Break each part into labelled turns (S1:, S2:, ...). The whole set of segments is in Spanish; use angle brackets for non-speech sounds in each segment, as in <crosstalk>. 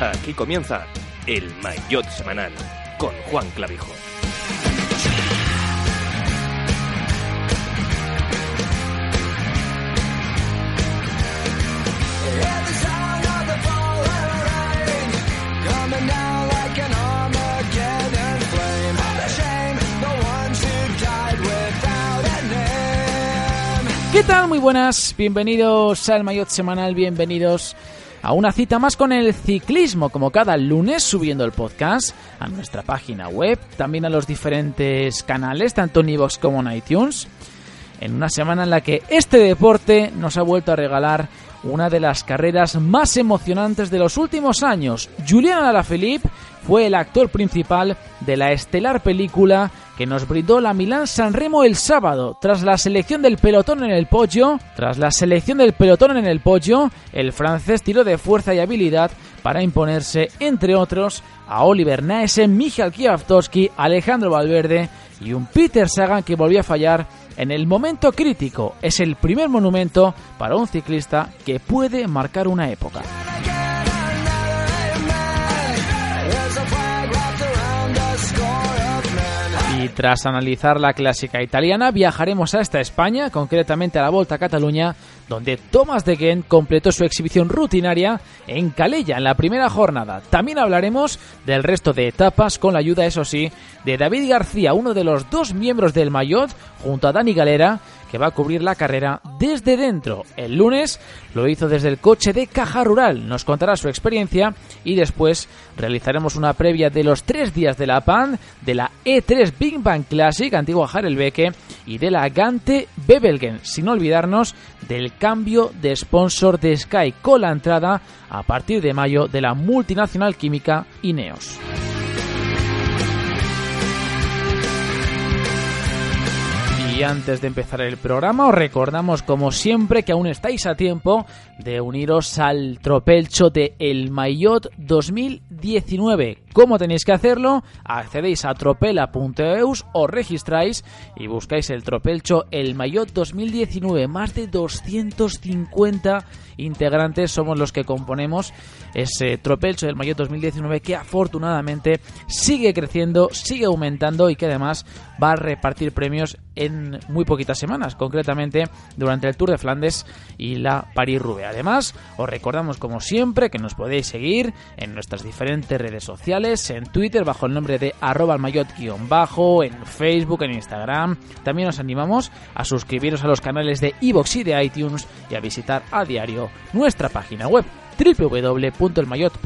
S1: Aquí comienza el Maillot Semanal con Juan Clavijo.
S2: ¿Qué tal? Muy buenas, bienvenidos al Maillot Semanal, bienvenidos a una cita más con el ciclismo, como cada lunes subiendo el podcast a nuestra página web, también a los diferentes canales, tanto en iVoox como en iTunes, en una semana en la que este deporte nos ha vuelto a regalar una de las carreras más emocionantes de los últimos años. Julián Alaphilippe fue el actor principal de la estelar película que nos brindó la Milán San Remo el sábado. Tras la selección del pelotón en el podio, tras la selección del pelotón en el podio, el francés tiró de fuerza y habilidad para imponerse, entre otros, a Oliver Naesen, Michal Kwiatkowski, Alejandro Valverde y un Peter Sagan que volvió a fallar en el momento crítico. Es el primer monumento para un ciclista que puede marcar una época. Y tras analizar la clásica italiana, viajaremos hasta España, concretamente a la Volta a Cataluña, donde Thomas de Gent completó su exhibición rutinaria en Calella en la primera jornada. También hablaremos del resto de etapas con la ayuda, eso sí, de David García, uno de los dos miembros del Mayotte, junto a Dani Galera, que va a cubrir la carrera desde dentro. El lunes lo hizo desde el coche de Caja Rural, nos contará su experiencia y después realizaremos una previa de los tres días de la PAN, de la E3 Big Bang Classic, antigua Harelbeke, y de la Gante Bebelgen, sin olvidarnos del cambio de sponsor de Sky con la entrada a partir de mayo de la multinacional química Ineos. Y antes de empezar el programa, os recordamos como siempre que aún estáis a tiempo de uniros al tropelcho de El Maillot 2019. ¿Cómo tenéis que hacerlo? Accedéis a tropela.eus, os registráis y buscáis el tropelcho El Maillot 2019. Más de 250 integrantes somos los que componemos ese tropelcho del Maillot 2019 que afortunadamente sigue creciendo, sigue aumentando y que además va a repartir premios en muy poquitas semanas, concretamente durante el Tour de Flandes y la Paris-Roubaix. Además, os recordamos como siempre que nos podéis seguir en nuestras diferentes redes sociales, en Twitter bajo el nombre de arroba bajo en Facebook, en Instagram. También os animamos a suscribiros a los canales de iVoox y de iTunes y a visitar a diario nuestra página web www.elmayot.es.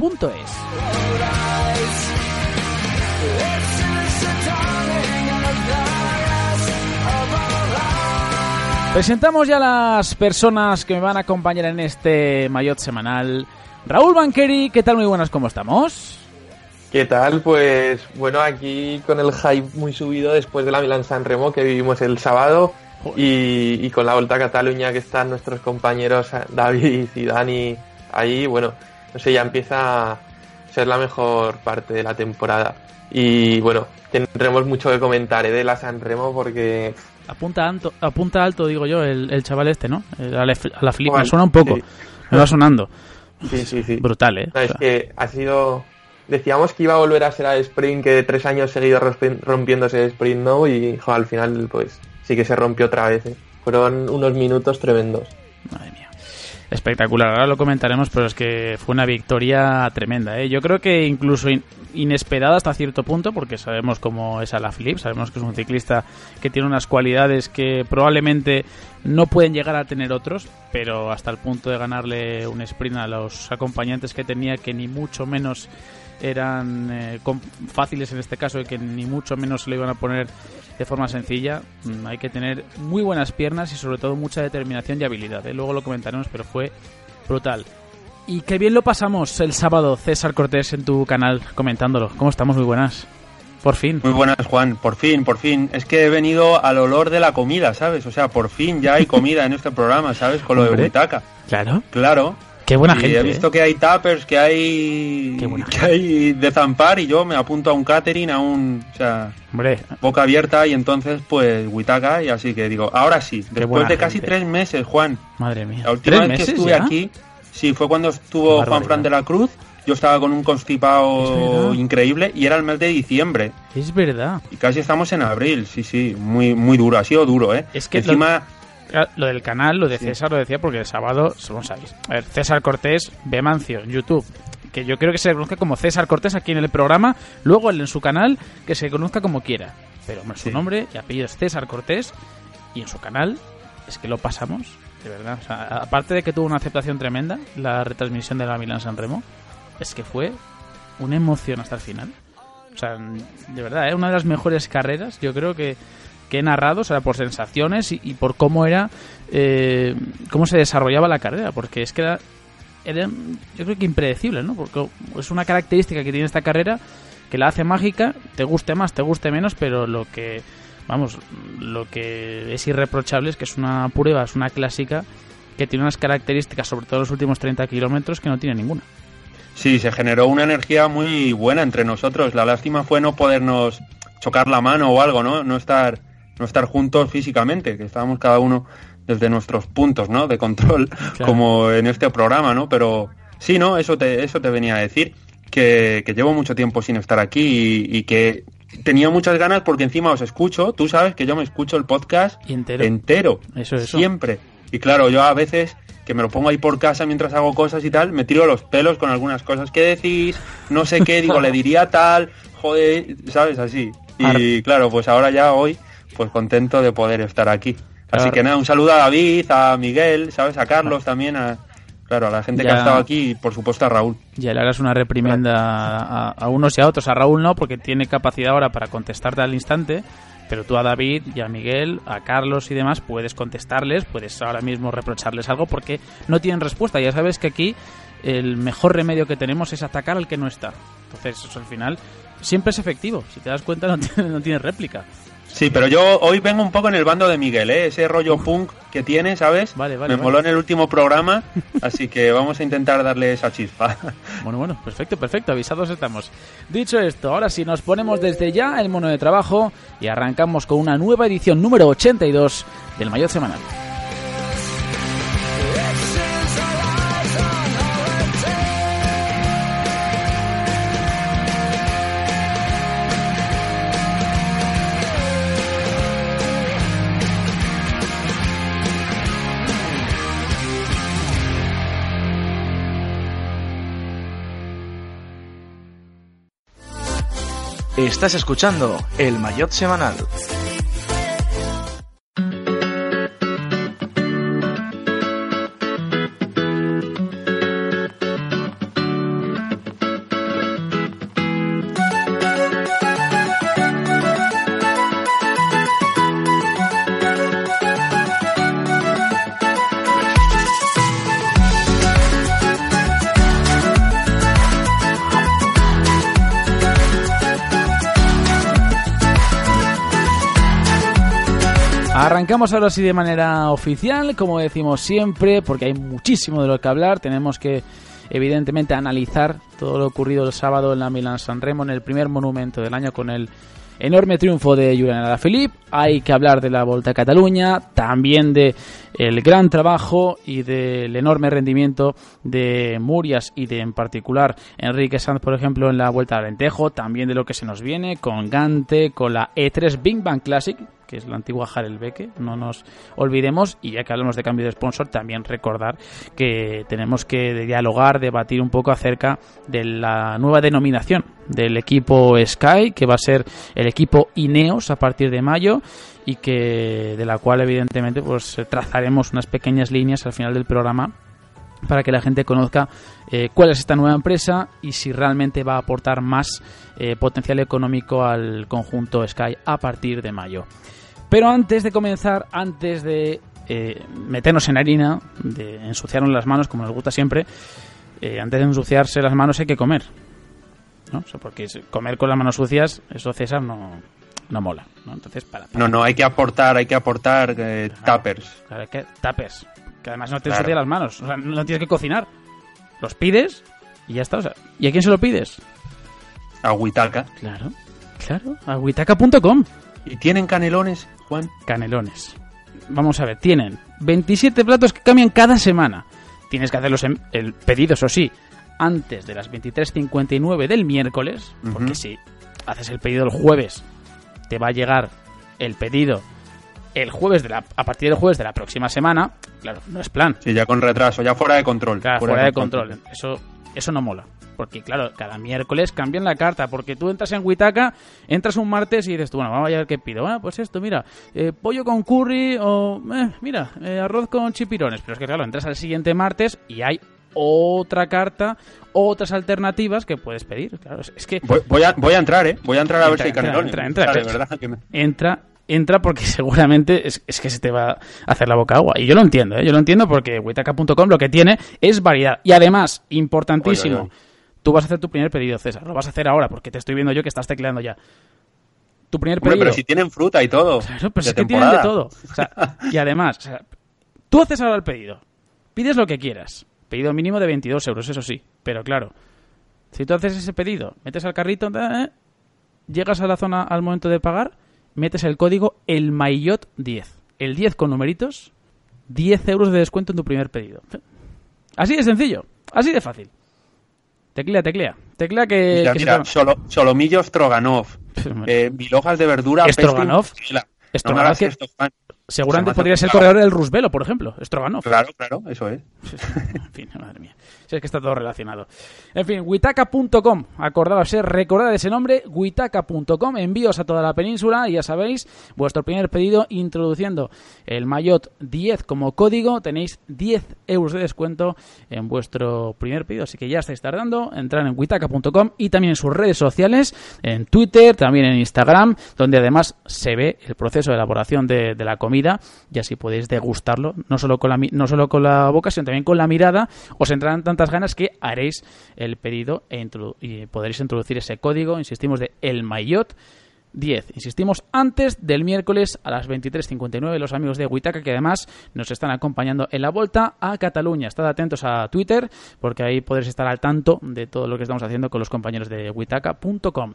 S2: Presentamos ya las personas que me van a acompañar en este Mayotte semanal. Raúl Banqueri, ¿qué tal? Muy buenas, ¿cómo estamos?
S3: ¿Qué tal? Pues bueno, aquí con el hype muy subido después de la Milan San Remo que vivimos el sábado y, y, con la Volta a Cataluña que están nuestros compañeros David y Dani ahí, bueno, no sé, ya empieza a ser la mejor parte de la temporada. Y bueno, tendremos mucho que comentar ¿eh? de la San Remo porque
S2: Apunta alto, apunta alto digo yo, el, el chaval este, ¿no? A la, a la Filipe, me suena un poco, sí. me va sonando.
S3: Sí, sí, sí.
S2: Brutal, ¿eh?
S3: No, es que ha sido... Decíamos que iba a volver a ser al sprint, que de tres años seguidos rompiéndose el sprint, ¿no? Y jo, al final, pues, sí que se rompió otra vez, ¿eh? Fueron unos minutos tremendos.
S2: Madre mía. Espectacular, ahora lo comentaremos, pero es que fue una victoria tremenda. ¿eh? Yo creo que incluso in inesperada hasta cierto punto, porque sabemos cómo es Alaphilippe, sabemos que es un ciclista que tiene unas cualidades que probablemente no pueden llegar a tener otros, pero hasta el punto de ganarle un sprint a los acompañantes que tenía, que ni mucho menos eran eh, fáciles en este caso y que ni mucho menos se lo iban a poner de forma sencilla. Mm, hay que tener muy buenas piernas y sobre todo mucha determinación y habilidad. ¿eh? Luego lo comentaremos, pero fue brutal. Y qué bien lo pasamos el sábado, César Cortés, en tu canal comentándolo. ¿Cómo estamos? Muy buenas. Por fin.
S4: Muy buenas, Juan. Por fin, por fin. Es que he venido al olor de la comida, ¿sabes? O sea, por fin ya hay comida en este programa, ¿sabes? Con lo de Butaca.
S2: Claro.
S4: Claro.
S2: Qué buena
S4: y
S2: gente.
S4: He visto
S2: ¿eh?
S4: que hay tappers, que hay
S2: Qué buena
S4: que hay de zampar y yo me apunto a un catering, a un, o sea,
S2: Hombre,
S4: boca abierta y entonces pues Huitaca y así que digo, ahora sí, después de casi
S2: gente.
S4: tres meses, Juan.
S2: madre mía.
S4: La última
S2: ¿Tres
S4: vez que estuve
S2: ya?
S4: aquí, sí, fue cuando estuvo. Juan Fran de la Cruz yo estaba con un constipado increíble y era el mes de diciembre.
S2: Es verdad.
S4: Y casi estamos en abril, sí, sí, muy, muy duro, ha sido duro, ¿eh?
S2: Es que
S4: Encima,
S2: Lo del canal, lo de
S4: Sí.
S2: César lo decía porque el sábado, según sabéis. A ver, César Cortés, Bemancio, en YouTube. Que yo creo que se le conozca como César Cortés aquí en el programa. Luego él en su canal, que se conozca como quiera. Pero hombre, su
S4: Sí.
S2: nombre y apellido es César Cortés. Y en su canal, es que lo pasamos, de verdad. O sea, aparte de que tuvo una aceptación tremenda, la retransmisión de la Milán San Remo, es que fue una emoción hasta el final. O sea, de verdad, es una de las mejores carreras, yo creo que, que he narrado, o por sensaciones y, y por cómo era, eh, cómo se desarrollaba la carrera, porque es que era, yo creo que impredecible, ¿no? Porque es una característica que tiene esta carrera que la hace mágica, te guste más, te guste menos, pero lo que, vamos, lo que es irreprochable es que es una prueba, es una clásica que tiene unas características, sobre todo los últimos 30 kilómetros, que no tiene ninguna.
S4: sí, se generó una energía muy buena entre nosotros. La lástima fue no podernos chocar la mano o algo, ¿no? No estar, no estar juntos físicamente, que estábamos cada uno desde nuestros puntos, ¿no? De control,
S2: Claro.
S4: como en este programa, ¿no? Pero sí, ¿no? Eso te, eso te venía a decir, que, que llevo mucho tiempo sin estar aquí y, y que tenía muchas ganas porque encima os escucho, tú sabes que yo me escucho el podcast
S2: Y entero.
S4: entero,
S2: Eso, eso.
S4: siempre. Y claro, yo a veces que me lo pongo ahí por casa mientras hago cosas y tal, me tiro los pelos con algunas cosas que decís, no sé qué, digo, le diría tal, joder, ¿sabes? Así. Y claro, pues ahora ya hoy, pues contento de poder estar aquí. Así que nada, un saludo a David, a Miguel, ¿sabes? A Carlos también, a, claro, a la gente que ha estado aquí y por supuesto a Raúl.
S2: Ya le harás una reprimenda a, a unos y a otros. A Raúl no, porque tiene capacidad ahora para contestarte al instante. Pero tú a David y a Miguel, a Carlos y demás, puedes contestarles, puedes ahora mismo reprocharles algo porque no tienen respuesta. Ya sabes que aquí el mejor remedio que tenemos es atacar al que no está. Entonces, eso al final siempre es efectivo. Si te das cuenta, no tiene, <laughs> no tiene réplica.
S4: Sí, pero yo hoy vengo un poco en el bando de Miguel, ¿eh? Ese rollo punk que tiene, ¿sabes?
S2: Vale, vale,
S4: Me
S2: vale.
S4: moló en el último programa, <laughs> así que vamos a intentar darle esa chispa.
S2: Bueno, bueno, perfecto, perfecto, avisados estamos. Dicho esto, ahora sí nos ponemos desde ya el mono de trabajo y arrancamos con una nueva edición número 82 del Mayor Semanal.
S5: Estás escuchando el Maillot Semanal.
S2: Arrancamos ahora sí de manera oficial, como decimos siempre, porque hay muchísimo de lo que hablar. Tenemos que, evidentemente, analizar todo lo ocurrido el sábado en la Milan San Remo, en el primer monumento del año con el enorme triunfo de Julian Alaphilippe. Hay que hablar de la Volta a Cataluña, también de el gran trabajo y del enorme rendimiento de Murias y de en particular Enrique Sanz, por ejemplo, en la Vuelta al Alentejo, también de lo que se nos viene con Gante, con la E3 Big Bang Classic, que es la antigua Harelbeke, no nos olvidemos, y ya que hablamos de cambio de sponsor, también recordar que tenemos que dialogar, debatir un poco acerca de la nueva denominación del equipo Sky, que va a ser el equipo Ineos a partir de mayo, y que de la cual evidentemente pues trazaremos unas pequeñas líneas al final del programa para que la gente conozca eh, cuál es esta nueva empresa y si realmente va a aportar más eh, potencial económico al conjunto Sky a partir de mayo. Pero antes de comenzar, antes de eh, meternos en harina, de ensuciarnos las manos, como nos gusta siempre, eh, antes de ensuciarse las manos hay que comer. ¿no? O sea, porque comer con las manos sucias, eso César no, no mola. ¿no? Entonces, para, para
S4: No, no, hay que aportar, hay que aportar eh, tuppers.
S2: Claro, que tapes. Que además no te
S4: Claro.
S2: ensucian las manos. O sea, no tienes que cocinar. Los pides y ya está. O sea, ¿y a quién se lo pides?
S4: Agüitaca.
S2: Claro, claro. Aguitaca.com.
S4: ¿Y tienen canelones, Juan?
S2: Canelones. Vamos a ver, tienen 27 platos que cambian cada semana. Tienes que hacerlos en el pedido, eso sí, antes de las 23.59 del miércoles, porque si haces el pedido el jueves, te va a llegar el pedido el jueves de la, a partir del jueves de la próxima semana, claro, no es plan.
S4: Sí, ya con retraso, ya fuera de control.
S2: Claro, fuera, de, control. Eso, eso no mola. Porque, claro, cada miércoles cambian la carta. Porque tú entras en Huitaca, entras un martes y dices tú, bueno, vamos a ver qué pido. Bueno, pues esto, mira, eh, pollo con curry o, eh, mira, eh, arroz con chipirones. Pero es que, claro, entras al siguiente martes y hay otra carta, otras alternativas que puedes pedir. Claro, es que...
S4: Voy, a, voy a entrar, ¿eh? Voy a entrar a ver si hay canelones.
S2: Entra, entra, entra, entra entra porque <laughs> seguramente es, que se te va a hacer la boca agua. Y yo lo entiendo, ¿eh? yo lo entiendo porque Witaka.com lo que tiene es variedad. Y además, importantísimo, tú vas a hacer tu primer pedido, César. Lo vas a hacer ahora porque te estoy viendo yo que estás tecleando ya. Tu primer pedido.
S4: pero si tienen fruta y todo.
S2: Claro, pero es que tienen de todo. y además, tú haces ahora el pedido. Pides lo que quieras. Pedido mínimo de 22 euros, eso sí. Pero claro, si tú haces ese pedido, metes al carrito, ¿eh? llegas a la zona al momento de pagar metes el código el Maillot 10. El 10 con numeritos, 10 euros de descuento en tu primer pedido. Así de sencillo, así de fácil. Teclea, teclea. Teclea que.
S4: Mira, mira, solo, solomillo Stroganov. <laughs> eh, mil hojas de verdura.
S2: Stroganov. Stroganov. Seguramente podría ser el corredor del Rusvelo, por ejemplo, Stroganov.
S4: Claro, claro, eso es.
S2: en fin, madre mía. Si es que está todo relacionado. En fin, witaka.com, acordaos, eh, recordad ese nombre, witaka.com, envíos a toda la península y ya sabéis, vuestro primer pedido introduciendo el Mayot 10 como código, tenéis 10 euros de descuento en vuestro primer pedido, así que ya estáis tardando, entrar en witaka.com y también en sus redes sociales, en Twitter, también en Instagram, donde además se ve el proceso de elaboración de, de la comida y así podéis degustarlo, no solo con la, no solo con la boca, sino también con la mirada. Os entrarán tantas ganas que haréis el pedido e y podréis introducir ese código, insistimos, de El Mayot 10. Insistimos, antes del miércoles a las 23.59 los amigos de Huitaca que además nos están acompañando en la vuelta a Cataluña. Estad atentos a Twitter porque ahí podréis estar al tanto de todo lo que estamos haciendo con los compañeros de huitaca.com.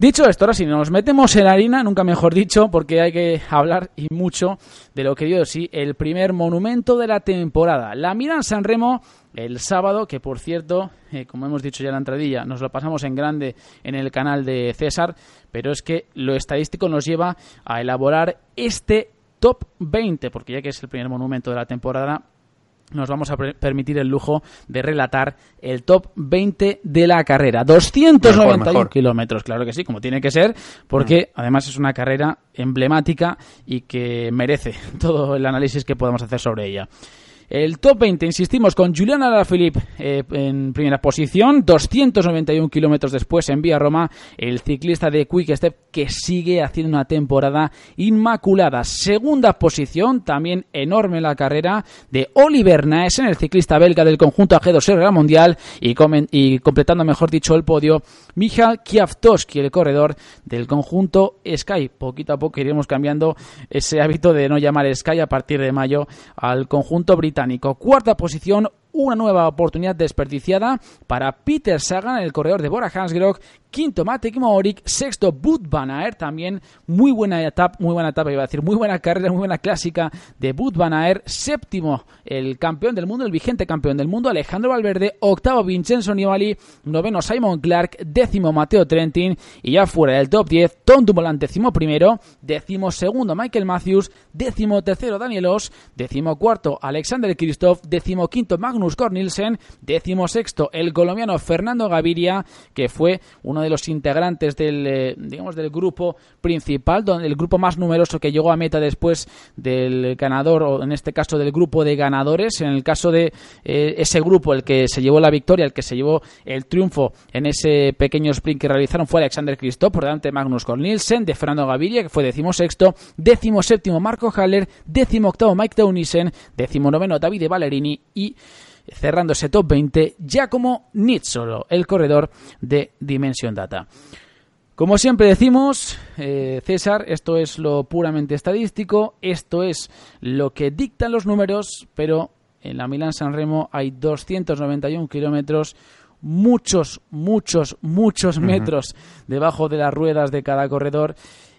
S2: Dicho esto, ahora sí, nos metemos en harina, nunca mejor dicho, porque hay que hablar y mucho de lo que dio sí el primer monumento de la temporada. La Milan San Remo el sábado, que por cierto, eh, como hemos dicho ya en la entradilla, nos lo pasamos en grande en el canal de César, pero es que lo estadístico nos lleva a elaborar este top 20, porque ya que es el primer monumento de la temporada, nos vamos a permitir el lujo de relatar el top 20 de la carrera. 291 kilómetros, claro que sí, como tiene que ser, porque mm. además es una carrera emblemática y que merece <laughs> todo el análisis que podamos hacer sobre ella. El top 20, insistimos, con Julián Alaphilippe eh, en primera posición, 291 kilómetros después en Vía Roma, el ciclista de Quick Step que sigue haciendo una temporada inmaculada. Segunda posición, también enorme la carrera de Oliver Naesen, el ciclista belga del conjunto AG2R Mundial, y, y completando, mejor dicho, el podio, Michal Kwiatkowski, el corredor del conjunto Sky. Poquito a poco iremos cambiando ese hábito de no llamar Sky a partir de mayo al conjunto británico Cuarta posición, una nueva oportunidad desperdiciada para Peter Sagan, el corredor de Bora Hansgrohe, quinto Matek Morik, sexto Bud Van Aert, también muy buena etapa, muy buena etapa, iba a decir, muy buena carrera, muy buena clásica de Bud Van Aert, séptimo el campeón del mundo, el vigente campeón del mundo, Alejandro Valverde, octavo Vincenzo Nibali, noveno Simon Clark, décimo Mateo Trentin y ya fuera del top 10, Tom Dumoulin décimo primero, décimo segundo Michael Matthews, décimo tercero Daniel Oss, décimo cuarto Alexander Kristoff, décimo quinto Magnus Cornelsen, décimo sexto el colombiano Fernando Gaviria, que fue uno de los integrantes del, eh, digamos, del grupo principal, donde el grupo más numeroso que llegó a meta después del ganador, o en este caso del grupo de ganadores. En el caso de eh, ese grupo, el que se llevó la victoria, el que se llevó el triunfo en ese pequeño sprint que realizaron fue Alexander Kristoff, por delante de Magnus Cornelsen, de Fernando Gaviria, que fue decimosexto, décimo séptimo Marco Haller, décimo octavo Mike Teunissen, décimo noveno David Ballerini y cerrando ese top 20 Giacomo Nizzolo, el corredor de Dimension Data. Como siempre decimos, eh, César, esto es lo puramente estadístico, esto es lo que dictan los números, pero en la Milán San Remo hay 291 kilómetros, muchos, muchos, muchos metros debajo de las ruedas de cada corredor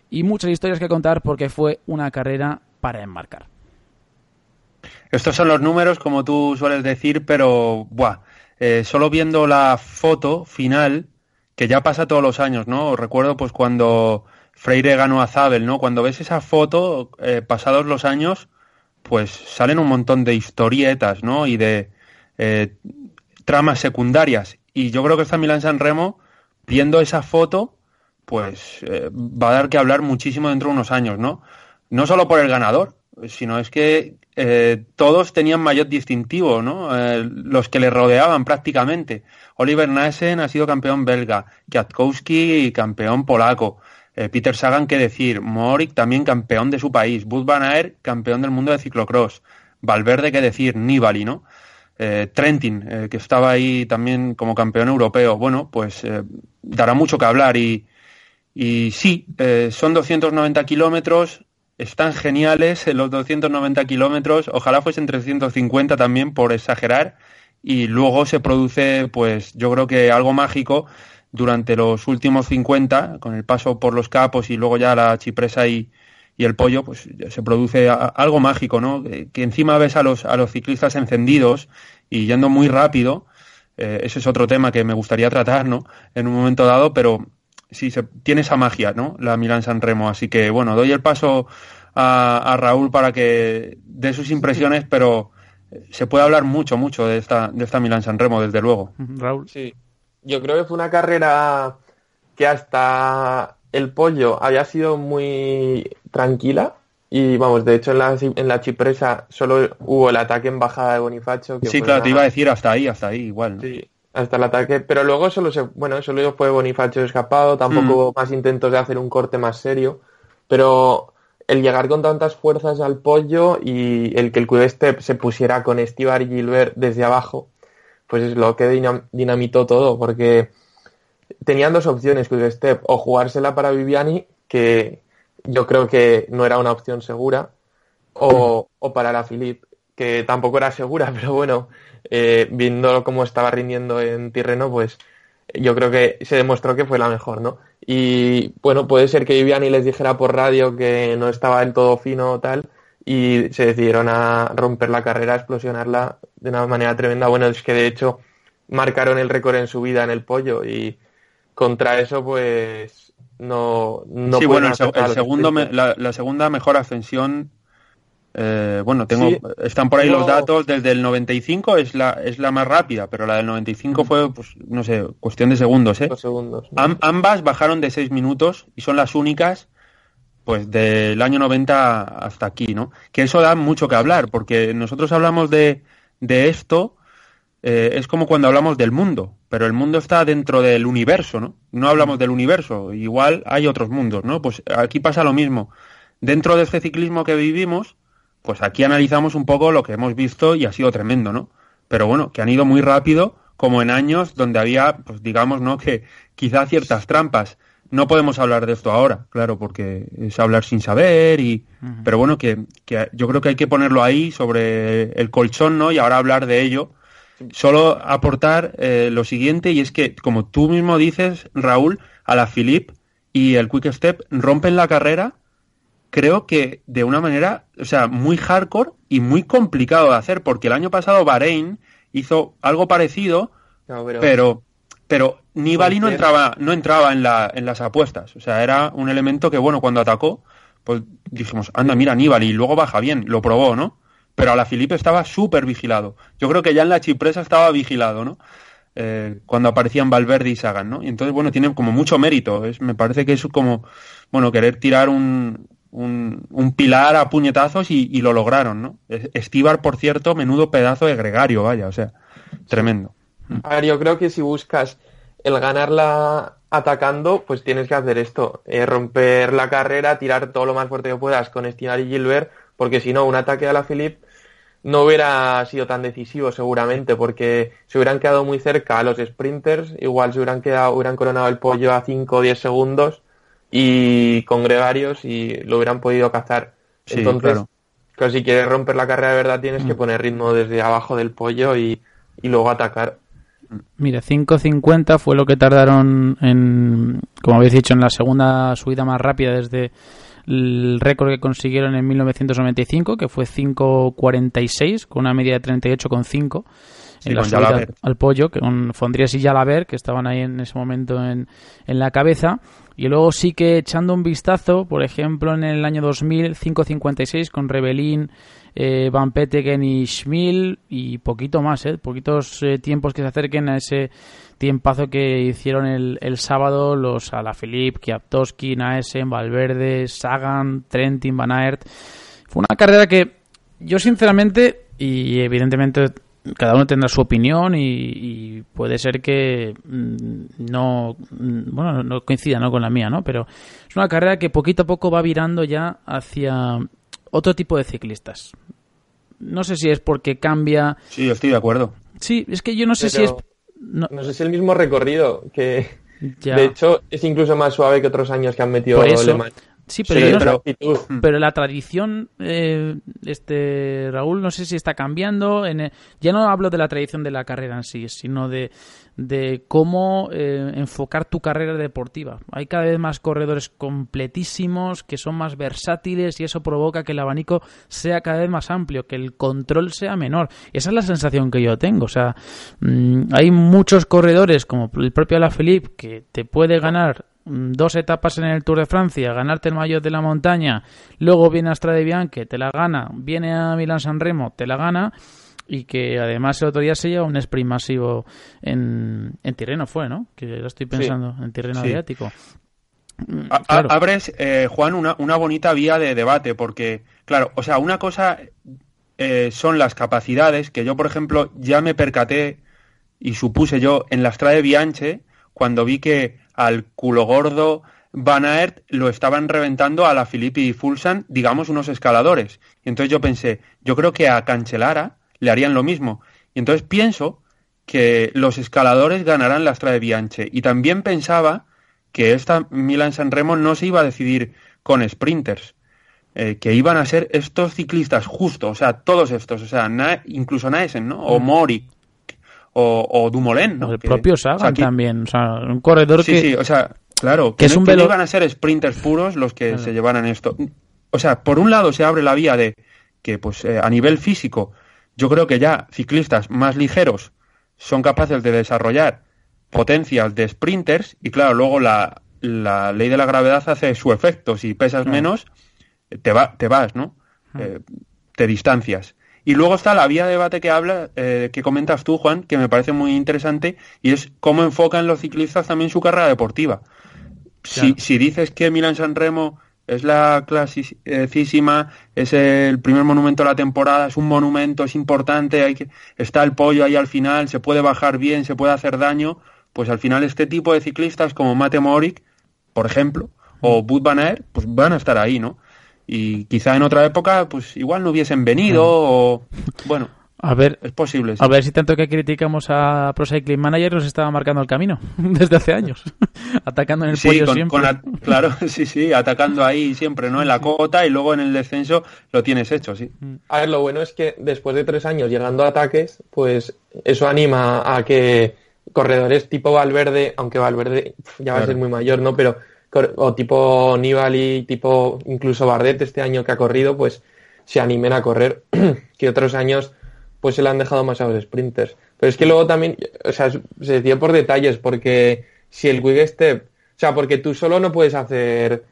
S2: y muchas historias que contar porque fue una carrera para enmarcar.
S4: Estos son los números, como tú sueles decir, pero, buah, eh, solo viendo la foto final, que ya pasa todos los años, ¿no? Recuerdo pues cuando Freire ganó a Zabel, ¿no? Cuando ves esa foto, eh, pasados los años, pues salen un montón de historietas, ¿no? Y de eh, tramas secundarias. Y yo creo que esta Milán San Remo, viendo esa foto, pues va a dar que hablar muchísimo dentro de unos años, ¿no? No solo por el ganador, sino es que eh, todos tenían mayor distintivo, ¿no? Eh, los que le rodeaban prácticamente. Oliver Naesen ha sido campeón belga, Kwiatkowski campeón polaco, eh, Peter Sagan, qué decir, Morik también campeón de su país, Bud Van Aert campeón del mundo de ciclocross, Valverde, qué decir, Nibali, ¿no? Trentin, que estaba ahí también como campeón europeo. Bueno, pues dará mucho que hablar y, y sí, son 290 kilómetros, están geniales en los 290 kilómetros, ojalá fuesen 350 también por exagerar, y luego se produce, pues yo creo que algo mágico durante los últimos 50, con el paso por los capos y luego ya la chipresa y, el pollo, pues se produce algo mágico, ¿no? Que encima ves a los, a los ciclistas encendidos y yendo muy rápido, eh, ese es otro tema que me gustaría tratar, ¿no? En un momento dado, pero sí, se, tiene esa magia, ¿no? La Milán San Remo. Así que, bueno, doy el paso a, Raúl para que dé sus impresiones, pero se puede hablar mucho, mucho de esta, de esta Milán San Remo, desde luego.
S2: Raúl.
S3: Sí, yo creo que fue una carrera que hasta el pollo había sido muy tranquila. Y vamos, de hecho en la, en la chipresa solo hubo el ataque en bajada de Bonifacio. Que
S4: sí, claro, te iba a decir hasta ahí, hasta ahí, igual.
S3: Sí, hasta el ataque, pero luego solo se, bueno, solo fue Bonifacio escapado, tampoco mm. hubo más intentos de hacer un corte más serio, pero el llegar con tantas fuerzas al pollo y el que el Quick se pusiera con Estibar y Gilbert desde abajo, pues es lo que dinamitó todo, porque tenían dos opciones Quick Step, o jugársela para Viviani, que yo creo que no era una opción segura, o, o para la Philippe, que tampoco era segura, <laughs> pero bueno, eh, viendo cómo estaba rindiendo en Tirreno, pues yo creo que se demostró que fue la mejor, ¿no? Y bueno, puede ser que Viviani les dijera por radio que no estaba del todo fino o tal, y se decidieron a romper la carrera, a explosionarla de una manera tremenda. Bueno, es que de hecho marcaron el récord en su vida en el pollo y contra eso pues no, no
S4: sí, bueno, el, segundo la, segunda mejor ascensión eh, bueno, tengo, están por ahí los datos. Desde el 95 es la, es la más rápida, pero la del 95 fue, pues, no sé, cuestión de segundos, ¿eh? ambas bajaron de 6 minutos y son las únicas, pues, del año 90 hasta aquí, ¿no? Que eso da mucho que hablar, porque nosotros hablamos de, de esto, eh, es como cuando hablamos del mundo, pero el mundo está dentro del universo, ¿no? No hablamos del universo, igual hay otros mundos, ¿no? Pues aquí pasa lo mismo. Dentro de este ciclismo que vivimos, pues aquí analizamos un poco lo que hemos visto y ha sido tremendo, ¿no? Pero bueno, que han ido muy rápido, como en años donde había, pues digamos, ¿no? Que quizá ciertas trampas. No podemos hablar de esto ahora, claro, porque es hablar sin saber y... Pero bueno, que, que, yo creo que hay que ponerlo ahí sobre el colchón, ¿no? Y ahora hablar de ello. Solo aportar eh, lo siguiente, y es que, como tú mismo dices, Raúl, a la Philip y el Quick Step rompen la carrera creo que de una manera, o sea, muy hardcore y muy complicado de hacer, porque el año pasado Bahrein hizo algo parecido, pero... pero, Nibali no entraba, no entraba en, la, en las apuestas. O sea, era un elemento que, bueno, cuando atacó, pues dijimos, anda, mira, Nibali, y luego baja bien, lo probó, ¿no? Pero a la Filipe estaba súper vigilado. Yo creo que ya en la Chipresa estaba vigilado, ¿no? Eh, cuando aparecían Valverde y Sagan, ¿no? Y entonces, bueno, tiene como mucho mérito. Es, me parece que es como, bueno, querer tirar un, un, pilar a puñetazos y, lo lograron, ¿no? Estibar, por cierto, menudo pedazo de gregario, vaya, o sea, tremendo.
S3: A ver, yo creo que si buscas el ganarla atacando, pues tienes que hacer esto, eh, romper la carrera, tirar todo lo más fuerte que puedas con Estibar y Gilbert, porque si no, un ataque a la Philip no hubiera sido tan decisivo seguramente, porque se hubieran quedado muy cerca a los sprinters, igual se hubieran quedado, hubieran coronado el pollo a 5 o 10 segundos, y con gregarios y lo hubieran podido cazar. Entonces, claro. si quieres romper la carrera de verdad tienes que mm. poner ritmo desde abajo del pollo y, y luego atacar.
S2: Mira, 5.50 fue lo que tardaron en, como habéis dicho, en la segunda subida más rápida desde el récord que consiguieron en 1995, que fue 5.46, con una media de 38,5 en la subida al pollo, que con Fondrías y Jalaber, que estaban ahí en ese momento en, en la cabeza. Y luego sí que echando un vistazo, por ejemplo, en el año 2000, 5.56 con Rebelín, eh, Van Petegen y Schmil y poquito más, ¿eh? poquitos eh, tiempos que se acerquen a ese tiempazo que hicieron el, el sábado los Alaphilippe, Kiaptoski, Naesen, Valverde, Sagan, Trentin, Van Aert. Fue una carrera que yo sinceramente, y evidentemente cada uno tendrá su opinión y, puede ser que mm, no mm, bueno no coincida ¿no? con la mía no pero es una carrera que poquito a poco va virando ya hacia otro tipo de ciclistas. No sé si es porque cambia.
S4: Sí estoy de acuerdo.
S2: Sí es que yo no sé si es
S3: no, sé si el mismo recorrido que de hecho es incluso más suave que otros años que han metido
S2: Sí, pero, pero, la tradición, eh, este Raúl, no sé si está cambiando. En ya no hablo de la tradición de la carrera en sí, sino de, de cómo eh, enfocar tu carrera deportiva. Hay cada vez más corredores completísimos que son más versátiles y eso provoca que el abanico sea cada vez más amplio, que el control sea menor. Esa es la sensación que yo tengo. O sea, mm, hay muchos corredores como el propio Alaphilippe que te puede ganar Mm, dos etapas en el Tour de Francia, ganarte el maillot de la montaña, luego viene a Strade Bianche, te la gana, viene a Milán San Remo, te la gana y que además el otro día se lleva un sprint masivo en, en Tirreno fue, ¿no? Que lo estoy pensando, en Tirreno Adriático.
S4: Mm, abres, eh, Juan, una, una bonita vía de debate, porque, claro, o sea, una cosa eh, son las capacidades, que yo, por ejemplo, ya me percaté y supuse yo en la Strade Bianche, cuando vi que al culo gordo Van Aert lo estaban reventando a la Filippi y Fulsan, digamos, unos escaladores. Y entonces yo pensé, yo creo que a Cancelara le harían lo mismo. Y entonces pienso que los escaladores ganarán la Strade Bianche. Y también pensaba que esta Milan San Remo no se iba a decidir con sprinters, eh, que iban a ser estos ciclistas justos, o sea, todos estos, o sea, incluso Naesen, ¿no? O. Mori, o, o Dumoulin, ¿no?
S2: El propio Sagan también, o sea, un corredor
S4: sí,
S2: que...
S4: Sí, o sea, claro, que, es un velo... iban a ser sprinters puros los que se llevaran esto. O sea, por un lado se abre la vía de que, pues, eh, a nivel físico, yo creo que ya ciclistas más ligeros son capaces de desarrollar potencias de sprinters y, claro, luego la, la ley de la gravedad hace su efecto. Si pesas menos, te, va, te vas, ¿no? Eh, te distancias. Y luego está la vía de debate que habla, eh, que comentas tú, Juan, que me parece muy interesante, y es cómo enfocan los ciclistas también su carrera deportiva. Si, si, dices que Milan San Remo es la clasicísima, es el primer monumento de la temporada, es un monumento, es importante, hay que, está el pollo ahí al final, se puede bajar bien, se puede hacer daño, pues al final este tipo de ciclistas como Mate Morik, por ejemplo, o Bud Van Aert, pues van a estar ahí, ¿no? Y quizá en otra época pues igual no hubiesen venido o bueno
S2: a ver,
S4: es posible.
S2: A ver si tanto que criticamos a Pro Cycling Manager nos estaba marcando el camino <laughs> desde hace años, <laughs> atacando en el pollo siempre.
S4: claro, <laughs> sí, sí, atacando ahí siempre, ¿no? En la cota y luego en el descenso lo tienes hecho, sí.
S3: A ver, lo bueno es que después de tres años llegando a ataques, pues eso anima a que corredores tipo Valverde, aunque Valverde ya va a ser muy mayor, ¿no? Pero o tipo Nibali, tipo incluso Bardet este año que ha corrido, pues se animen a correr, <clears throat> que otros años pues se le han dejado más a los sprinters. Pero es que luego también, o sea, se decía por detalles, porque si el quick step, o sea, porque tú solo no puedes hacer,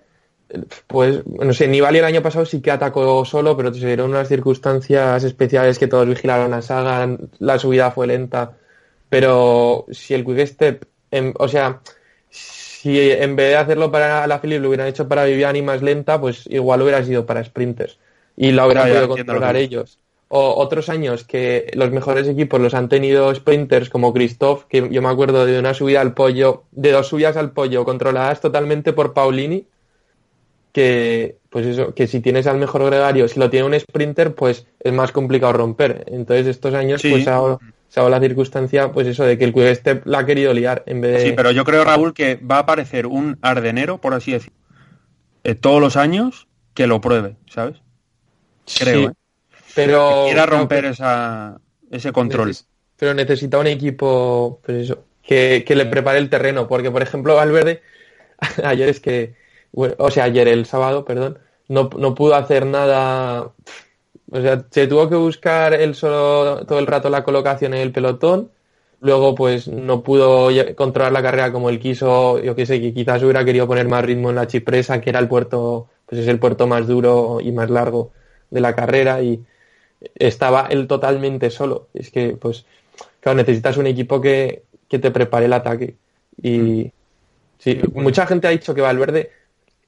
S3: pues, no sé, Nibali el año pasado sí que atacó solo, pero se dieron unas circunstancias especiales que todos vigilaron a Sagan, la subida fue lenta, pero si el quick step, o sea, si en vez de hacerlo para la Philip lo hubieran hecho para Viviani más lenta, pues igual hubiera sido para sprinters y lo hubieran podido controlar ellos. O otros años que los mejores equipos los han tenido sprinters como Christoph, que yo me acuerdo de una subida al pollo, de dos subidas al pollo controladas totalmente por Paulini, que pues eso, que si tienes al mejor gregario, si lo tiene un sprinter, pues es más complicado romper. Entonces estos años pues ahora se ha dado la circunstancia, pues eso, de que el Quick Step la ha querido liar en vez de...
S4: Sí, pero yo creo, Raúl, que va a aparecer un ardenero, por así decirlo, eh, todos los años que lo pruebe, ¿sabes? Creo, ¿eh?
S3: Pero...
S4: quiera romper esa, ese control.
S3: pero necesita un equipo, pues eso, que, que le prepare el terreno, porque, por ejemplo, Valverde, <laughs> ayer es que... o sea, ayer, el sábado, perdón, no, no pudo hacer nada O sea, se tuvo que buscar él solo todo el rato la colocación en el pelotón. Luego, pues no pudo controlar la carrera como él quiso. Yo qué sé, que quizás hubiera querido poner más ritmo en la chipresa, que era el puerto, pues es el puerto más duro y más largo de la carrera. Y estaba él totalmente solo. Es que, pues, claro, necesitas un equipo que, que te prepare el ataque. Y sí, mucha gente ha dicho que Valverde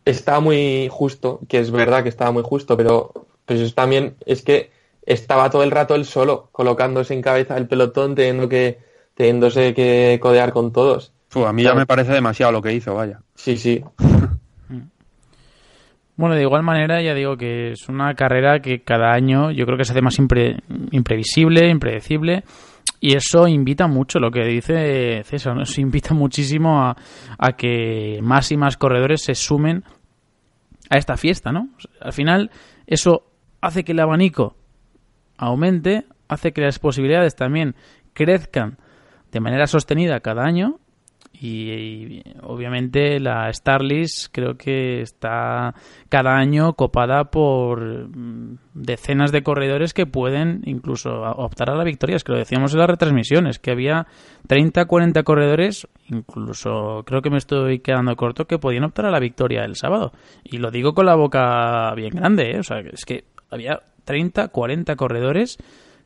S3: estaba muy justo, que es verdad que estaba muy justo, pero pues también es que estaba todo el rato él solo, colocándose en cabeza del pelotón, teniendo que, teniéndose que codear con todos.
S4: a mí ya me parece demasiado lo que hizo, vaya.
S3: Sí, sí. <laughs>
S2: Bueno, de igual manera, ya digo que es una carrera que cada año yo creo que se hace más imprevisible, impredecible. Y eso invita mucho, lo que dice César, nos invita muchísimo a, a, que más y más corredores se sumen a esta fiesta, ¿no? Al final, eso hace que el abanico aumente, hace que las posibilidades también crezcan de manera sostenida cada año y, obviamente la Starlist creo que está cada año copada por mm, decenas de corredores que pueden incluso optar a la victoria. Es que lo decíamos en las retransmisiones, que había 30, 40 corredores, incluso creo que me estoy quedando corto, que podían optar a la victoria el sábado. Y lo digo con la boca bien grande, ¿eh? o sea, es que había 30, 40 corredores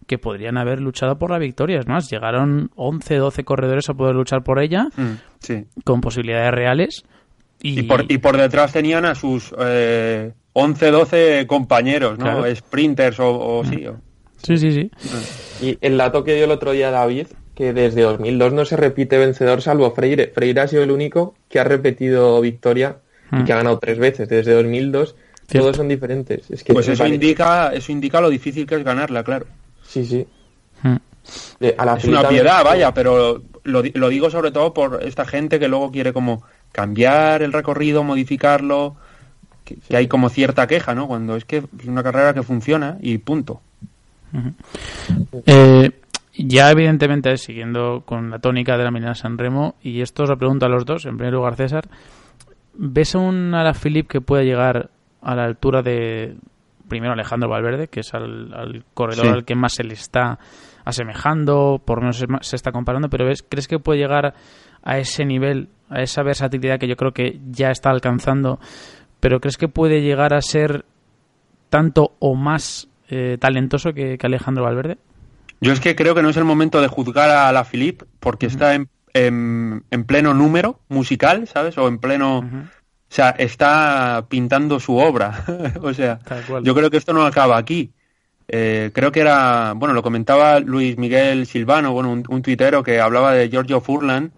S2: que podrían haber luchado por la victoria. Es más, llegaron 11, 12 corredores a poder luchar por ella, mm, con posibilidades reales.
S4: Y... por, y por detrás tenían a sus eh, 11, 12 compañeros, ¿no? Sprinters o, mm. sí.
S2: Sí, sí, sí.
S3: Y el dato que dio el otro día David, que desde 2002 no se repite vencedor salvo Freire. Freire ha sido el único que ha repetido victoria y mm. que ha ganado tres veces desde 2002 todos son diferentes. Es que
S4: pues eso indica, eso indica lo difícil que es ganarla, claro.
S3: Sí, sí.
S2: Hmm.
S4: es una piedad, vaya, pero lo, lo, digo sobre todo por esta gente que luego quiere como cambiar el recorrido, modificarlo, que, hay como cierta queja, ¿no? Cuando es que es una carrera que funciona y punto.
S2: Eh, ya evidentemente siguiendo con la tónica de la Milana San Remo y esto os lo pregunto a los dos, en primer lugar César, ¿ves a un Philip que pueda llegar a la altura de primero Alejandro Valverde, que es al, corredor al que más se le está asemejando, por menos se, está comparando, pero ves, ¿crees que puede llegar a ese nivel, a esa versatilidad que yo creo que ya está alcanzando, pero crees que puede llegar a ser tanto o más eh, talentoso que, Alejandro Valverde?
S4: Yo es que creo que no es el momento de juzgar a la Philip porque está en, en, pleno número musical, ¿sabes? O en pleno o sea, está pintando su obra. <laughs> o sea, yo creo que esto no acaba aquí. Eh, creo que era, bueno, lo comentaba Luis Miguel Silvano, bueno, un, tuitero que hablaba de Giorgio Furlan,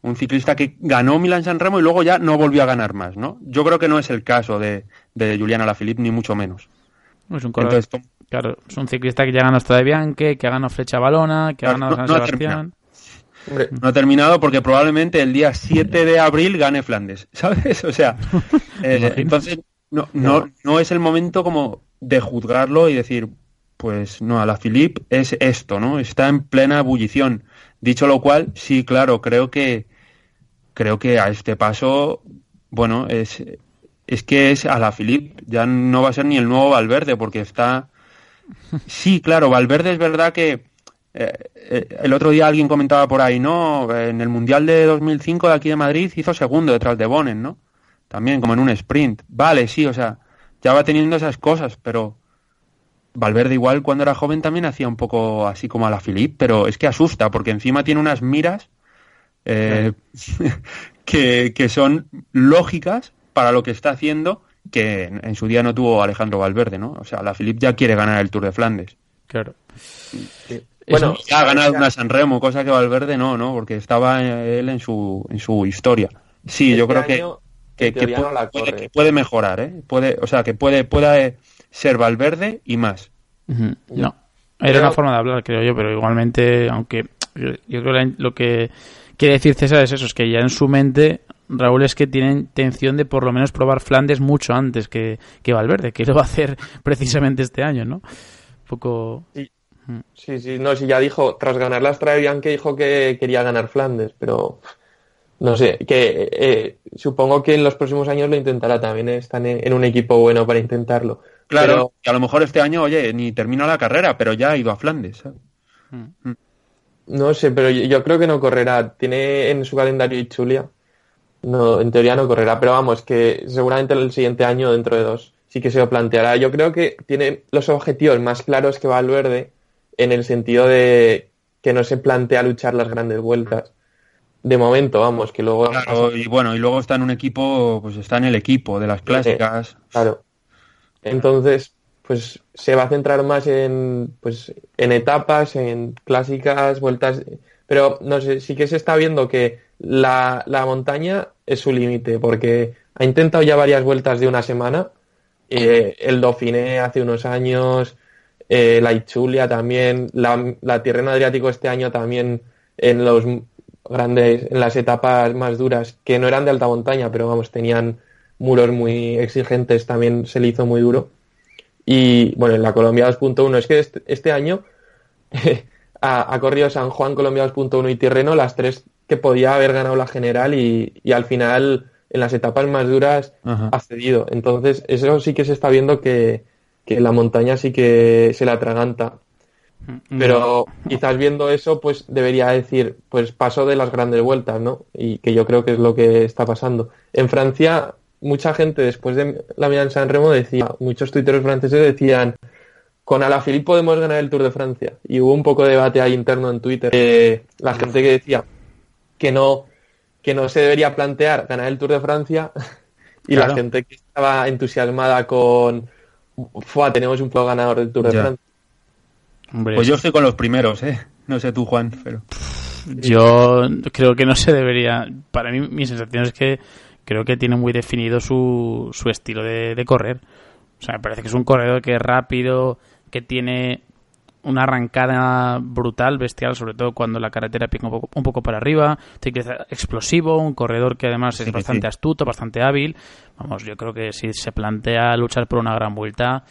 S4: un ciclista que ganó Milan San Remo y luego ya no volvió a ganar más, ¿no? Yo creo que no es el caso de, de Juliana Lafilippe, ni mucho menos.
S2: Es un, claro, es un ciclista que ya ganó de Bianche, que ha ganado Flecha Balona, que ha ganado San Sebastián
S4: no ha terminado porque probablemente el día 7 de abril gane Flandes, <laughs> ¿sabes? O sea, <laughs> eh, entonces no, no, no es el momento como de juzgarlo y decir, pues no, a la Philip es esto, ¿no? Está en plena ebullición. Dicho lo cual, sí, claro, creo que creo que a este paso, bueno, es, es que es a la Philip, ya no va a ser ni el nuevo Valverde, porque está. <laughs> Sí, claro, Valverde es verdad que eh, eh, el otro día alguien comentaba por ahí, ¿no? En el Mundial de 2005 de aquí de Madrid hizo segundo detrás de Bonen, ¿no? También como en un sprint. Vale, sí, o sea, ya va teniendo esas cosas, pero Valverde igual cuando era joven también hacía un poco así como a la Philip, pero es que asusta porque encima tiene unas miras eh, <laughs> que, que, son lógicas para lo que está haciendo que en, su día no tuvo Alejandro Valverde, ¿no? O sea, la Philip ya quiere ganar el Tour de Flandes.
S2: Claro.
S4: Bueno, ya ha ganado una Sanremo, cosa que Valverde no, ¿no? Porque estaba él en su, en su historia. Sí, yo creo que, que, puede, mejorar, ¿eh? Puede, o sea, que puede, pueda ser Valverde y más.
S2: No, era una forma de hablar, creo yo, pero igualmente, aunque yo creo que lo que quiere decir César es eso, es que ya en su mente Raúl es que tiene intención de por lo menos probar Flandes mucho antes que, que Valverde, que lo va a hacer <laughs> precisamente este año, ¿no? Un poco...
S3: Sí, sí, no, sí, ya dijo, tras ganar la que dijo que quería ganar Flandes, pero no sé, que eh, supongo que en los próximos años lo intentará también, ¿eh? están en, un equipo bueno para intentarlo.
S4: Claro, que a lo mejor este año, oye, ni termina la carrera, pero ya ha ido a Flandes.
S3: Mm. Mm. No sé, pero yo, creo que no correrá. Tiene en su calendario Ichulia. No, en teoría no correrá, pero vamos, que seguramente el siguiente año, dentro de dos, sí que se lo planteará. Yo creo que tiene los objetivos más claros que Valverde en el sentido de que no se plantea luchar las grandes vueltas. De momento, vamos, que luego...
S4: Claro, y bueno, y luego está en un equipo, pues está en el equipo de las clásicas.
S3: claro. Entonces, pues se va a centrar más en, pues, en etapas, en clásicas, vueltas, pero no sé, sí que se está viendo que la, la montaña es su límite, porque ha intentado ya varias vueltas de una semana, eh, el Dauphiné hace unos años, eh, la Ichulia también, la, la Tirreno Adriático este año también en los grandes, en las etapas más duras, que no eran de alta montaña, pero vamos, tenían muros muy exigentes, también se le hizo muy duro. Y bueno, en la Colombia 2.1 es que este, este año <laughs> ha, corrido San Juan, Colombia 2.1 y Tirreno, las tres que podía haber ganado la general y, al final en las etapas más duras ha cedido. Entonces, eso sí que se está viendo que, que la montaña sí que se la atraganta. Mm, Pero quizás viendo eso, pues debería decir, pues paso de las grandes vueltas, ¿no? Y que yo creo que es lo que está pasando. En Francia mucha gente después de la Milán San Remo decía, muchos tuiteros franceses decían, con Alaphilippe podemos ganar el Tour de Francia. Y hubo un poco de debate ahí interno en Twitter. la gente que decía que no, que no se debería plantear ganar el Tour de Francia <laughs> y la gente que estaba entusiasmada con, Fua, tenemos un poco ganador del Tour de Francia.
S4: pues yo estoy con los primeros, ¿eh? No sé tú, Juan, pero...
S2: Yo creo que no se debería. Para mí, mi sensación es que creo que tiene muy definido su, su estilo de, correr. O sea, me parece que es un corredor que es rápido, que tiene una arrancada brutal, bestial, sobre todo cuando la carretera pica un poco, un poco para arriba, tiene que ser explosivo, un corredor que además es bastante astuto, bastante hábil. Vamos, yo creo que si se plantea luchar por una gran vuelta,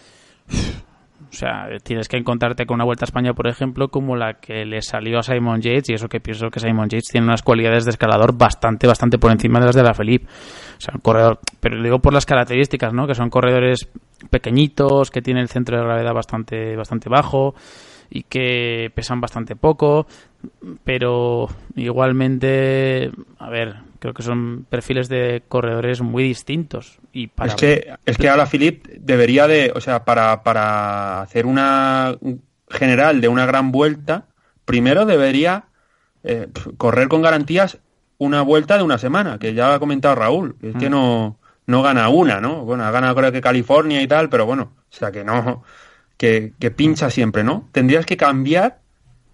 S2: o sea, tienes que encontrarte con una Vuelta a España, por ejemplo, como la que le salió a Simon Yates, y eso que pienso que Simon Yates tiene unas cualidades de escalador bastante, bastante por encima de las de la Felipe. O sea, un corredor, pero lo digo por las características, ¿no? Que son corredores pequeñitos, que tienen el centro de gravedad bastante, bastante bajo y que pesan bastante poco, pero igualmente, a ver, creo que son perfiles de corredores muy distintos. Y para...
S4: Es que, es que ahora Philip debería de, o sea, para, para hacer una general de una gran vuelta, primero debería eh, correr con garantías una vuelta de una semana, que ya ha comentado Raúl, es que mm. no, no gana una, ¿no? Bueno, ha ganado creo que California y tal, pero bueno, o sea que no, que, que pincha siempre, ¿no? Tendrías que cambiar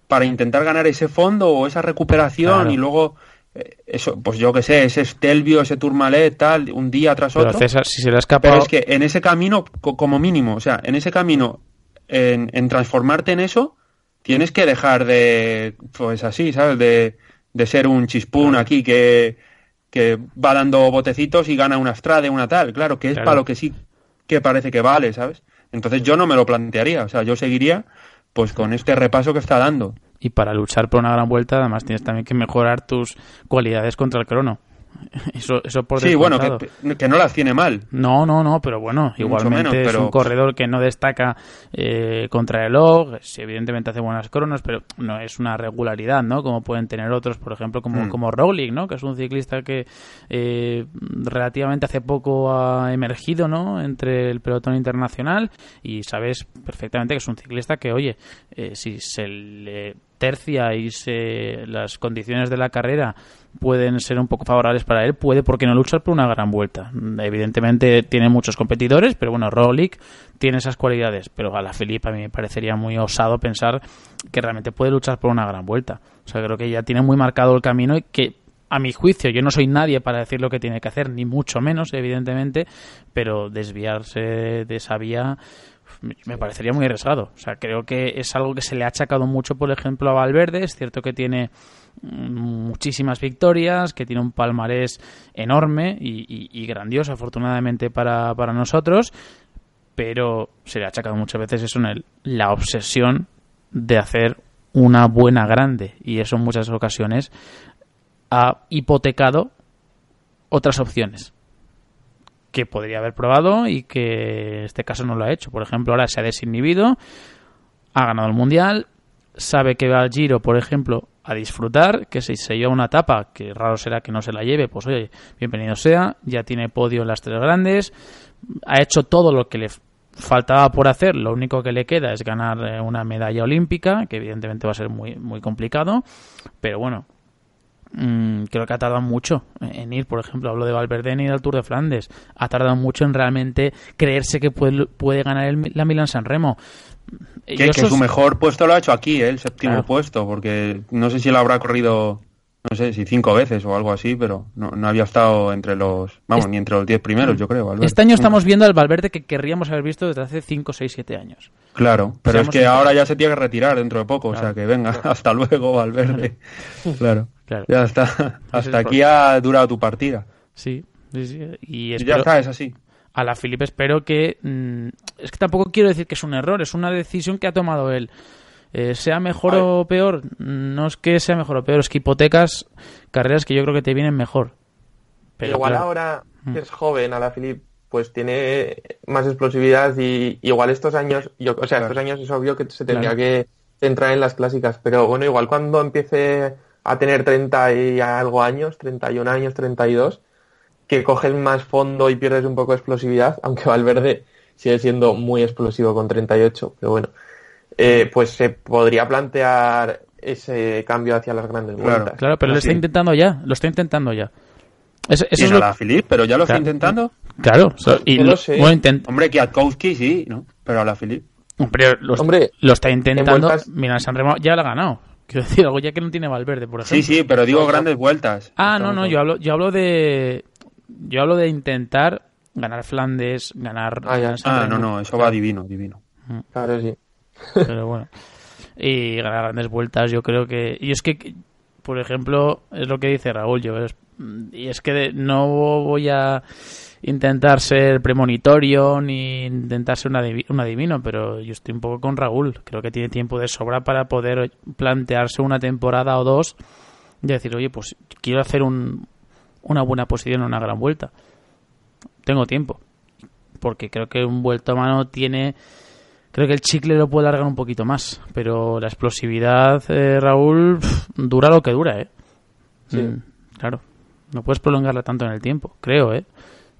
S4: para intentar ganar ese fondo o esa recuperación y luego eh, eso, pues yo que sé, ese Stelvio, ese Tourmalet, tal, un día tras otro.
S2: César, si se le ha
S4: Pero es que en ese camino, como mínimo, o sea, en ese camino, en, transformarte en eso, tienes que dejar de, pues así, ¿sabes? De, de ser un chispún aquí que, que va dando botecitos y gana una estrada, una tal. Claro, que es para lo que sí que parece que vale, ¿sabes? Entonces yo no me lo plantearía, o sea, yo seguiría pues con este repaso que está dando
S2: y para luchar por una gran vuelta además tienes también que mejorar tus cualidades contra el crono. <laughs> Eso, eso por
S4: Sí, bueno, que, no las tiene mal.
S2: No, no, no, pero bueno, igualmente es un corredor que no destaca eh, contra el log, evidentemente hace buenas cronos, pero no es una regularidad, ¿no? Como pueden tener otros, por ejemplo, como, mm. como Rowling, ¿no? Que es un ciclista que eh, relativamente hace poco ha emergido, ¿no? Entre el pelotón internacional y sabes perfectamente que es un ciclista que, oye, eh, si se le tercia y se, las condiciones de la carrera pueden ser un poco favorables para él, puede, porque no luchar por una gran vuelta? Evidentemente tiene muchos competidores, pero bueno, Roglic tiene esas cualidades, pero a la Felipe a mí me parecería muy osado pensar que realmente puede luchar por una gran vuelta. O sea, creo que ya tiene muy marcado el camino y que a mi juicio, yo no soy nadie para decir lo que tiene que hacer, ni mucho menos, evidentemente, pero desviarse de esa vía me parecería muy arriesgado. O sea, creo que es algo que se le ha achacado mucho, por ejemplo, a Valverde. Es cierto que tiene mm, muchísimas victorias, que tiene un palmarés enorme y, grandioso, afortunadamente para, para, nosotros, pero se le ha achacado muchas veces eso en el, la obsesión de hacer una buena grande y eso en muchas ocasiones ha hipotecado otras opciones que podría haber probado y que en este caso no lo ha hecho. Por ejemplo, ahora se ha desinhibido, ha ganado el Mundial, sabe que va al Giro, por ejemplo, a disfrutar, que si se lleva una etapa, que raro será que no se la lleve, pues oye, bienvenido sea, ya tiene podio en las tres grandes, ha hecho todo lo que le faltaba por hacer, lo único que le queda es ganar eh, una medalla olímpica, que evidentemente va a ser muy, muy complicado, pero bueno, mm, creo que ha tardado mucho en ir, por ejemplo, hablo de Valverde en ir al Tour de Flandes, ha tardado mucho en realmente creerse que puede, puede ganar el, la Milan San Remo.
S4: Que, que su mejor puesto lo ha hecho aquí, ¿eh? el séptimo claro. puesto, porque no sé si lo habrá corrido no sé si cinco veces o algo así, pero no, no había estado entre los, vamos, ni entre los diez primeros, yo creo. Valverde.
S2: Este año estamos viendo al Valverde que querríamos haber visto desde hace cinco, seis, siete años.
S4: Claro, pero Seamos es que ahora ya se tiene que retirar dentro de poco, claro. o sea que venga, <laughs> hasta luego Valverde. claro, claro. ya está, hasta aquí ha durado tu partida.
S2: Sí, sí, sí. Y,
S4: espero... y ya está, es así.
S2: A la Felipe espero que... Mmm, es que tampoco quiero decir que es un error, es una decisión que ha tomado él. Eh, sea mejor o peor, no es que sea mejor o peor, es que hipotecas carreras que yo creo que te vienen mejor.
S3: Pero igual claro. ahora mm. que es joven, a la Philip, pues tiene más explosividad y igual estos años, yo, o sea, claro. estos años es obvio que se tendría claro. que centrar en las clásicas, pero bueno, igual cuando empiece a tener 30 y algo años, 31 años, 32, que coges más fondo y pierdes un poco de explosividad, <laughs> aunque Valverde sigue siendo muy explosivo con 38, pero bueno eh, pues se podría plantear ese cambio hacia las grandes vueltas.
S2: Claro, pero lo está intentando ya, lo está intentando ya.
S4: Eso, eso es lo... la Philip, pero ya lo claro. está intentando.
S2: Claro, so, y lo,
S3: sé.
S2: Bueno, intent...
S4: Hombre, Kwiatkowski sí, ¿no? Pero a la Philip.
S2: Hombre, lo, Hombre, lo está intentando. Vueltas... Mira, San Remo ya lo ha ganado. Quiero decir, algo ya que no tiene Valverde, por ejemplo.
S4: Sí, sí, pero digo grandes vueltas.
S2: Ah, no, no, yo hablo, yo hablo de. Yo hablo de intentar ganar Flandes, ganar.
S4: Ah, ya. ah no, no, eso va divino, divino.
S3: Claro, sí.
S2: Pero bueno. Y ganar grandes vueltas, yo creo que. Y es que, por ejemplo, es lo que dice Raúl. Yo es, y es que no voy a intentar ser premonitorio ni intentar ser un adivino, pero yo estoy un poco con Raúl. Creo que tiene tiempo de sobra para poder plantearse una temporada o dos y decir, oye, pues quiero hacer un, una buena posición en una gran vuelta. Tengo tiempo. Porque creo que un vuelto a mano tiene Creo que el chicle lo puede alargar un poquito más, pero la explosividad, eh, Raúl, dura lo que dura, ¿eh?
S3: Sí.
S2: Mm, claro, no puedes prolongarla tanto en el tiempo, creo, ¿eh?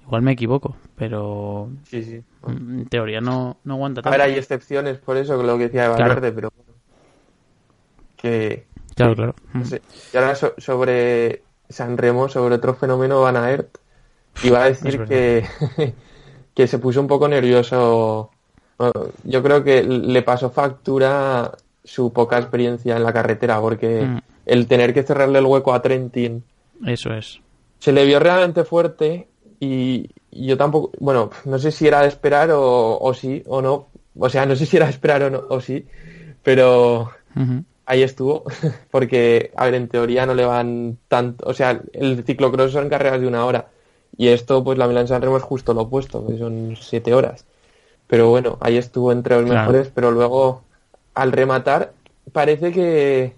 S2: Igual me equivoco, pero
S3: sí, sí.
S2: en teoría no, no aguanta tanto.
S3: A ver, hay excepciones por eso, lo que decía de Valverde, claro. pero que...
S2: Claro, claro.
S3: No sé. Y ahora so sobre San Remo, sobre otro fenómeno, Van Aert, iba a decir que, <laughs> que se puso un poco nervioso yo creo que le pasó factura su poca experiencia en la carretera, porque mm. el tener que cerrarle el hueco a Trentin.
S2: Eso es.
S3: Se le vio realmente fuerte y yo tampoco. Bueno, no sé si era de esperar o, o sí o no. O sea, no sé si era de esperar o, no, o sí, pero uh -huh. Ahí estuvo. <laughs> Porque, a ver, en teoría no le van tanto. O sea, el ciclocross son carreras de una hora. Y esto, pues la Milan San Remo es justo lo opuesto, que son siete horas. Pero bueno, ahí estuvo entre los claro. mejores, pero luego al rematar parece que,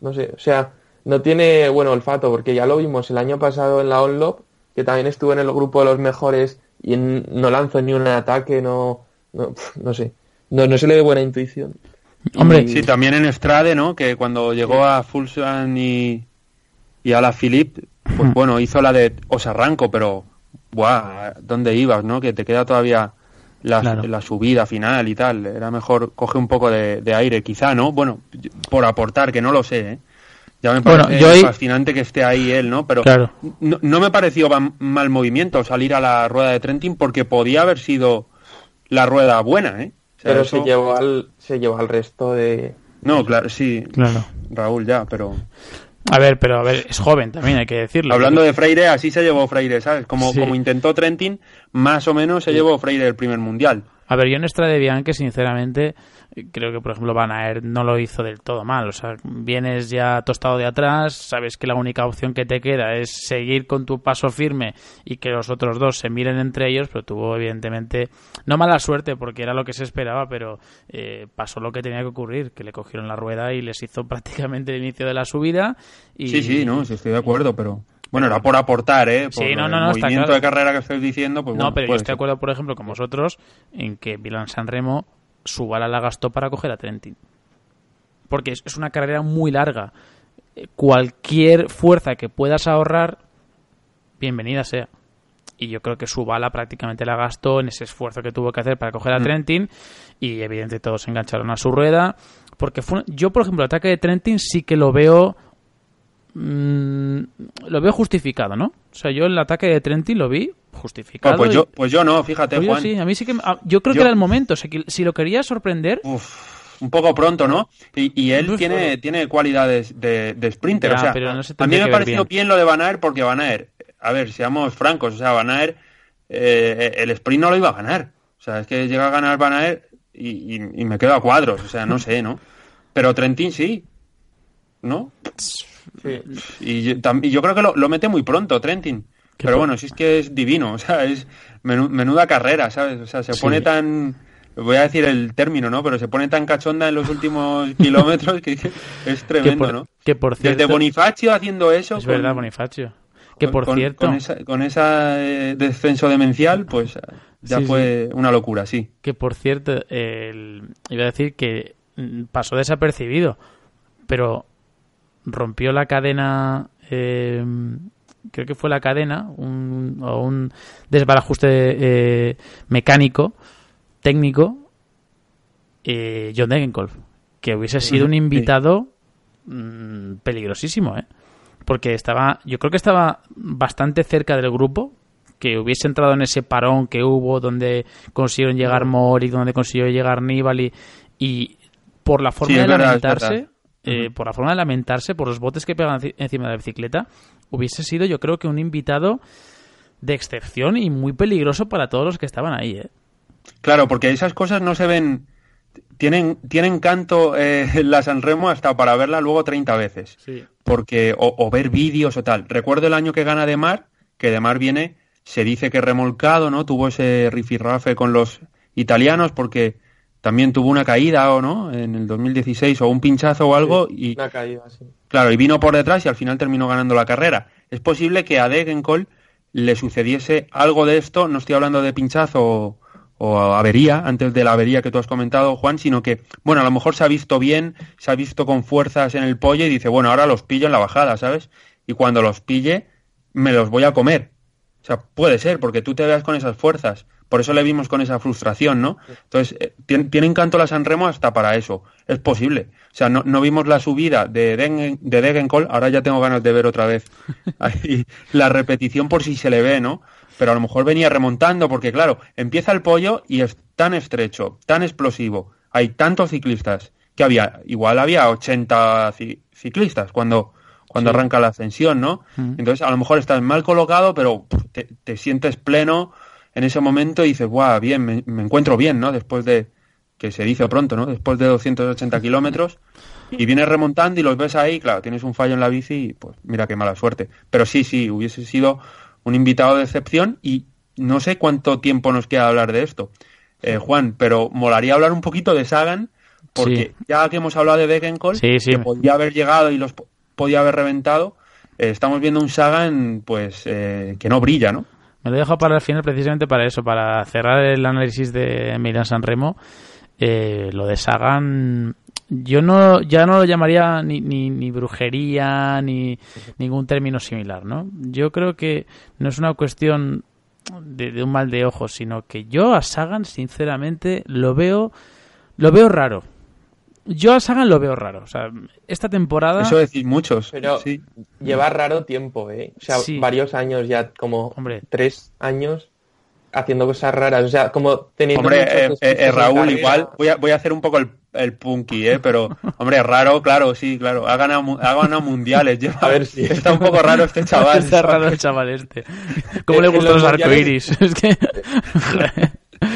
S3: no sé, o sea, no tiene buen olfato, porque ya lo vimos el año pasado en la Onlop, que también estuvo en el grupo de los mejores y no lanzó ni un ataque, no, no, no sé, no, no se le ve buena intuición.
S4: Hombre, y... sí, también en Estrade, ¿no? Que cuando llegó a Fulsan y, y a la Philip, pues bueno, hizo la de os arranco, pero, ¡buah! ¿Dónde ibas, no? Que te queda todavía la, claro. la, subida final y tal. Era mejor coge un poco de, de, aire, quizá, ¿no? Bueno, por aportar, que no lo sé, ¿eh? Ya me parece yo fascinante que esté ahí él, ¿no? Pero
S2: claro.
S4: no, no, me pareció mal movimiento salir a la rueda de Trentin porque podía haber sido la rueda buena, ¿eh?
S3: Sea, pero eso... se llevó al se llevó al resto de
S4: No, claro, sí.
S2: Claro.
S4: Raúl ya, pero
S2: a ver, pero a ver, es joven también, hay que decirlo.
S4: Hablando de Freire, así se llevó Freire, ¿sabes? Como, sí. como intentó Trentin, más o menos se sí. llevó Freire el primer mundial.
S2: A ver, yo en Estrade Bianche, sinceramente, creo que, por ejemplo, Van Aert no lo hizo del todo mal. O sea, vienes ya tostado de atrás, sabes que la única opción que te queda es seguir con tu paso firme y que los otros dos se miren entre ellos, pero tuvo, evidentemente, no mala suerte, porque era lo que se esperaba, pero eh, pasó lo que tenía que ocurrir, que le cogieron la rueda y les hizo <laughs> prácticamente el inicio de la subida.
S4: Sí, sí, no, sí, estoy de acuerdo, pero... Bueno, era por aportar, ¿eh? Por
S2: Sí, no, no,
S4: el
S2: no, está
S4: movimiento
S2: claro.
S4: de carrera que estoy diciendo, pues
S2: No,
S4: bueno,
S2: pero yo estoy de acuerdo, por ejemplo, con vosotros en que Milan San Remo su bala la gastó para coger a Trentin. Porque es, es una carrera muy larga. Eh, Cualquier fuerza que puedas ahorrar, bienvenida sea. Y yo creo que su bala prácticamente la gastó en ese esfuerzo que tuvo que hacer para coger a
S4: Mm.
S2: Trentin. Y evidentemente todos se engancharon a su rueda. Porque fue, yo, por ejemplo, el ataque de Trentin sí que lo veo. Mm, lo veo justificado, ¿no? O sea, yo el ataque de Trentin lo vi justificado.
S4: Pues,
S2: y-
S4: yo, pues yo no, fíjate,
S2: pues yo
S4: Juan.
S2: sí, a mí sí que. a- yo creo que
S4: Yo-
S2: era el momento. O sea, que si lo quería sorprender.
S4: Uf, un poco pronto, ¿no? Y, y él
S2: Uf,
S4: tiene,
S2: bueno.
S4: tiene cualidades de, de sprinter.
S2: Ya,
S4: o sea,
S2: pero no se
S4: a mí me pareció
S2: bien.
S4: bien. lo de Van Aert porque Van Aert, a ver, seamos francos, o sea, Van Aert, eh, el sprint no lo iba a ganar. O sea, es que llega a ganar Van Aert y, y- y me quedo a cuadros, o sea, no sé, ¿no? Pero Trentin sí, ¿no?
S3: Sí.
S4: Y yo, tam- y yo creo que lo, lo mete muy pronto, Trentin. Pero bueno, si es que es divino, o sea, es menu- menuda carrera, ¿sabes? O sea, se
S2: Sí.
S4: pone tan, voy a decir el término, ¿no? Pero se pone tan cachonda en los últimos <laughs> kilómetros que es
S2: Que
S4: tremendo,
S2: por,
S4: ¿no?
S2: que por cierto.
S4: Desde Bonifacio haciendo eso.
S2: es
S4: con-
S2: verdad, Bonifacio. Que por
S4: con-
S2: cierto.
S4: Con esa, con esa, eh, descenso demencial, pues ya
S2: Sí,
S4: fue una locura, sí.
S2: Que por cierto, el- iba a decir que mm, pasó desapercibido, pero rompió la cadena, eh, creo que fue la cadena, un, o un desbarajuste eh, mecánico, técnico, eh, John Degenkolb, que hubiese sido un invitado mm, peligrosísimo, ¿eh? Porque estaba, yo creo que estaba bastante cerca del grupo, que hubiese entrado en ese parón que hubo donde consiguieron llegar Mori, donde consiguió llegar Nibali y por la forma
S4: Sí,
S2: de lamentarse, eh, por la forma de lamentarse, por los botes que pegan enci- encima de la bicicleta, hubiese sido yo creo que un invitado de excepción y muy peligroso para todos los que estaban ahí, ¿eh?
S4: Claro, porque esas cosas no se ven. Tienen, tienen canto eh, <laughs> la San Remo hasta para verla luego 30 veces.
S2: Sí.
S4: Porque, o, o ver vídeos o tal. Recuerdo el año que gana De Mar, que De Mar viene, se dice que remolcado, ¿no? Tuvo ese rifirrafe con los italianos porque también tuvo una caída, ¿o no? En el 2016, o un pinchazo o algo, y
S3: Una caída así.
S4: Claro, y vino por detrás y al final terminó ganando la carrera. Es posible que a Degenkolb le sucediese algo de esto, no estoy hablando de pinchazo o, o avería, antes de la avería que tú has comentado, Juan, sino que, bueno, a lo mejor se ha visto bien, se ha visto con fuerzas en el pollo y dice, bueno, ahora los pillo en la bajada, ¿sabes? Y cuando los pille, me los voy a comer. O sea, puede ser, porque tú te veas con esas fuerzas. Por eso le vimos con esa frustración, ¿no? Entonces, eh, tien- tiene encanto la San Remo hasta para eso. Es posible. O sea, no, no vimos la subida de, Degen- de ahora ya tengo ganas de ver otra vez <laughs> ahí la repetición por si se le ve, ¿no? Pero a lo mejor venía remontando, porque claro, empieza el pollo y es tan estrecho, tan explosivo, hay tantos ciclistas, que había, igual había 80 ci- ciclistas cuando, cuando
S2: Sí.
S4: arranca la ascensión, ¿no?
S2: Mm.
S4: Entonces, a lo mejor estás mal colocado, pero te sientes pleno en ese momento y dices, guau, bien, me, me encuentro bien, ¿no? Después de, que se dice pronto, ¿no? Después de 280 kilómetros y vienes remontando y los ves ahí, claro, tienes un fallo en la bici y pues mira qué mala suerte. Pero sí, sí, hubiese sido un invitado de excepción y no sé cuánto tiempo nos queda hablar de esto, eh, Juan, pero molaría hablar un poquito de Sagan porque
S2: Sí.
S4: ya que hemos hablado de Degenkolb,
S2: Sí, sí.
S4: que podía haber llegado y los po- podía haber reventado, eh, estamos viendo un Sagan pues eh, que no brilla, ¿no?
S2: Me lo he dejado para el final precisamente para eso, para cerrar el análisis de Milan San Remo. Eh, lo de Sagan, yo no ya no lo llamaría ni, ni, ni brujería ni ningún término similar, ¿no? Yo creo que no es una cuestión de, de un mal de ojos, sino que yo a Sagan, sinceramente, lo veo lo veo raro. Yo a Sagan lo veo raro. O sea, esta temporada.
S4: Eso decís muchos.
S3: Pero
S4: sí.
S3: lleva raro tiempo, ¿eh? O sea,
S2: Sí.
S3: varios años ya, como
S2: Hombre.
S3: tres años haciendo cosas raras. O sea, como teniendo
S4: Hombre,
S3: muchos
S4: eh, eh, eh, Raúl, igual voy a, voy a hacer un poco el, el punky, ¿eh? Pero, <laughs> hombre, raro, claro, sí, claro. Ha ganado, ha ganado mundiales. Lleva, <laughs>
S3: A ver si- <laughs>
S4: Está un poco raro este chaval.
S2: Está raro
S4: ¿sabes?
S2: el chaval este. ¿Cómo le gustan
S3: los
S2: los
S3: mundiales-
S2: arcoiris? Es que.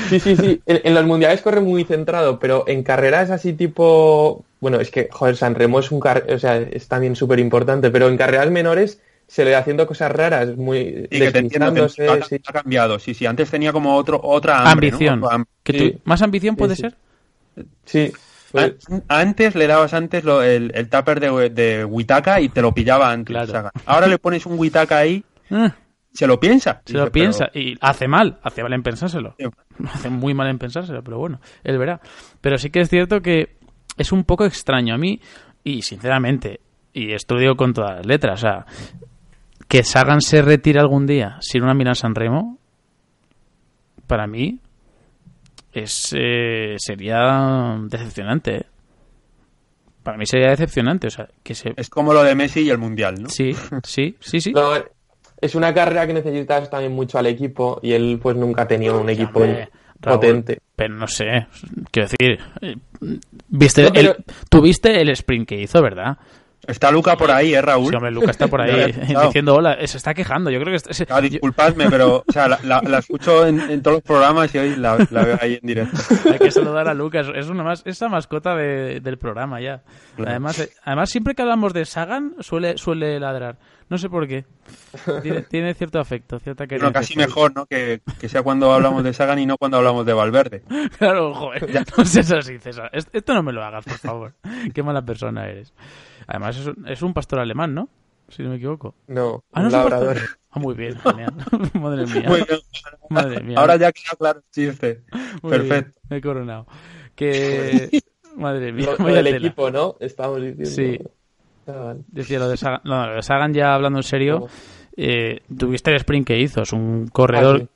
S3: Sí, sí, sí. En, en los mundiales corre muy centrado, pero en carreras así tipo. Bueno, es que, joder, San Remo es un car... o sea, es también súper importante, pero en carreras menores se le ve haciendo cosas raras, muy
S4: Sí, que te entiendo, que
S3: deslizándose,
S4: ha,
S3: sí.
S4: ha cambiado. Sí, sí, antes tenía como otro, otra hambre, ¿no?
S2: ambición. Que
S3: Sí.
S2: ¿Más ambición puede
S3: sí.
S2: ser?
S3: Sí. Pues,
S4: An- Antes le dabas antes lo- el, el tupper de, de Witaka y te lo pillaba antes.
S2: Claro.
S4: Ahora le pones un Witaka ahí,
S2: Ah,
S4: se lo piensa.
S2: se lo
S4: Dice,
S2: piensa
S4: pero-
S2: y hace mal, hace mal en pensárselo.
S4: Sí.
S2: Hace muy mal en pensárselo, pero bueno, él verá. Pero sí que es cierto que es un poco extraño a mí y sinceramente, y esto lo digo con todas las letras, o sea, que Sagan se retire algún día sin una Milan San Remo, para mí es eh, sería decepcionante. ¿eh? Para mí sería decepcionante, o sea, que se
S4: Es como lo de Messi y el Mundial, ¿no?
S2: sí, sí, sí, sí.
S3: no, es una carrera que necesitas también mucho al equipo y él pues nunca ha tenido un equipo
S2: Raúl,
S3: potente.
S2: Pero no sé, quiero decir, eh, viste
S3: No, pero-
S2: el, tú viste el sprint que hizo, ¿verdad?
S4: Está Luca por ahí, ¿eh, Raúl?
S2: Sí, hombre, Luca está por ahí <laughs>
S4: Ya, claro.
S2: diciendo hola, se está quejando. Yo creo que es-
S4: Ah, disculpadme, pero o sea, la, la- la escucho en, en todos los programas y hoy la, la veo ahí en directo.
S2: hay que saludar a Lucas. Es una más, esa mascota de- del programa ya.
S4: Claro.
S2: Además, eh, además siempre que hablamos de Sagan suele suele ladrar. No sé por qué. Tiene, tiene cierto afecto, cierta querencia.
S4: Bueno, casi mejor, ¿no? Que, que sea cuando hablamos de Sagan y no cuando hablamos de Valverde.
S2: Claro, joder. <laughs> No seas así, César. Es- Esto no me lo hagas, por favor. <laughs> Qué mala persona eres. Además, es un, es un pastor alemán, ¿no? Si no me equivoco.
S3: No,
S2: Ah, no
S3: un labrador.
S2: Ah, muy bien, genial. <laughs> Madre mía.
S4: Muy bien.
S2: Madre mía.
S4: Ahora ya queda claro el chiste.
S2: Muy
S4: Perfecto.
S2: bien, Me he coronado. Que. <laughs> Madre mía.
S3: Lo, lo
S2: vaya
S3: del
S2: tela.
S3: equipo, ¿no? Estamos diciendo.
S2: Sí.
S3: Ah, vale.
S2: Decía lo de Sagan. No, lo de Sagan ya hablando en serio. eh, tuviste el sprint que hizo. Es un corredor.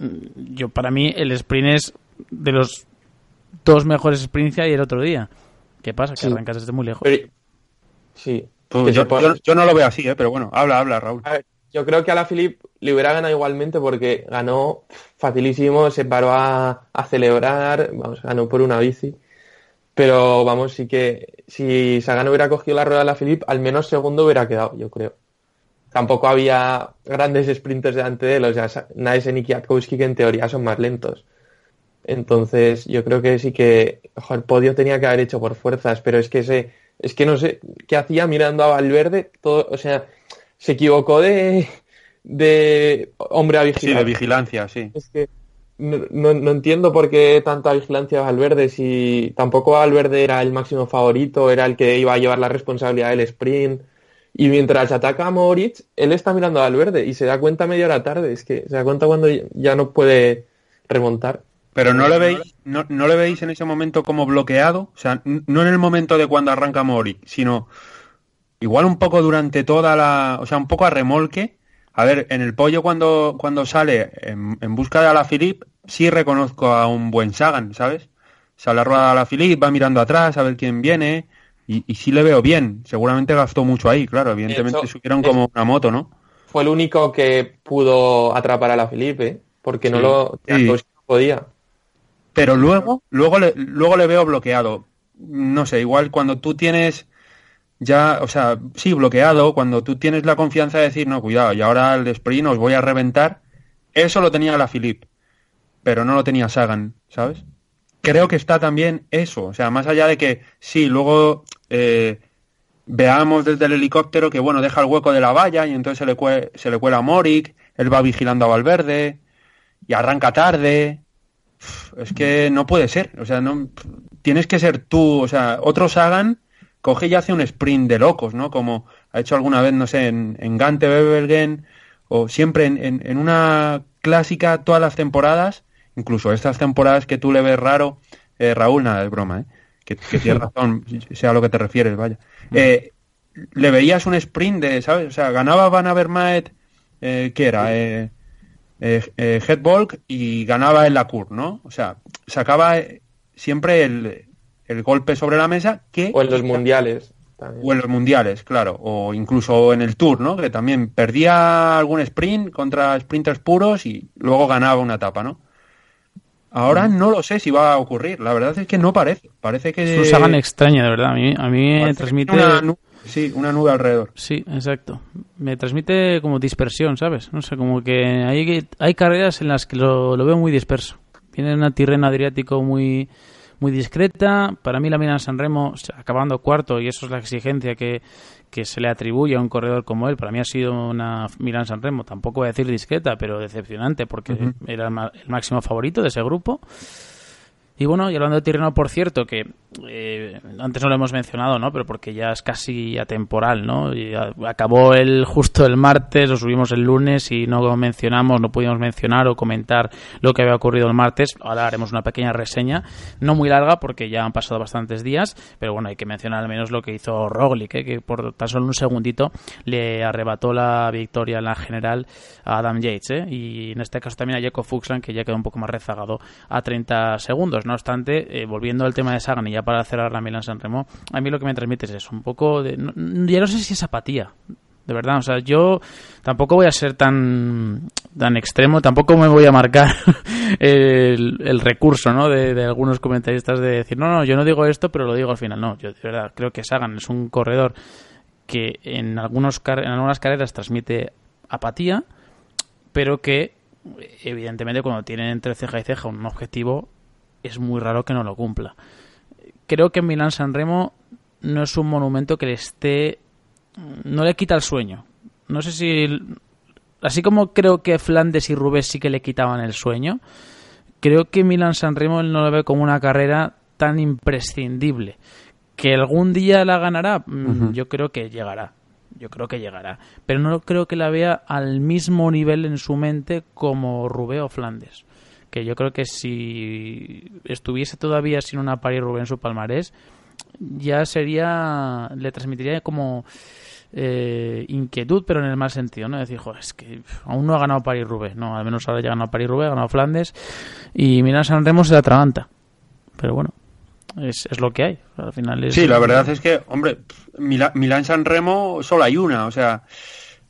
S3: Ah,
S2: Yo, para mí, el sprint es de los dos mejores sprints que hay el otro día. ¿Qué pasa? Que
S3: Sí.
S2: arrancas desde muy lejos.
S3: Pero- sí.
S4: Pues yo, yo- yo no lo veo así, ¿eh? Pero bueno, habla, habla, Raúl.
S3: A ver, yo creo que a la Philip le hubiera ganado igualmente porque ganó facilísimo, se paró a, a celebrar, vamos, ganó por una bici. Pero vamos, sí que si Sagan hubiera cogido la rueda de la Philip, al menos segundo hubiera quedado, yo creo. Tampoco había grandes sprinters delante de él, o sea, Naesen y Kwiatkowski que en teoría son más lentos. Entonces, yo creo que sí que ojo, el podio tenía que haber hecho por fuerzas, pero es que ese, es que no sé qué hacía mirando a Valverde, todo, o sea, se equivocó de, de hombre a
S4: Sí,
S3: vigilar.
S4: de vigilancia, sí.
S3: Es que no, no, no entiendo por qué tanta vigilancia a Valverde si tampoco Valverde era el máximo favorito, era el que iba a llevar la responsabilidad del sprint. Y mientras ataca a Moritz, él está mirando a Valverde y se da cuenta media hora tarde. Es que se da cuenta cuando ya no puede remontar.
S4: Pero no le veis, no, no le veis en ese momento como bloqueado, o sea, no en el momento de cuando arranca Mori, sino igual un poco durante toda la, o sea, un poco a remolque. A ver, en el pollo cuando, cuando sale en, en busca de a la Philip, sí reconozco a un buen Sagan, ¿sabes? Sale a rueda a la Philip, va mirando atrás a ver quién viene, y, y sí le veo bien. Seguramente gastó mucho ahí, claro, evidentemente
S3: hecho,
S4: subieron como una moto, ¿no?
S3: Fue el único que pudo atrapar a la Felipe, porque no
S4: Sí,
S3: lo
S4: sí.
S3: Podía.
S4: Pero luego, luego le, luego le veo bloqueado. No sé, igual cuando tú tienes ya, o sea, sí, bloqueado, cuando tú tienes la confianza de decir, no, cuidado, y ahora el sprint os voy a reventar, eso lo tenía la Philip, pero no lo tenía Sagan, ¿sabes? Creo que está también eso, o sea, más allá de que sí, luego eh, veamos desde el helicóptero que, bueno, deja el hueco de la valla y entonces se le, cue- se le cuela a Morik, él va vigilando a Valverde y arranca tarde, es que no puede ser, o sea, no tienes que ser tú, o sea, otro Sagan coge y hace un sprint de locos, ¿no? Como ha hecho alguna vez, no sé, en, en Gante Wevelgem o siempre en, en- en una clásica todas las temporadas, incluso estas temporadas que tú le ves raro, eh, Raúl, nada, es broma, ¿eh? Que, que tienes <laughs> razón, sea a lo que te refieres, vaya. Eh, le veías un sprint de, ¿sabes? O sea, ganaba Van Avermaet, eh, ¿qué era? Eh, eh, eh, y ganaba el Lacur, ¿no? O sea, sacaba eh, siempre el, el golpe sobre la mesa que
S3: O en los mundiales. también.
S4: o en los mundiales, claro, o incluso en el Tour, ¿no? Que también perdía algún sprint contra sprinters puros y luego ganaba una etapa, ¿no? Ahora no lo sé si va a ocurrir. La verdad es que no parece. Parece que
S2: Es un Sagan extraño, de verdad. A mí, a mí transmite...
S4: una sí, una nube alrededor.
S2: Sí, exacto. Me transmite como dispersión, ¿sabes? No sé, como que hay, hay carreras en las que lo, lo veo muy disperso. Viene una Tirreno Adriático muy muy discreta. Para mí la Milan San Remo, acabando cuarto, y eso es la exigencia que, que se le atribuye a un corredor como él. Para mí ha sido una Milan San Remo, tampoco voy a decir discreta, pero decepcionante, porque era el máximo favorito de ese grupo. Y bueno, y hablando de Tirreno, por cierto, que eh, antes no lo hemos mencionado, ¿no? Pero porque ya es casi atemporal, ¿no? Y acabó el justo el martes, lo subimos el lunes y no mencionamos, no pudimos mencionar o comentar lo que había ocurrido el martes. Ahora haremos una pequeña reseña, no muy larga porque ya han pasado bastantes días, pero bueno, hay que mencionar al menos lo que hizo Roglic, ¿eh? que por tan solo un segundito le arrebató la victoria en la general a Adam Yates, ¿eh? Y en este caso también a Jacob Fuchsland, que ya quedó un poco más rezagado a 30 segundos. No obstante, eh, volviendo al tema de Sagan y para cerrar la Milan San Remo, a mí lo que me transmite es eso, un poco de... ya no sé si es apatía, de verdad. O sea, yo tampoco voy a ser tan, tan extremo, tampoco me voy a marcar <laughs> el, recurso ¿no? De, algunos comentaristas de decir, no, no, yo no digo esto, pero lo digo al final. No, yo de verdad creo que Sagan es un corredor que en, algunos, en algunas carreras transmite apatía, pero que evidentemente cuando tienen entre ceja y ceja un objetivo es muy raro que no lo cumpla. Creo que Milán San Remo no es un monumento que le esté. no le quita el sueño. No sé si. Así como creo que Flandes y Rubés sí que le quitaban el sueño, creo que Milán San Remo no lo ve como una carrera tan imprescindible. Que algún día la ganará, mm, yo creo que llegará. Yo creo que llegará. Pero no creo que la vea al mismo nivel en su mente como Rubé o Flandes que yo creo que si estuviese todavía sin una Paris Rubén en su palmarés, ya sería, le transmitiría como eh, inquietud, pero en el mal sentido, ¿no? Decir, joder, es que aún no ha ganado Paris Rubén, no, al menos ahora ya ha ganado Paris Rubén, ha ganado Flandes y Milan San Remo se atraganta. Pero bueno, es, es, lo que hay. Al final es...
S4: Sí, la verdad es que, hombre, Milán San Remo solo hay una, o sea,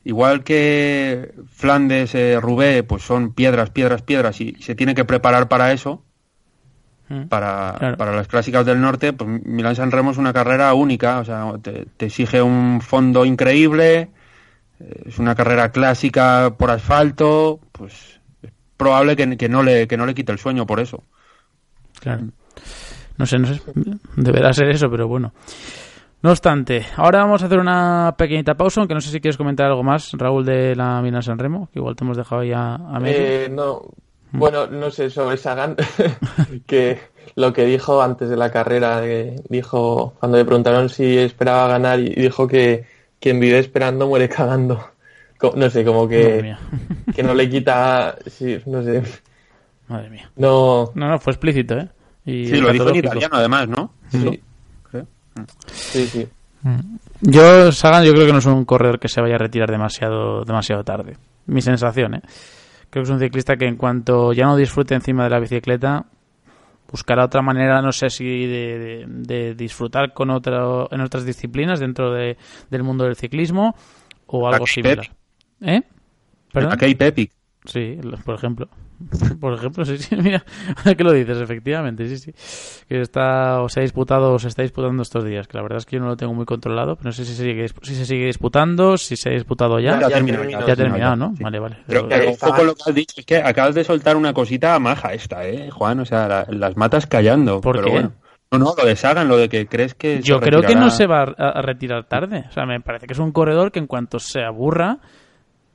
S4: Igual que Flandes, eh, Rubé, pues son piedras, piedras, piedras y se tiene que preparar para eso. Mm. Para, para, las clásicas del norte, pues Milán San Remo es una carrera única, o sea, te, exige un fondo increíble, eh, es una carrera clásica por asfalto, pues es probable que, que, no le, que no le quite el sueño por eso.
S2: Claro. No sé, no sé, deberá ser eso, pero bueno. No obstante, ahora vamos a hacer una pequeñita pausa, aunque no sé si quieres comentar algo más, Raúl, de la Mina San Remo, que igual te hemos dejado ya a medio.
S3: Eh, no, bueno, no sé, sobre Sagan, <laughs> que lo que dijo antes de la carrera, dijo, cuando le preguntaron si esperaba ganar, y dijo que quien vive esperando muere cagando. No sé, como que, <laughs> que no le quita, sí, no sé.
S2: Madre mía.
S3: No,
S2: no, no fue explícito, ¿eh?
S4: Y sí, lo dijo en italiano además, ¿no?
S3: Sí. Sí, sí.
S2: Mm. Yo, Sagan, yo creo que no es un corredor que se vaya a retirar demasiado, demasiado tarde. Mi sensación, ¿eh? Creo que es un ciclista que en cuanto ya no disfrute encima de la bicicleta, buscará otra manera, no sé si de, disfrutar con otro, en otras disciplinas dentro de, del mundo del ciclismo o algo similar. ¿Eh?
S4: ¿Perdón? Aquí hay Pepic.
S2: Sí, por ejemplo. <laughs> Por ejemplo, sí, sí, <laughs> mira, ahora que lo dices, efectivamente, sí, sí. Que está, o se ha disputado o se está disputando estos días, que la verdad es que yo no lo tengo muy controlado, pero no sé si se sigue, si se sigue disputando, si se ha disputado ya.
S3: Ya, ha terminado,
S2: ya, ha terminado, ¿no? Vale, vale.
S4: Pero, un poco lo que has dicho es que acabas de soltar una cosita maja esta, ¿eh, Juan? O sea, las matas callando.
S2: ¿Por qué? Bueno.
S4: No, no, lo de Sagan, lo de que crees que.
S2: Yo creo que no se va a retirar tarde. O sea, me parece que es un corredor que en cuanto se aburra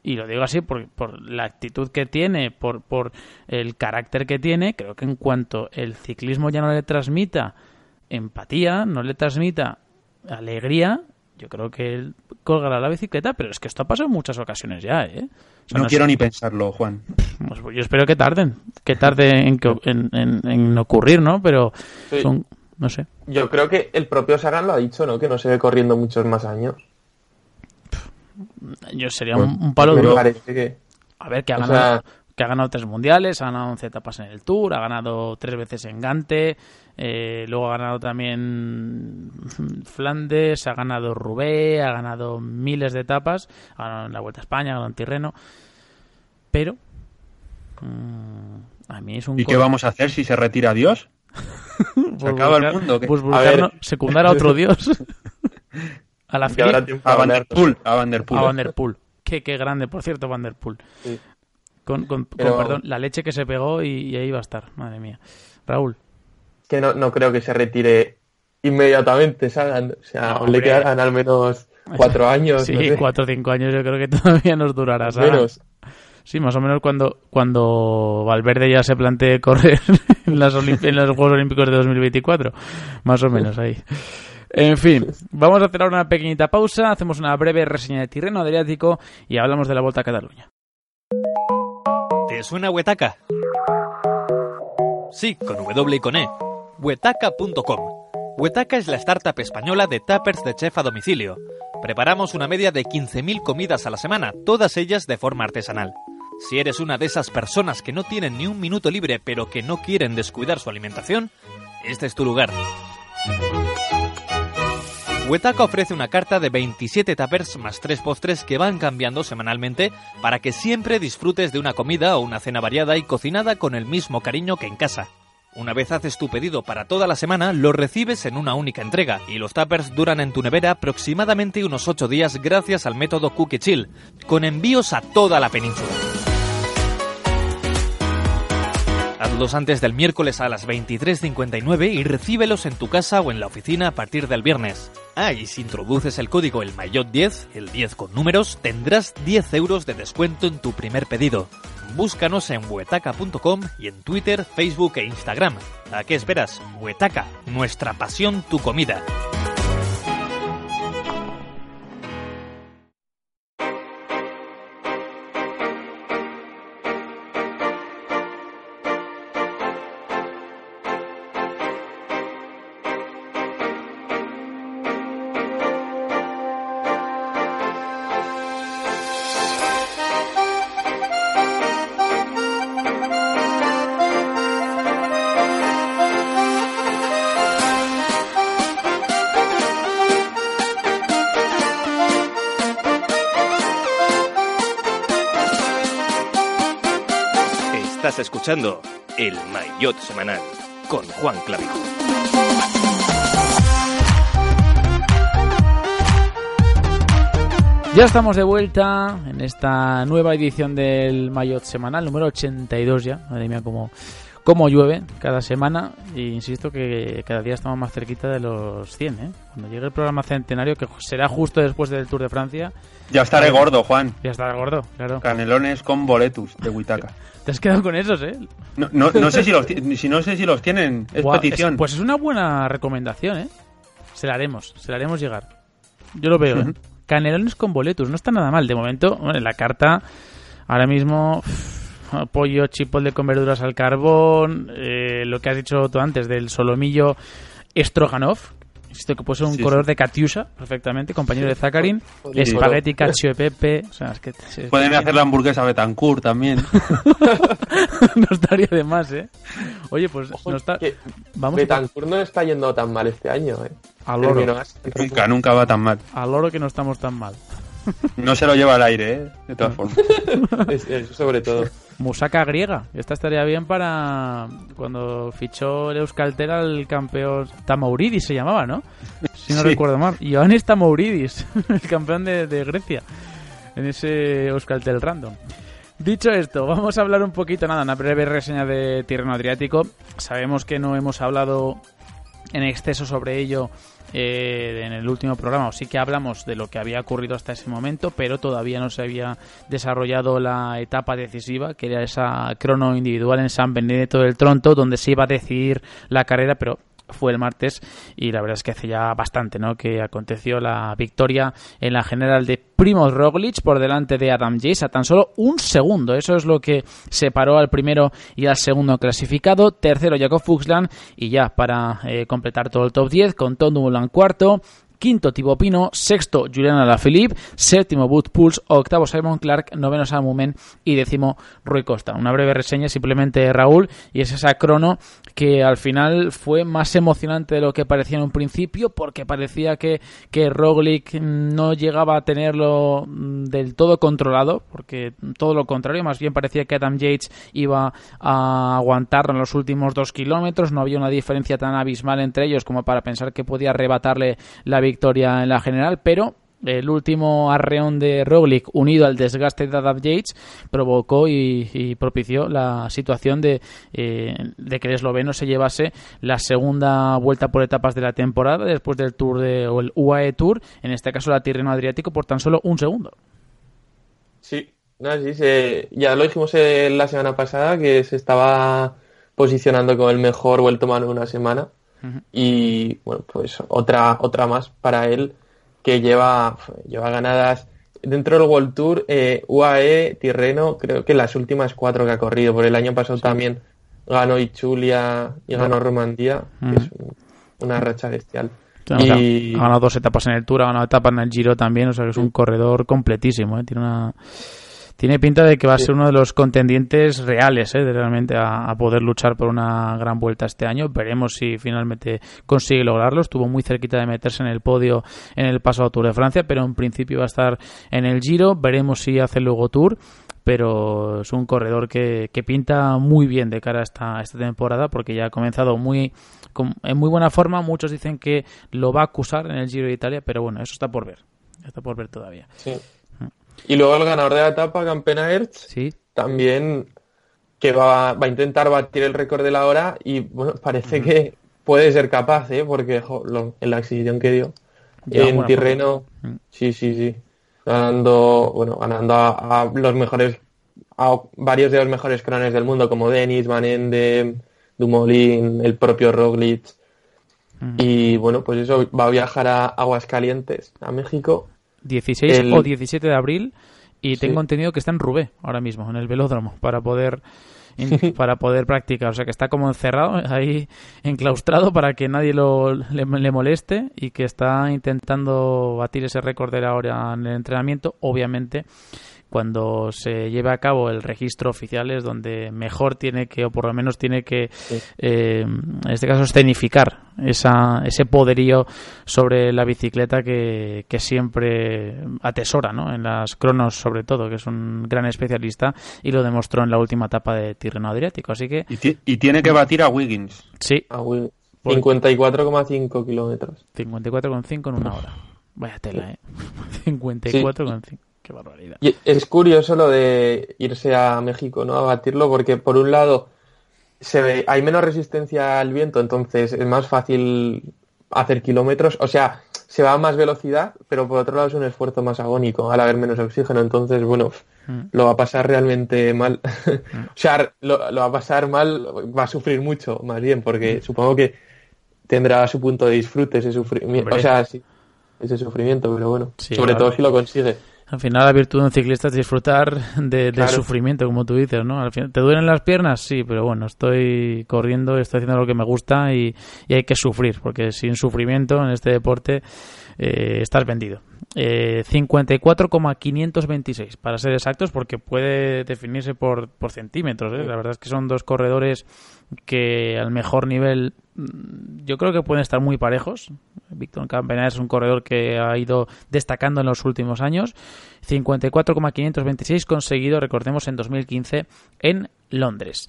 S2: y lo digo así por, por la actitud que tiene, por, por el carácter que tiene, creo que en cuanto el ciclismo ya no le transmita empatía, no le transmita alegría, yo creo que él colgará la bicicleta, pero es que esto ha pasado en muchas ocasiones ya, ¿eh?
S4: no, quiero ni pensarlo, Juan.
S2: Pues yo espero que tarden, que tarde en, en, ocurrir, ¿no? Pero son, no sé.
S3: Yo creo que el propio Sagan lo ha dicho, ¿no? Que no se ve corriendo muchos más años
S2: yo sería un, palo duro. A ver, que ha, ganado, que ha ganado tres mundiales, ha ganado 11 etapas en el Tour, ha ganado tres veces en Gante, eh, luego ha ganado también Flandes, ha ganado Roubaix, ha ganado miles de etapas, ha ganado en la Vuelta a España, ha ganado en Tirreno, pero mm, a mí es un...
S4: ¿Y qué vamos a hacer si se retira Dios?
S2: Pues <laughs> se acaba el mundo. Pues buscar, secundar a otro <laughs> Dios. <laughs> A la
S4: a Poel. A Van Der Poel.
S2: A Van Der Poel. Qué, qué grande, por cierto, Van Der Poel. Con, con, perdón, la leche que se pegó y, y ahí va a estar, madre mía. Raúl.
S3: que no, no creo que se retire inmediatamente, ¿sabes? O sea,
S2: No, hombre.
S3: le quedarán al menos cuatro <laughs> años.
S2: Sí,
S3: no sé,
S2: cuatro o cinco años yo creo que <laughs> todavía nos durará. ¿sabes?
S3: menos.
S2: Sí, más o menos cuando, cuando Valverde ya se plantee correr <laughs> en, las en los Juegos Olímpicos de 2024. Más o menos ahí. En fin, vamos a hacer una pequeñita pausa, hacemos una breve reseña de Tirreno Adriático y hablamos de la Vuelta a Cataluña.
S6: ¿Te suena Huetaca? Sí, con W y con E. Huetaca.com. Huetaca es la startup española de tuppers de chef a domicilio. Preparamos una media de 15.000 comidas a la semana, todas ellas de forma artesanal. Si eres una de esas personas que no tienen ni un minuto libre pero que no quieren descuidar su alimentación, este es tu lugar. Huetaca ofrece una carta de 27 tuppers más 3 postres que van cambiando semanalmente para que siempre disfrutes de una comida o una cena variada y cocinada con el mismo cariño que en casa. Una vez haces tu pedido para toda la semana, lo recibes en una única entrega y los tuppers duran en tu nevera aproximadamente unos 8 días gracias al método Cookie Chill, con envíos a toda la península. Hazlos antes del miércoles a las 23.59 y recíbelos en tu casa o en la oficina a partir del viernes. Ah, y si introduces el código el Mayot 10, el 10 con números, tendrás 10 euros de descuento en tu primer pedido. Búscanos en huetaca.com y en Twitter, Facebook e Instagram. ¿A qué esperas? Huetaca, nuestra pasión, tu comida.
S1: Escuchando El Maillot Semanal con Juan Clavijo.
S2: Ya estamos de vuelta en esta nueva edición del Mayotte semanal, número 82 ya. Madre mía, cómo, cómo llueve cada semana. E insisto que cada día estamos más cerquita de los 100, ¿eh? Cuando llegue el programa centenario, que será justo después del Tour de Francia,
S4: Ya estaré gordo, Juan.
S2: ya estará gordo, claro.
S4: Canelones con boletus de Huitaca. <laughs>
S2: Te has quedado con esos, ¿eh?
S4: No, no, no sé si los si no sé si los tienen. Es
S2: Buah,
S4: petición.
S2: es- pues es una buena recomendación, ¿eh? Se la haremos, se la haremos llegar. Yo lo veo, ¿eh? Canelones con boletus, no está nada mal. De momento, bueno, en la carta, ahora mismo, uff, pollo, chipotle con verduras al carbón, eh, lo que has dicho tú antes del solomillo Stroganov, insisto que puede ser un
S4: Sí,
S2: color de Katiusha, perfectamente, compañero de Zaccarin,
S3: Sí.
S2: espagueti, cacio de pepe, o sea, es que... es-
S4: Pueden hacer la hamburguesa Betancourt también. <laughs>
S2: no estaría de más, ¿eh? Oye, pues
S3: Ojo,
S2: no está... Vamos a...
S3: Betancourt no está yendo tan mal este año, ¿eh?
S2: Al
S3: así.
S4: nunca, nunca va tan mal.
S2: Al loro que no estamos tan mal.
S4: No se lo lleva al aire, ¿eh? De todas formas. <laughs>
S3: Es- Eso sobre todo.
S2: Musaca griega. Esta estaría bien para cuando fichó el Euskaltel al campeón Tamauridis se llamaba, ¿no? Si no
S4: Sí.
S2: recuerdo mal. Ioannis Tamauridis, <laughs> el campeón de, de Grecia, en ese Euskaltel random. Dicho esto, vamos a hablar un poquito, nada, una breve reseña de Tirreno Adriático. Sabemos que no hemos hablado en exceso sobre ello eh, en el último programa, o sí que hablamos de lo que había ocurrido hasta ese momento, pero todavía no se había desarrollado la etapa decisiva, que era esa crono individual en San Benedetto del Tronto, donde se iba a decidir la carrera, pero fue el martes y la verdad es que hace ya bastante ¿no? que aconteció la victoria en la general de Primoz Roglic por delante de Adam Yates a tan solo un segundo. Eso es lo que separó al primero y al segundo clasificado. Tercero Jacob Fuchsland y ya para eh, completar todo el top 10 con Tom Dumoulin cuarto. Quinto Thibaut Pino, sexto Julian Alaphilippe, séptimo Wood Pulse, octavo Simon Clark, noveno Sam Mumen y décimo Rui Costa. Una breve reseña simplemente Raúl y es esa crono que al final fue más emocionante de lo que parecía en un principio porque parecía que, que Roglic no llegaba a tenerlo mm, del todo controlado porque todo lo contrario, más bien parecía que Adam Yates iba a aguantarlo los últimos dos kilómetros, no había una diferencia tan abismal entre ellos como para pensar que podía arrebatarle la victoria en la general, pero el último arreón de Roglic unido al desgaste de Adam Yates provocó y, propició la situación de, eh, de que el esloveno se llevase la segunda vuelta por etapas de la temporada después del Tour de, o el UAE Tour, en este caso la Tirreno Adriático, por tan solo un segundo.
S3: Sí, sí ya lo dijimos la semana pasada que se estaba posicionando como el mejor vuelto mano de una semana y bueno, pues otra otra más para él que lleva, lleva ganadas dentro del World Tour, eh, UAE, Tirreno, creo que las últimas cuatro que ha corrido. Por el año pasado también ganó Ichulia y ganó Romandía, que es una racha bestial.
S2: y... Ha ganado dos etapas en el Tour, ha ganado etapas en el Giro también, o sea que es un corredor completísimo, ¿eh? tiene una tiene pinta de que va a ser uno de los contendientes reales, ¿eh? de realmente a, poder luchar por una gran vuelta este año. Veremos si finalmente consigue lograrlo. Estuvo muy cerquita de meterse en el podio en el pasado Tour de Francia, pero en principio va a estar en el Giro. Veremos si hace luego Tour pero es un corredor que, que, pinta muy bien de cara a esta, esta temporada porque ya ha comenzado muy en muy buena forma. Muchos dicen que lo va a acusar en el Giro de Italia, pero bueno, eso está por ver. Está por ver todavía.
S3: Sí. Y luego el ganador de la etapa, Campena Hertz,
S2: sí.
S3: también que va, va, a intentar batir el récord de la hora y bueno, parece que puede ser capaz, ¿eh? porque en la exhibición que dio en Tirreno, sí, sí, sí, ganando, bueno, ganando a, los mejores, a varios de los mejores crones del mundo como Denis, Van Ende, Dumoulin, el propio Roglic. Y bueno, pues eso va a viajar a Aguascalientes, a México,
S2: 16 o 17 de abril y tengo entendido que está en Rubé ahora mismo, en el velódromo, para poder <laughs> para poder practicar. O sea que está como encerrado, ahí enclaustrado para que nadie lo, le, moleste y que está intentando batir ese récord de la hora en el entrenamiento. Obviamente cuando se lleve a cabo el registro oficial es donde mejor tiene que, o por lo menos tiene que, eh, en este caso, escenificar esa, ese poderío sobre la bicicleta que, siempre atesora, ¿no? En las cronos, sobre todo, que es un gran especialista y lo demostró en la última etapa de Tirreno Adriático. Así que.
S4: Y, tiene que batir a Wiggins.
S2: Sí.
S3: A 54,5 kilómetros.
S2: 54,5 en una hora. Vaya tela, ¿eh? <laughs> 54,5. Qué barbaridad.
S3: Y es curioso lo de irse a México, ¿no? A batirlo, porque por un lado se ve, hay menos resistencia al viento, entonces es más fácil hacer kilómetros. O sea, se va a más velocidad, pero por otro lado es un esfuerzo más agónico al haber menos oxígeno. Entonces, bueno, mm. lo va a pasar realmente mal. <laughs> Mm. o sea, lo, va a pasar mal, va a sufrir mucho, más bien, porque mm. supongo que tendrá su punto de disfrute ese sufrimiento. O sea, sí, ese sufrimiento, pero bueno, sobre todo si lo consigue.
S2: Al final la virtud de un ciclista es disfrutar de, del sufrimiento, como tú dices, ¿no? Al final, ¿Te duelen las piernas? Sí, pero bueno, estoy corriendo, estoy haciendo lo que me gusta y, hay que sufrir, porque sin sufrimiento en este deporte eh, estás vendido. Eh, 54,526 para ser exactos, porque puede definirse por, por centímetros. ¿eh? La verdad es que son dos corredores que al mejor nivel yo creo que pueden estar muy parejos. Víctor Campenaer es un corredor que ha ido destacando en los últimos años. 54,526 conseguido, recordemos, en 2015 en Londres.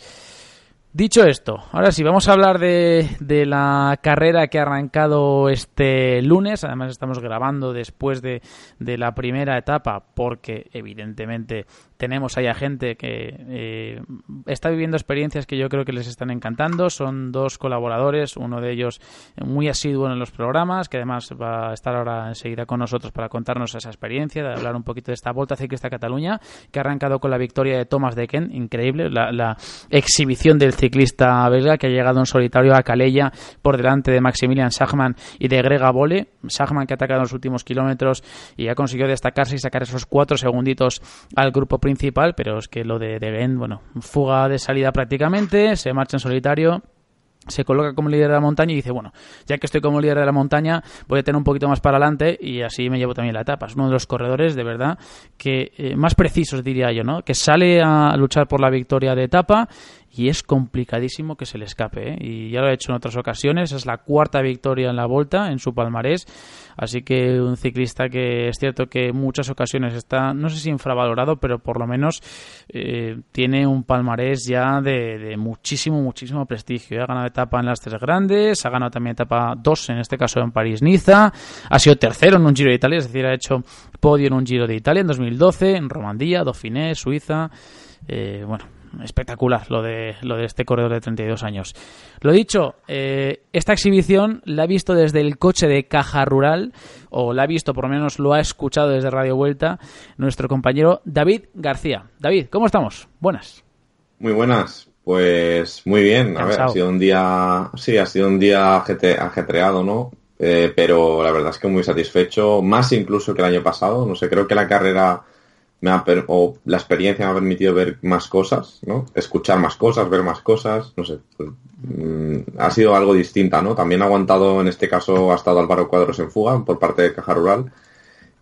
S2: Dicho esto, ahora sí, vamos a hablar de, la carrera que ha arrancado este lunes. Además, estamos grabando después de, la primera etapa porque, evidentemente, tenemos ahí a gente que eh, está viviendo experiencias que yo creo que les están encantando. Son dos colaboradores, uno de ellos muy asiduo en los programas, que además va a estar ahora enseguida con nosotros para contarnos esa experiencia, de hablar un poquito de esta Volta Ciclista Cataluña, que ha arrancado con la victoria de Thomas Decken, increíble, la, exhibición del ciclista belga que ha llegado en solitario a Calella por delante de Maximilian Schachmann y de Grega Bole. Schachmann que ha atacado en los últimos kilómetros y ha conseguido destacarse y sacar esos cuatro segunditos al grupo principal, pero es que lo de De bueno, fuga de salida prácticamente, se marcha en solitario se coloca como líder de la montaña y dice, bueno, ya que estoy como líder de la montaña, voy a tener un poquito más para adelante y así me llevo también la etapa. Es uno de los corredores, de verdad, que eh, más precisos diría yo, ¿no? Que sale a luchar por la victoria de etapa y es complicadísimo que se le escape. ¿eh? Y ya lo ha hecho en otras ocasiones, es la cuarta victoria en la Volta, en su palmarés. Así que un ciclista que es cierto que en muchas ocasiones está, no sé si infravalorado, pero por lo menos eh, tiene un palmarés ya de, muchísimo, muchísimo prestigio. Ha ganado etapa en las tres grandes, ha ganado también etapa dos, en este caso en París-Niza, ha sido tercero en un Giro de Italia, es decir, ha hecho podio en un Giro de Italia en 2012, en Romandía, Dauphiné, Suiza. Eh, bueno, espectacular lo de, lo de este corredor de 32 años. Lo dicho, eh, esta exhibición la ha visto desde el coche de Caja Rural, o la ha visto, por lo menos lo ha escuchado desde Radio Vuelta, nuestro compañero David García. David, ¿cómo estamos? Buenas.
S7: Muy buenas. Pues muy bien. A ver, ha sido un día, sí, ha sido un día ajetreado, ¿no? Eh, pero la verdad es que muy satisfecho, más incluso que el año pasado. No sé, creo que la carrera me ha o la experiencia me ha permitido ver más cosas, ¿no? Escuchar más cosas, ver más cosas, no sé. Pues, mm, ha sido algo distinta, ¿no? También ha aguantado, en este caso, ha estado Álvaro Cuadros en fuga por parte de Caja Rural.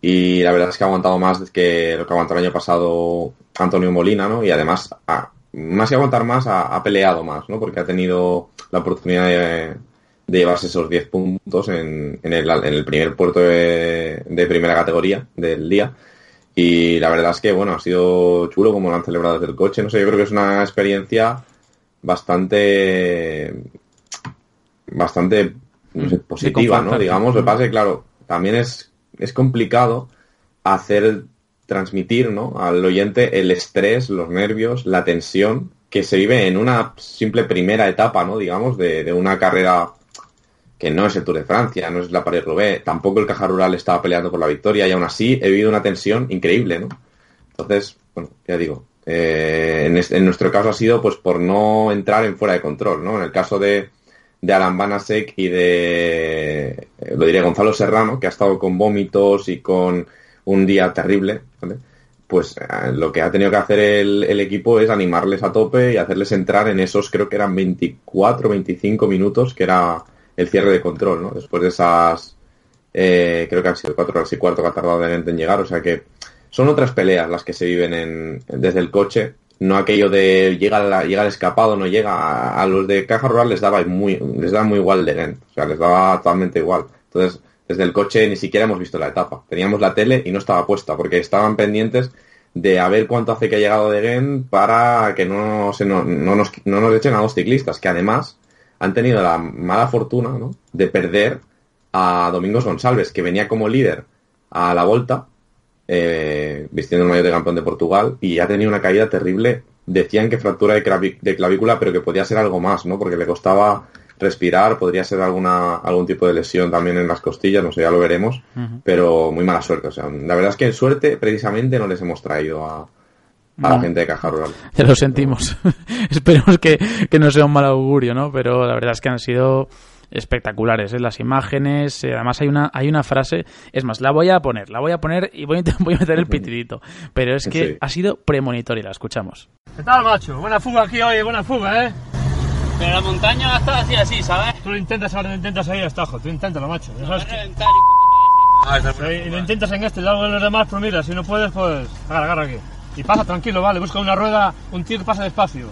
S7: Y la verdad es que ha aguantado más que lo que aguantó el año pasado Antonio Molina, ¿no? Y además, más que aguantar más, ha, peleado más, ¿no? Porque ha tenido la oportunidad de, llevarse esos 10 puntos en, en, el, primer puerto de primera categoría del día y la verdad es que, bueno, ha sido chulo como lo han celebrado desde el coche. No sé, yo creo que es una experiencia bastante. bastante mm, positiva, ¿no? Digamos, lo que pasa es que, claro, también es, es complicado hacer transmitir ¿no? al oyente el estrés, los nervios, la tensión que se vive en una simple primera etapa, ¿no? Digamos, de, de una carrera que no es el Tour de Francia, no es la Paris-Roubaix, tampoco el Caja Rural estaba peleando por la victoria y aún así he vivido una tensión increíble, ¿no? Entonces, bueno, ya digo, eh, en, nuestro caso ha sido pues por no entrar en fuera de control, ¿no? En el caso de, de Alan Banasek y de, eh, lo diré, Gonzalo Serrano, que ha estado con vómitos y con un día terrible, pues eh, lo que ha tenido que hacer el, el, equipo es animarles a tope y hacerles entrar en esos, creo que eran 24, 25 minutos, que era el cierre de control, ¿no? Después de esas, eh, creo que han sido cuatro horas y cuarto que ha tardado en llegar, o sea que son otras peleas las que se viven en, desde el coche, no aquello de llega, llega el escapado, no llega, a, los de caja rural les daba muy, les daba muy igual de o sea, les daba totalmente igual. Entonces, desde el coche ni siquiera hemos visto la etapa. Teníamos la tele y no estaba puesta, porque estaban pendientes de a ver cuánto hace que ha llegado de Gent para que no, se, no, no, nos, no nos echen a los ciclistas, que además han tenido la mala fortuna de perder a Domingos González, que venía como líder a la Volta, eh, vistiendo el mayor de campeón de Portugal, y ha tenido una caída terrible. Decían que fractura de, clavícula, pero que podía ser algo más, ¿no? Porque le costaba respirar, podría ser alguna algún tipo de lesión también en las costillas, no sé, ya lo veremos, pero muy mala suerte. O sea, la verdad es que en suerte precisamente no les hemos traído a, a la gente de Caja Rural.
S2: Ya lo sentimos. <laughs> Esperemos que, no sea un mal augurio, ¿no? Pero la verdad es que han sido espectaculares ¿eh? las imágenes eh, además hay una hay una frase es más la voy a poner la voy a poner y voy a, <laughs> voy a meter el pitidito pero es que ha sido premonitoria la escuchamos
S8: ¿qué tal macho? buena fuga aquí hoy buena fuga ¿eh?
S9: pero la montaña está así así ¿sabes?
S8: tú lo intentas ahora intentas ahí hasta tú inténtalo macho ya sabes que... Ah, y lo intentas en este, largo de los demás, pero mira, si no puedes, pues agarra, agarra aquí. Y pasa tranquilo, vale, busca una rueda, un tío que pasa despacio.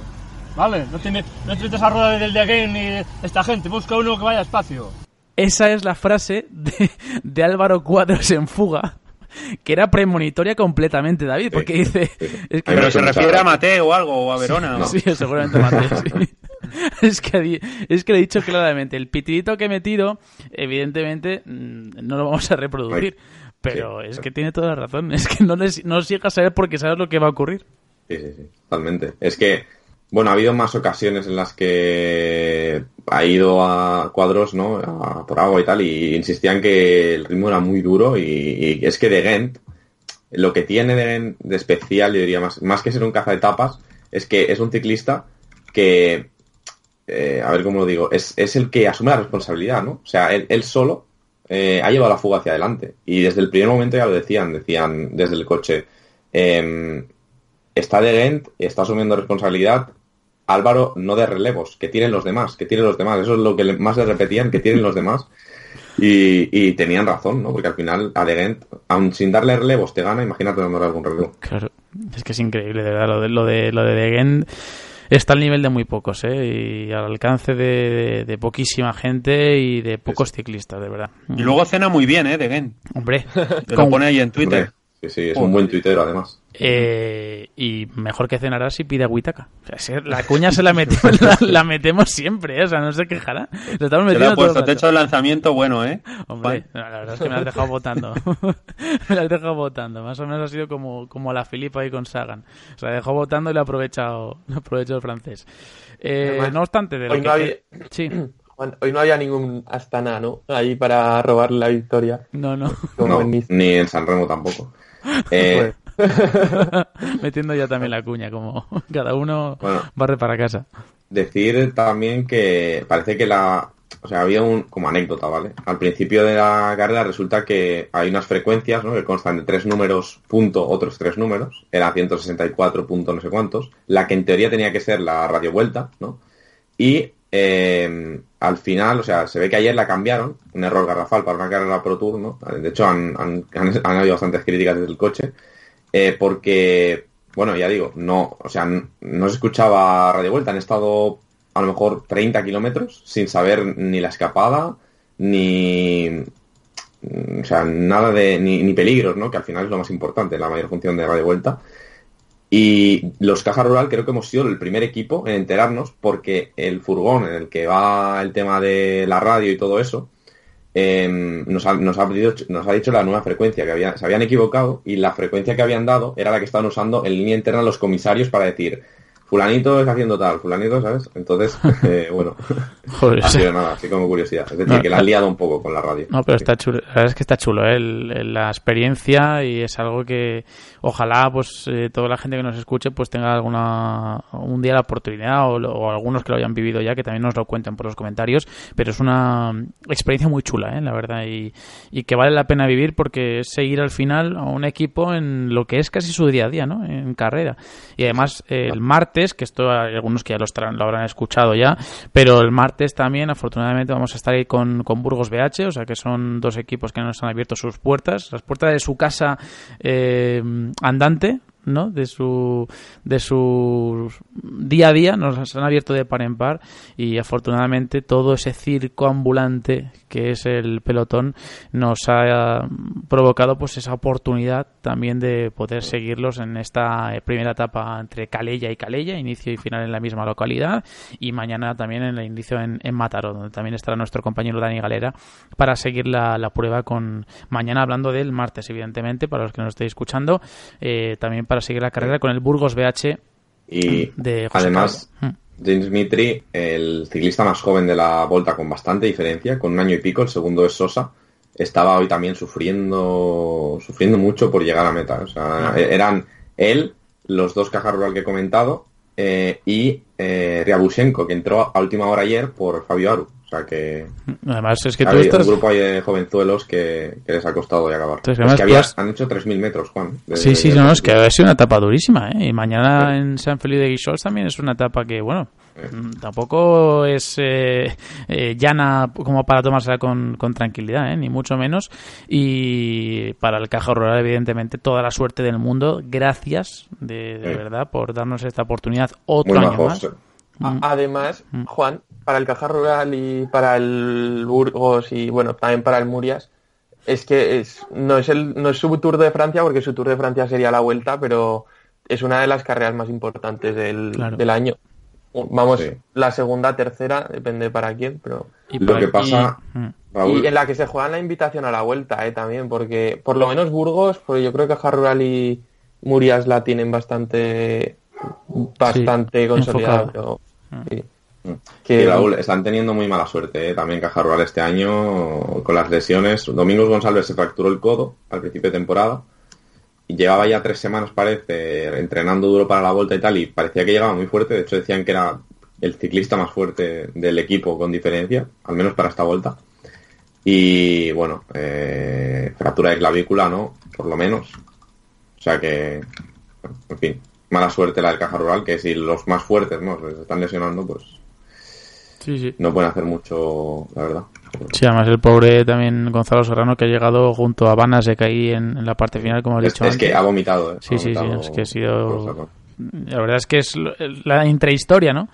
S8: ¿Vale? No te, no te metes a rueda del de again ni esta gente, busca uno que vaya despacio.
S2: Esa es la frase de, de Álvaro Cuadros en fuga que era premonitoria completamente, David, porque dice...
S4: Es que Pero se refiere a Mateo o algo, o a Verona.
S2: Sí, seguramente Mateo, sí. <laughs> es, que, es que le he dicho claramente, el pitidito que he metido, evidentemente, mm, no lo vamos a reproducir. Pero es que tiene toda la razón. <laughs> Es que no, les, no a saber porque sabes lo que va a ocurrir.
S7: Sí, sí, sí, totalmente. Es que, bueno, ha habido más ocasiones en las que ha ido a cuadros, ¿no? por agua y tal, y insistían que el ritmo era muy duro y, es que de Gent, lo que tiene de Gent de especial, yo diría más, más que ser un caza de tapas, es que es un ciclista que, eh, a ver cómo lo digo, es, es, el que asume la responsabilidad, ¿no? O sea, él solo eh, ha llevado la fuga hacia adelante. Y desde el primer momento ya lo decían, decían desde el coche, em, está de Gent, está asumiendo responsabilidad, Álvaro no de relevos, que tienen los demás, que tienen los demás. Eso es lo que más le repetían, que tienen los demás. Y, tenían razón, ¿no? Porque al final a De Gent, aun sin darle relevos, te gana, imagínate dándole algún relevo.
S2: Claro, es que es increíble, de verdad, lo de, lo de, lo de, de Gent está al nivel de muy pocos, ¿eh? Y al alcance de, de poquísima gente y de pocos ciclistas, de verdad.
S4: Y luego cena muy bien, ¿eh? De Gen.
S2: Hombre,
S4: Te lo pone ahí en Twitter.
S7: Sí, sí, es un buen tuitero además.
S2: Eh, y mejor que cenará si pide agüitaca. O sea, si la cuña se la <laughs> metemos, la, la metemos siempre, ¿eh? o sea, no se quejará. Lo estamos
S4: Te lo
S2: metiendo todo
S4: puesto
S2: el
S4: techo de lanzamiento bueno, ¿eh?
S2: Hombre, no, la verdad es que me has dejado votando. <laughs> <laughs> me la has dejado votando. Más o menos ha sido como, como la Filipa ahí con Sagan. O sea, dejó votando y le ha aprovechado, le ha aprovechado el francés. Eh,
S3: Además,
S2: no obstante, de lo
S3: hoy
S2: que...
S3: no había-
S2: Sí, <clears throat>
S3: hoy no había ningún Astana, ¿no? Ahí para robar la victoria.
S2: no, no.
S3: Como
S7: No, ni en San Remo tampoco. Eh, <laughs> <laughs>
S2: Metiendo ya también la cuña, como cada uno
S7: Bueno.
S2: barre para casa.
S7: decir también que parece que la o sea había un como anécdota vale al principio de la carrera resulta que hay unas frecuencias ¿no? que constan de tres números punto otros tres números era 164 punto no sé cuántos la que en teoría tenía que ser la radio vuelta no y eh, al final o sea se ve que ayer la cambiaron un error garrafal para una carrera pro tour no de hecho han, han, habido bastantes críticas desde el coche eh, porque, bueno, ya digo, no, o sea, no se escuchaba Radio Vuelta, han estado a lo mejor 30 kilómetros sin saber ni la escapada, ni, o sea, nada de, ni, ni peligros, ¿no? Que al final es lo más importante, la mayor función de Radio Vuelta. Y los Caja Rural creo que hemos sido el primer equipo en enterarnos porque el furgón en el que va el tema de la radio y todo eso, eh, nos, ha, nos, ha dicho, nos ha dicho la nueva frecuencia, que había, se habían equivocado y la frecuencia que habían dado era la que estaban usando en línea interna los comisarios para decir, fulanito está haciendo tal, fulanito, ¿sabes? Entonces, <laughs> eh, bueno,
S2: Joder,
S7: ha sido nada, así como curiosidad. Es decir,
S2: No,
S7: que la han liado un poco con la radio.
S2: No, pero
S7: Sí.
S2: está chulo. La verdad es que está chulo, ¿eh? La experiencia y es algo que ojalá pues eh, toda la gente que nos escuche pues tenga alguna un día la oportunidad o, o algunos que lo hayan vivido ya que también nos lo cuenten por los comentarios. Pero es una experiencia muy chula, ¿eh? La verdad y, y que vale la pena vivir porque es seguir al final a un equipo en lo que es casi su día a día, ¿no? En carrera. Y además eh, el martes, que esto hay algunos que ya lo, lo habrán escuchado ya, pero el martes también afortunadamente vamos a estar ahí con, con Burgos BH, o sea que son dos equipos que nos han abierto sus puertas, las puertas de su casa eh, andante, ¿no? De su, de su día a día nos han abierto de par en par y afortunadamente todo ese circo ambulante que es el pelotón nos ha provocado pues esa oportunidad también de poder seguirlos en esta eh, primera etapa entre Calella y Calella, inicio y final en la misma localidad y mañana también en el inicio en, en Mataró, donde también estará nuestro compañero Dani Galera para seguir la, la prueba con mañana hablando del martes evidentemente para los que nos estéis escuchando eh, también para seguir la carrera con el Burgos BH
S7: Y
S2: de José
S7: además,
S2: Carlos.
S7: James Mitri, el ciclista más joven de la Volta con bastante diferencia, con un año y pico, el segundo es Sosa, estaba hoy también sufriendo sufriendo mucho por llegar a meta. O sea, eran él, los dos cajas rural que he comentado, eh, y eh, Ryabushenko, que entró a última hora ayer por Fabio Aru. Sea que
S2: además es que tú estás
S7: un grupo ahí de jovenzuelos que, que les ha costado ya acabar.
S2: Entonces,
S7: Es
S2: además
S7: que
S2: tú
S7: había-
S2: has-
S7: han hecho 3.000 metros, Juan. de-
S2: Sí, sí,
S7: de-
S2: no, es que ha sido una etapa durísima, ¿eh? Y mañana en San Felipe de Guixols también es una etapa que, bueno, mm, tampoco es eh, eh, llana como para tomársela con, con tranquilidad, ¿eh? Ni mucho menos. Y para el Caja Rural, evidentemente, toda la suerte del mundo. Gracias, de, de
S7: Sí.
S2: verdad, por darnos esta oportunidad otro
S7: Muy
S2: año
S7: majos.
S2: más. Mm.
S3: Además,
S2: Mm.
S3: Juan, para el Caja Rural y para el Burgos y bueno, también para el Murias, es que es, no es el, no es su Tour de Francia, porque su Tour de Francia sería la vuelta, pero es una de las carreras más importantes del,
S2: Claro.
S3: del año. Vamos,
S7: Sí.
S3: la segunda, tercera, depende para quién, pero
S2: Y
S7: Lo que pasa,
S2: y-.
S7: Raúl,
S3: y en la que se juega la invitación a la vuelta, eh, también, porque por lo menos Burgos, pues yo creo que Caja Rural y Murias la tienen bastante bastante consolidada,
S2: enfocada.
S3: pero sí.
S7: Mm.
S3: Que
S7: Y Raúl, están teniendo muy mala suerte ¿eh? también Caja Rural este año con las lesiones. Domingos González se fracturó el codo al principio de temporada y llevaba ya tres semanas, parece, entrenando duro para la vuelta y tal, y parecía que llegaba muy fuerte. De hecho, decían que era el ciclista más fuerte del equipo con diferencia, al menos para esta vuelta. Y bueno, eh, fractura de clavícula, ¿no? Por lo menos. O sea que, en fin, mala suerte la del Caja Rural, que si los más fuertes, ¿no? Se están lesionando, pues
S2: Sí, sí.
S7: no pueden hacer mucho, la verdad.
S2: Sí, además el pobre también Gonzalo Serrano que ha llegado junto a Vanas de caí en, en la parte final, como he
S7: Es,
S2: dicho
S7: es
S2: antes.
S7: que ha vomitado, ¿eh?
S2: Sí,
S7: Ha
S2: sí, sí, es que ha sido la verdad es que es la intrahistoria, ¿no?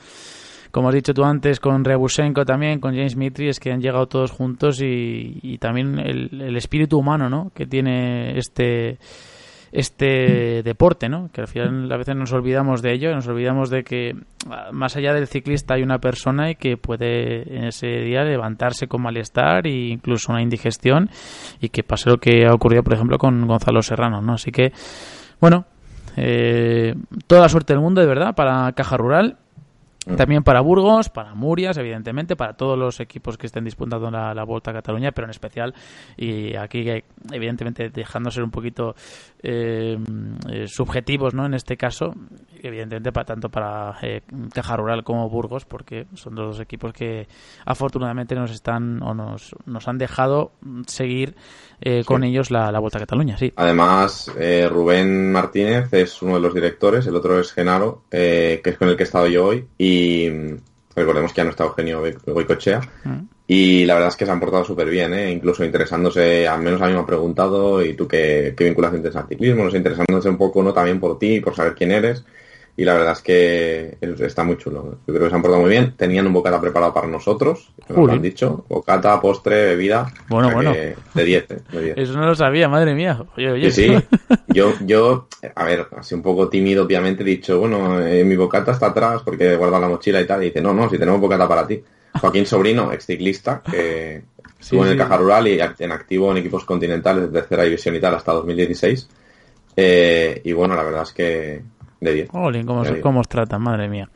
S2: Como has dicho tú antes, con Rebusenko también, con James Mitri, es que han llegado todos juntos y, también el, el, espíritu humano, ¿no? Que tiene este este deporte, ¿no? Que al final a veces nos olvidamos de ello, nos olvidamos de que ah, más allá del ciclista hay una persona y que puede en ese día levantarse con malestar e incluso una indigestión y que pase lo que ha ocurrido, por ejemplo, con Gonzalo Serrano, ¿no? Así que, bueno, eh, toda la suerte del mundo, de verdad, para Caja Rural Mm. También para Burgos, para Murias, evidentemente, para todos los equipos que estén disputando la, la Vuelta a Cataluña, pero en especial, y aquí evidentemente dejando ser un poquito eh, eh, subjetivos ¿no? en este caso, evidentemente para tanto para eh, Caja Rural como Burgos, porque son los dos equipos que afortunadamente nos están o nos, nos han dejado seguir con ellos la, la Vuelta a Cataluña. Sí.
S7: Además, Rubén Martínez es uno de los directores, el otro es Genaro, que es con el que he estado yo hoy, y y recordemos que ya no está Eugenio Goicochea. Mm. Y la verdad es que se han portado súper bien, ¿eh? incluso interesándose, al menos a mí me ha preguntado, ¿y tú qué, vinculación tienes al ciclismo? No interesándose un poco no también por ti, por saber quién eres y la verdad es que está muy chulo. Yo creo que se han portado muy bien. Tenían un bocata preparado para nosotros, nos lo han dicho. Bocata, postre, bebida.
S2: Bueno, bueno.
S7: De 10, ¿eh?
S2: Eso no lo sabía, madre mía.
S7: Sí, sí. Yo, <laughs> yo, a ver, así un poco tímido, obviamente, he dicho, bueno, eh, mi bocata está atrás porque he guardado la mochila y tal. Y dice, no, no, si tenemos bocata para ti. Joaquín Sobrino, ex ciclista, que estuvo en el Caja Rural y en activo en equipos continentales de tercera división y tal hasta 2016. Eh, y bueno, la verdad es que de 10.
S2: ¿cómo, os tratan? Madre mía.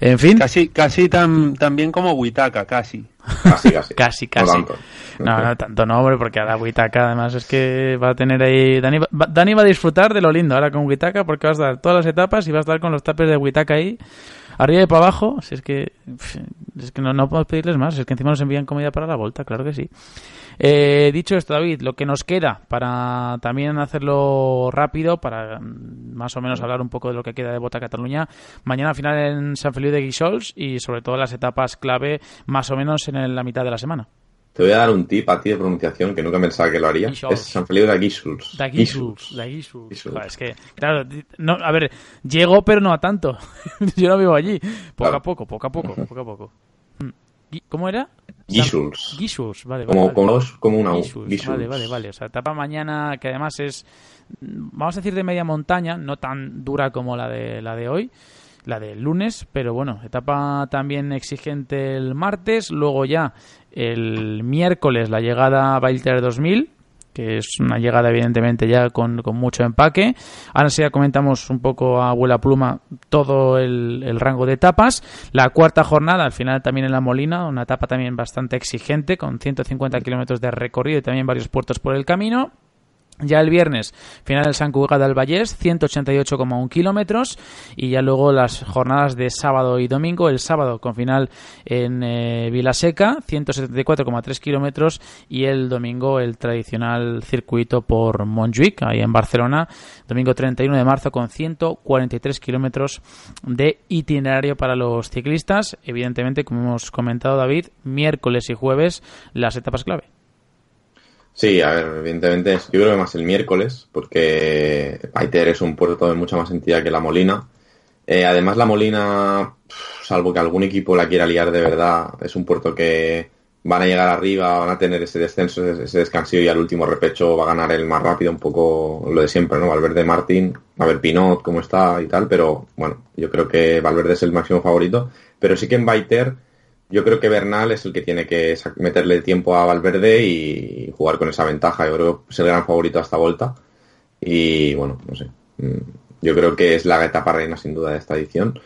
S2: En fin.
S4: Casi, casi tan, bien como Huitaca, casi.
S7: Casi, casi.
S2: casi, <laughs> casi. No, no, tanto no, hombre, porque ahora Huitaca además es que va a tener ahí... Dani va, Dani va a disfrutar de lo lindo ahora con Huitaca porque va a estar todas las etapas y va a estar con los tapes de Huitaca ahí arriba y para abajo, si es que, es que no, no podemos pedirles más, es que encima nos envían comida para la vuelta, claro que sí. Eh, dicho esto, David, lo que nos queda para también hacerlo rápido, para mm, más o menos hablar un poco de lo que queda de Bota Cataluña, mañana final en San Feliu de Guixols y sobre todo las etapas clave más o menos en la mitad de la semana.
S7: Te voy a dar un tip a ti de pronunciación que nunca pensaba que lo haría. Es San Feliu de Guixols.
S2: De Guixols. Es que, claro, no, a ver, llego pero no a tanto. <laughs> Yo no vivo allí. Poco a poco, poco a poco, poco a poco. <laughs> ¿Cómo era?
S7: Guisuls.
S2: Guisuls, vale,
S7: Como, como, una U.
S2: Vale, vale, vale. O sea, etapa mañana que además es, vamos a decir, de media montaña, no tan dura como la de, la de hoy, la del lunes, pero bueno, etapa también exigente el martes, luego ya el miércoles la llegada a Bailter 2000, que es una llegada evidentemente ya con, mucho empaque. Ahora sí ya comentamos un poco a abuela pluma todo el, el, rango de etapas. La cuarta jornada, al final también en La Molina, una etapa también bastante exigente, con 150 kilómetros de recorrido y también varios puertos por el camino. Ya el viernes, final del San Cugat del Vallés, 188,1 kilómetros. Y ya luego las jornadas de sábado y domingo. El sábado con final en eh, Vilaseca, 174,3 kilómetros. Y el domingo el tradicional circuito por Montjuic, ahí en Barcelona. Domingo 31 de marzo con 143 kilómetros de itinerario para los ciclistas. Evidentemente, como hemos comentado David, miércoles y jueves las etapas clave.
S7: Sí, a ver, evidentemente yo creo que más el miércoles, porque Aiter es un puerto de mucha más entidad que La Molina. Eh, además, La Molina, salvo que algún equipo la quiera liar de verdad, es un puerto que van a llegar arriba, van a tener ese descenso, ese descanso y al último repecho va a ganar el más rápido, un poco lo de siempre, ¿no? Valverde Martín, a ver Pinot cómo está y tal, pero bueno, yo creo que Valverde es el máximo favorito. Pero sí que en Baiter yo creo que Bernal es el que tiene que meterle tiempo a Valverde y jugar con esa ventaja. Yo creo que es el gran favorito a esta vuelta. Y bueno, no sé. Mm, yo creo que es la etapa reina sin duda de esta edición.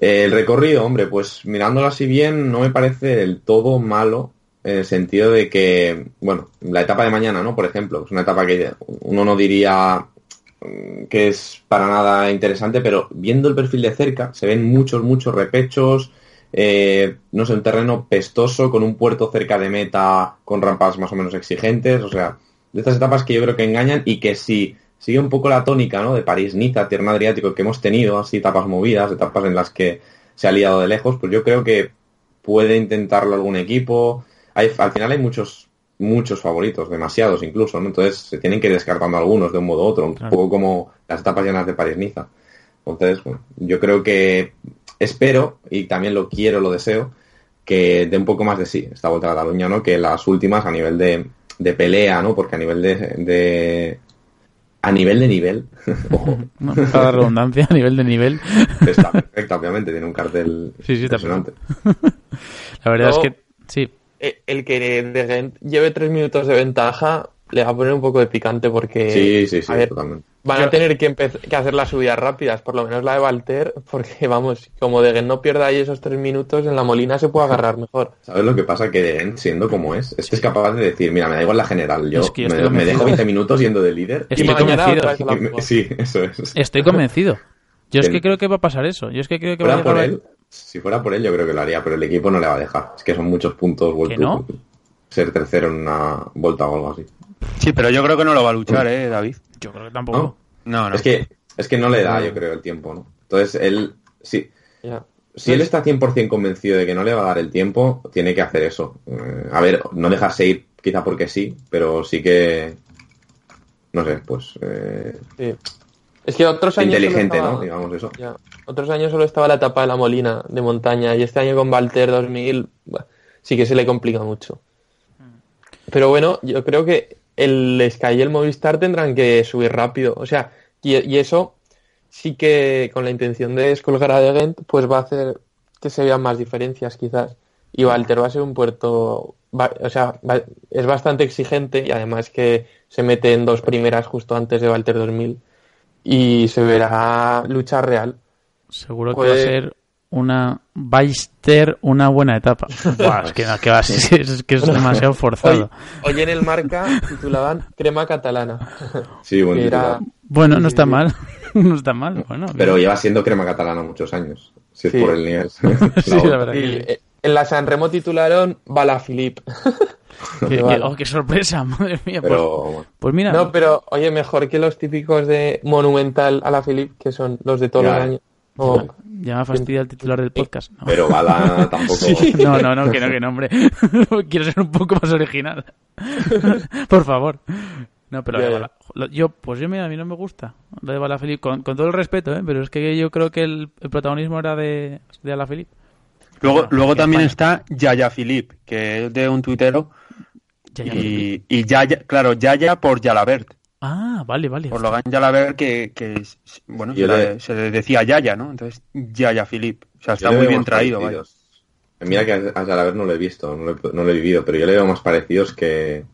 S7: El recorrido, hombre, pues mirándolo así bien, no me parece del todo malo en el sentido de que, bueno, la etapa de mañana, ¿no? Por ejemplo, es una etapa que uno no diría mm, que es para nada interesante, pero viendo el perfil de cerca, se ven muchos, muchos repechos, eh, no sé, un terreno pestoso con un puerto cerca de meta con rampas más o menos exigentes, o sea, de estas etapas que yo creo que engañan y que si sigue un poco la tónica, ¿no? De París-Niza, Tierno Adriático que hemos tenido, así etapas movidas, etapas en las que se ha liado de lejos, pues yo creo que puede intentarlo algún equipo. Hay, al final hay muchos muchos favoritos, demasiados incluso, ¿no? Entonces se tienen que ir descartando algunos de un modo u otro, un poco como las etapas llenas de París-Niza. Entonces, bueno, yo creo que espero, y también lo quiero, lo deseo, que dé un poco más de sí esta Vuelta a Cataluña, ¿no? Que las últimas a nivel de, de pelea, ¿no? Porque a nivel de, de a nivel de nivel, <laughs> ojo,
S2: No, para <laughs> la redundancia, a nivel de nivel.
S7: está perfecta, obviamente, tiene un cartel
S2: Sí, sí, está
S7: impresionante.
S2: La verdad
S3: Luego-
S2: es que sí.
S3: Eh, El que de Gent lleve tres minutos de ventaja le va a poner un poco de picante porque
S7: Sí, sí, sí,
S3: a ver,
S7: totalmente.
S3: Van
S2: Yo-
S3: a tener que, que hacer las subidas rápidas, por lo menos la de Valter, <laughs> porque vamos, como de Gent no pierda ahí esos tres minutos, en la Molina se puede agarrar mejor.
S7: ¿Sabes lo que pasa? Que De Gent, siendo como es, es que es capaz de decir, mira, me da igual la general, yo,
S2: Es que yo
S7: me, dejo
S2: convencido.
S7: 20 minutos yendo de líder.
S2: Estoy
S3: y
S2: convencido.
S7: me- sí, <laughs> eso es.
S2: Estoy convencido. Yo es
S7: Que-
S2: creo que va a pasar eso. Yo es que creo que va a
S7: Fuera por
S2: llegar
S7: él, si fuera por él, yo creo que lo haría, pero el equipo no le va a dejar. Es que son muchos puntos vuelto
S2: no?
S7: ser tercero en una vuelta o algo así.
S4: Sí, pero yo creo que no lo va a luchar, ¿eh, David?
S2: Yo creo que tampoco.
S7: ¿No?
S4: No, no.
S7: Es que es que no le da, yo creo, el tiempo, ¿no? Entonces él, sí,
S3: Ya.
S7: si él está 100% convencido de que no le va a dar el tiempo, tiene que hacer eso. Eh, a ver, no dejarse ir quizá porque sí, pero sí que, no sé, pues eh,
S3: Sí. Es que otros años
S7: inteligente,
S3: estaba-
S7: ¿no? Digamos eso.
S3: Ya. Otros años solo estaba la etapa de la Molina de montaña y este año con Valter 2000 bah, sí que se le complica mucho. Pero bueno, yo creo que el Sky y el Movistar tendrán que subir rápido. O sea, y, y eso sí que con la intención de descolgar a De Gent, pues va a hacer que se vean más diferencias quizás. Y Valter va a ser un puerto, va- o sea, va- es bastante exigente y además que se mete en dos primeras justo antes de Valter 2000 y se verá lucha real.
S2: Seguro que
S3: Puede-
S2: va a ser una Beister una buena etapa. <laughs> Buah, es que no, que va a ser- es que es demasiado forzado.
S3: Hoy, hoy en el marca titulaban crema catalana. <laughs>
S7: Sí, buen
S3: era-.
S2: Bueno, no está mal. <laughs> No está mal. Bueno,
S7: Pero
S2: bien.
S7: lleva siendo crema catalana muchos años, si es
S3: Sí.
S7: por el nivel.
S2: Sí, la verdad
S3: Y,
S2: que,
S3: eh, en la San Remo titularon Balafilip.
S2: que-
S3: vale.
S2: oh, qué sorpresa, madre mía. Pues,
S7: Pero
S2: pues mira,
S3: No, pero oye, mejor que los típicos de Monumental a la Philip, que son los de todos
S7: Ya.
S3: los años. O-
S2: ya me fastidia el titular del podcast. No.
S7: Pero Bala <laughs> tampoco.
S2: No, no, no, que no, que no, hombre. <laughs> Quiero ser un poco más original. <laughs> Por favor. No, pero de. Bala- lo- yo, pues yo mira, a mí no me gusta lo de Balafelipe, con, con todo el respeto, ¿eh? pero es que yo creo que el, el protagonismo era de, de.
S4: Luego,
S2: Bueno,
S4: luego
S2: en
S4: también
S2: España.
S4: está Yaya Filip, que es de un tuitero.
S2: Ya, ya.
S4: Y, y Yaya, claro, Yaya por Jalabert.
S2: Ah, vale, vale.
S4: Por Logan Jalabert, que, que bueno, se,
S7: le-
S4: se le decía Yaya, ¿no? Entonces, Yaya Filip. O sea, está muy bien traído, vaya.
S7: Mira que a Jalabert no lo he visto, no lo he, no lo he vivido, pero yo le veo más parecidos que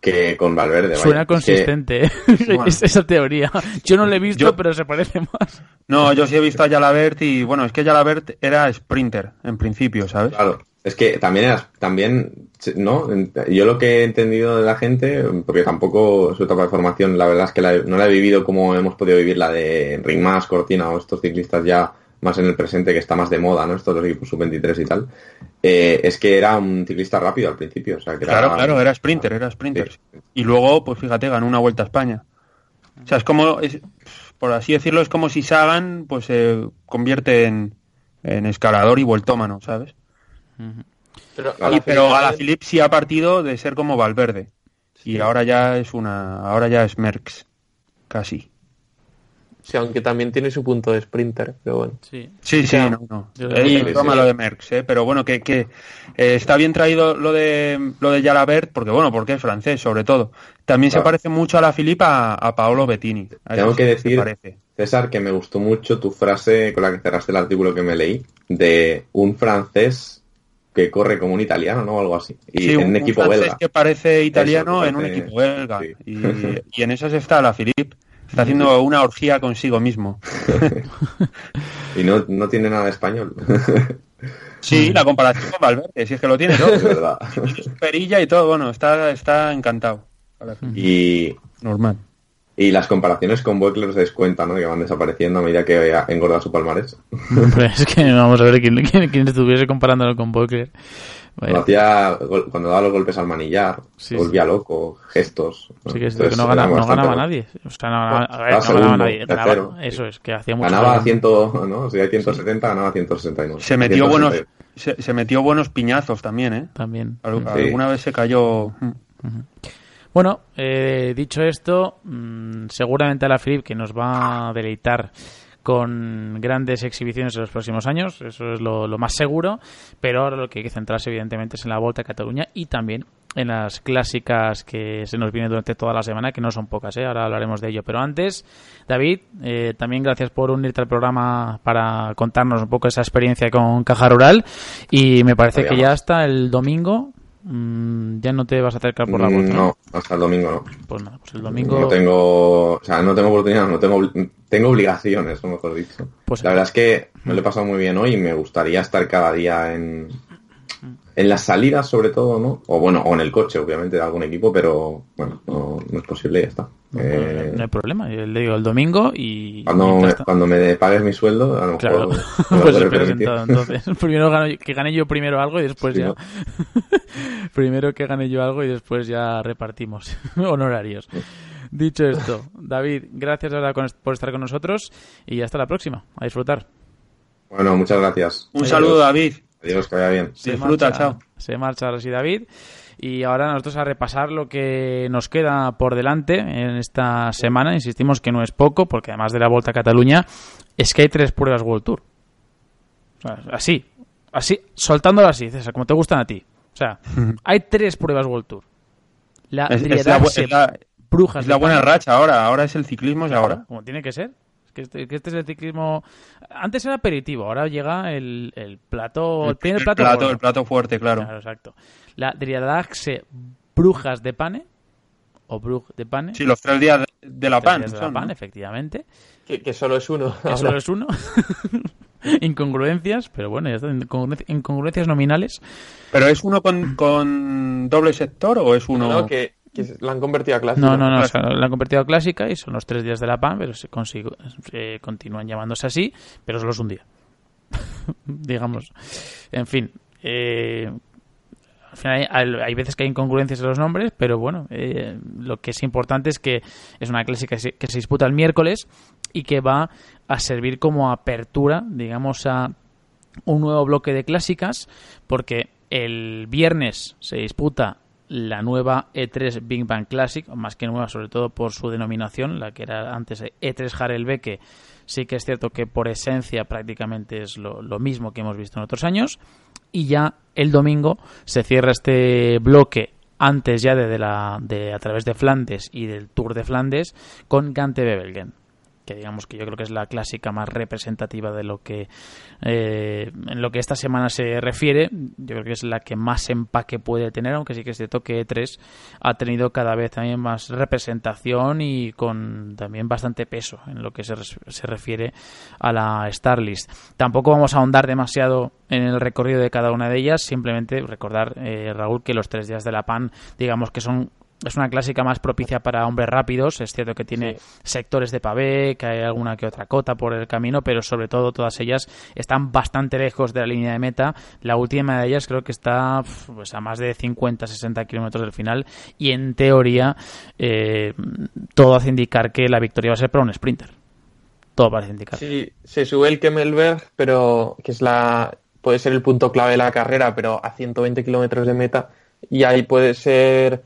S7: que con Valverde. vaya.
S2: Suena
S7: Es que-
S2: consistente, ¿eh? <laughs>
S4: Bueno.
S2: Es- esa teoría. Yo no la he visto,
S4: Yo-
S2: pero se parece más.
S4: No, yo sí he visto a Jalabert y, bueno, es que Jalabert era sprinter, en principio, ¿sabes?
S7: Claro, es que también también, ¿no? Yo lo que he entendido de la gente, porque tampoco su etapa de formación, la verdad es que la no la he vivido como hemos podido vivir la de Ringmas, Cortina o estos ciclistas ya más en el presente, que está más de moda, ¿no? Estos los equipos sub-23 y tal. Eh, es que era un ciclista rápido al principio, o sea, que era-
S4: Claro, claro, era sprinter, era sprinter.
S7: Sí.
S4: Y luego, pues fíjate, ganó una vuelta a España. O sea, es como, es- por así decirlo, es como si Sagan pues se convierte en, en escalador y vueltómano, ¿sabes?
S3: Pero
S7: Claro.
S4: Y, pero
S3: Alaphilippe-
S4: Alaphilippe sí ha partido de ser como Valverde. Y ahora ya es una, ahora ya es Merckx, casi.
S3: Sí, aunque también tiene su punto de sprinter, pero bueno.
S2: Sí.
S4: Sí, sí, no, no. broma
S7: sí.
S4: lo de Merckx, ¿eh? pero bueno, que, que eh, está bien traído lo de lo de Jalabert, porque bueno, porque es francés, sobre todo. También se parece mucho a la Filipe a, a Paolo Bettini. A
S7: Tengo que decir,
S4: parece.
S7: César, que me gustó mucho tu frase con la que cerraste el artículo que me leí, de un francés que corre como un italiano, ¿no? O algo así. Y
S4: Sí,
S7: en
S4: un,
S7: equipo belga.
S4: que parece italiano en un equipo belga.
S7: sí.
S4: Y, y en esas está la Philippe. Está haciendo una orgía consigo mismo. <laughs>
S7: Y no, no tiene nada de español. <laughs>
S4: Sí, la comparación con Valverde, si es que lo tiene <laughs>
S7: es
S4: todo.
S7: verdad.
S4: Su perilla y todo, bueno, está, está encantado.
S7: Y,
S4: Normal.
S7: Y las comparaciones con Buckler se descuentan, ¿no? Que van desapareciendo a medida que engorda su palmarés.
S2: Hombre, es que vamos a ver quién, quién, quién estuviese comparándolo con Buckler.
S7: Cuando, hacía, gol- cuando daba los golpes al manillar,
S2: Sí,
S7: volvía loco, gestos.
S2: Sí que es
S7: Entonces,
S2: que no, gana-
S7: era
S2: no ganaba nadie. O sea, no ganaba,
S7: Bueno,
S2: a ver, no ganaba
S7: segundo,
S2: nadie. Ganaba-
S7: tercero.
S2: eso es, que hacía mucho
S7: Ganaba
S2: daño.
S7: 100, ¿no? Si hay 170, ganaba 169.
S4: Se metió
S7: 168.
S4: buenos, se, se metió buenos piñazos también, ¿eh?
S2: También.
S4: Al-
S7: Sí.
S4: Alguna vez se cayó. mm.
S2: Bueno, eh, dicho esto, mm, seguramente a la Filip que nos va a deleitar con grandes exhibiciones en los próximos años, eso es lo, lo, más seguro, pero ahora lo que hay que centrarse evidentemente es en la Volta a Cataluña y también en las clásicas que se nos vienen durante toda la semana, que no son pocas, ¿eh? ahora hablaremos de ello. Pero antes, David, eh, también gracias por unirte al programa para contarnos un poco esa experiencia con Caja Rural y me parece que ya hasta el domingo Mm, ya no te vas a acercar por la
S7: Mm,
S2: vuelta.
S7: No, hasta el domingo no.
S2: Pues nada, pues el domingo.
S7: No tengo, o sea, no tengo oportunidad, no tengo, tengo obligaciones, mejor dicho.
S2: Pues-
S7: la verdad es que me lo he pasado muy bien hoy y me gustaría estar cada día en, en las salidas sobre todo, ¿no? O bueno, o en el coche, obviamente, de algún equipo, pero bueno, no, no es posible y ya está. Eh,
S2: No hay problema, yo le digo el domingo y.
S7: cuando, me, cuando me pagues mi sueldo, a lo mejor
S2: Claro,
S7: me lo
S2: pues sentado, entonces. Primero gano- que gane yo primero algo y después
S7: Sí,
S2: ya.
S7: ¿no? <laughs>
S2: Primero que gane yo algo y después ya repartimos <laughs> honorarios. Dicho esto, David, gracias con- por estar con nosotros y hasta la próxima. A disfrutar.
S7: Bueno, muchas gracias.
S4: Un
S7: Adiós.
S4: saludo, David.
S7: Adiós, que vaya bien.
S2: Se
S4: Disfruta,
S2: marcha-
S4: chao.
S2: Se marcha ahora sí David. Y ahora nosotros a repasar lo que nos queda por delante en esta semana. Insistimos que no es poco, porque además de la Volta a Cataluña, es que hay tres pruebas World Tour. O sea, así, así, soltándolo así, César, como te gustan a ti. O sea, <laughs> hay tres pruebas World Tour. La
S4: Es, es la, es
S2: Brujas
S4: es la buena racha ahora. Ahora es el ciclismo y ahora.
S2: como tiene que ser. Que este, que este es el ciclismo. Antes era aperitivo, ahora llega el, el plato.
S4: El,
S2: tiene el
S4: el
S2: plato,
S4: plato,
S2: gordo.
S4: el plato fuerte, claro.
S2: Claro, exacto. La Driadaxe Brujas de Pane, o Brug de Pane.
S4: Sí, los tres días de, de la PAN.
S2: días de la
S4: son,
S2: Pan,
S4: ¿no?
S2: efectivamente.
S3: Que, que solo es uno.
S2: Que
S3: ahora.
S2: solo es uno. <laughs> Incongruencias, pero bueno, ya está. Incongruencias, incongruencias nominales.
S4: ¿Pero es uno con, con doble sector o es uno...?
S3: No, que, la han convertido a clásica.
S2: No, no, no, la han convertido a clásica y son los tres días de la PAN, pero se, consigo- se continúan llamándose así, pero solo es un día. <laughs> Digamos. En fin. eh, al final hay, veces que hay incongruencias en los nombres, pero bueno, eh, lo que es importante es que es una clásica que se disputa el miércoles y que va a servir como apertura, digamos, a un nuevo bloque de clásicas, porque el viernes se disputa la nueva E3 Big Bang Classic, más que nueva sobre todo por su denominación, la que era antes E3 Harelbe, que sí que es cierto que por esencia prácticamente es lo, lo mismo que hemos visto en otros años, y ya el domingo se cierra este bloque antes ya de, de la de a través de Flandes y del Tour de Flandes con Gante Bebelgen digamos que yo creo que es la clásica más representativa de lo que eh, en lo que esta semana se refiere. Yo creo que es la que más empaque puede tener aunque sí que es cierto que E3 ha tenido cada vez también más representación y con también bastante peso en lo que se, se refiere a la Starlist tampoco vamos a ahondar demasiado en el recorrido de cada una de ellas simplemente recordar eh, Raúl que los tres días de la PAN digamos que son es una clásica más propicia para hombres rápidos. Es cierto que tiene sectores de pavé, que hay alguna que otra cota por el camino, pero sobre todo todas ellas están bastante lejos de la línea de meta. La última de ellas creo que está pues, a más de 50-60 kilómetros del final y en teoría eh, todo hace indicar que la victoria va a ser para un sprinter. Todo parece indicar.
S3: Sí, se sube el Kemmelberg, pero que es la puede ser el punto clave de la carrera, pero a 120 kilómetros de meta y ahí puede ser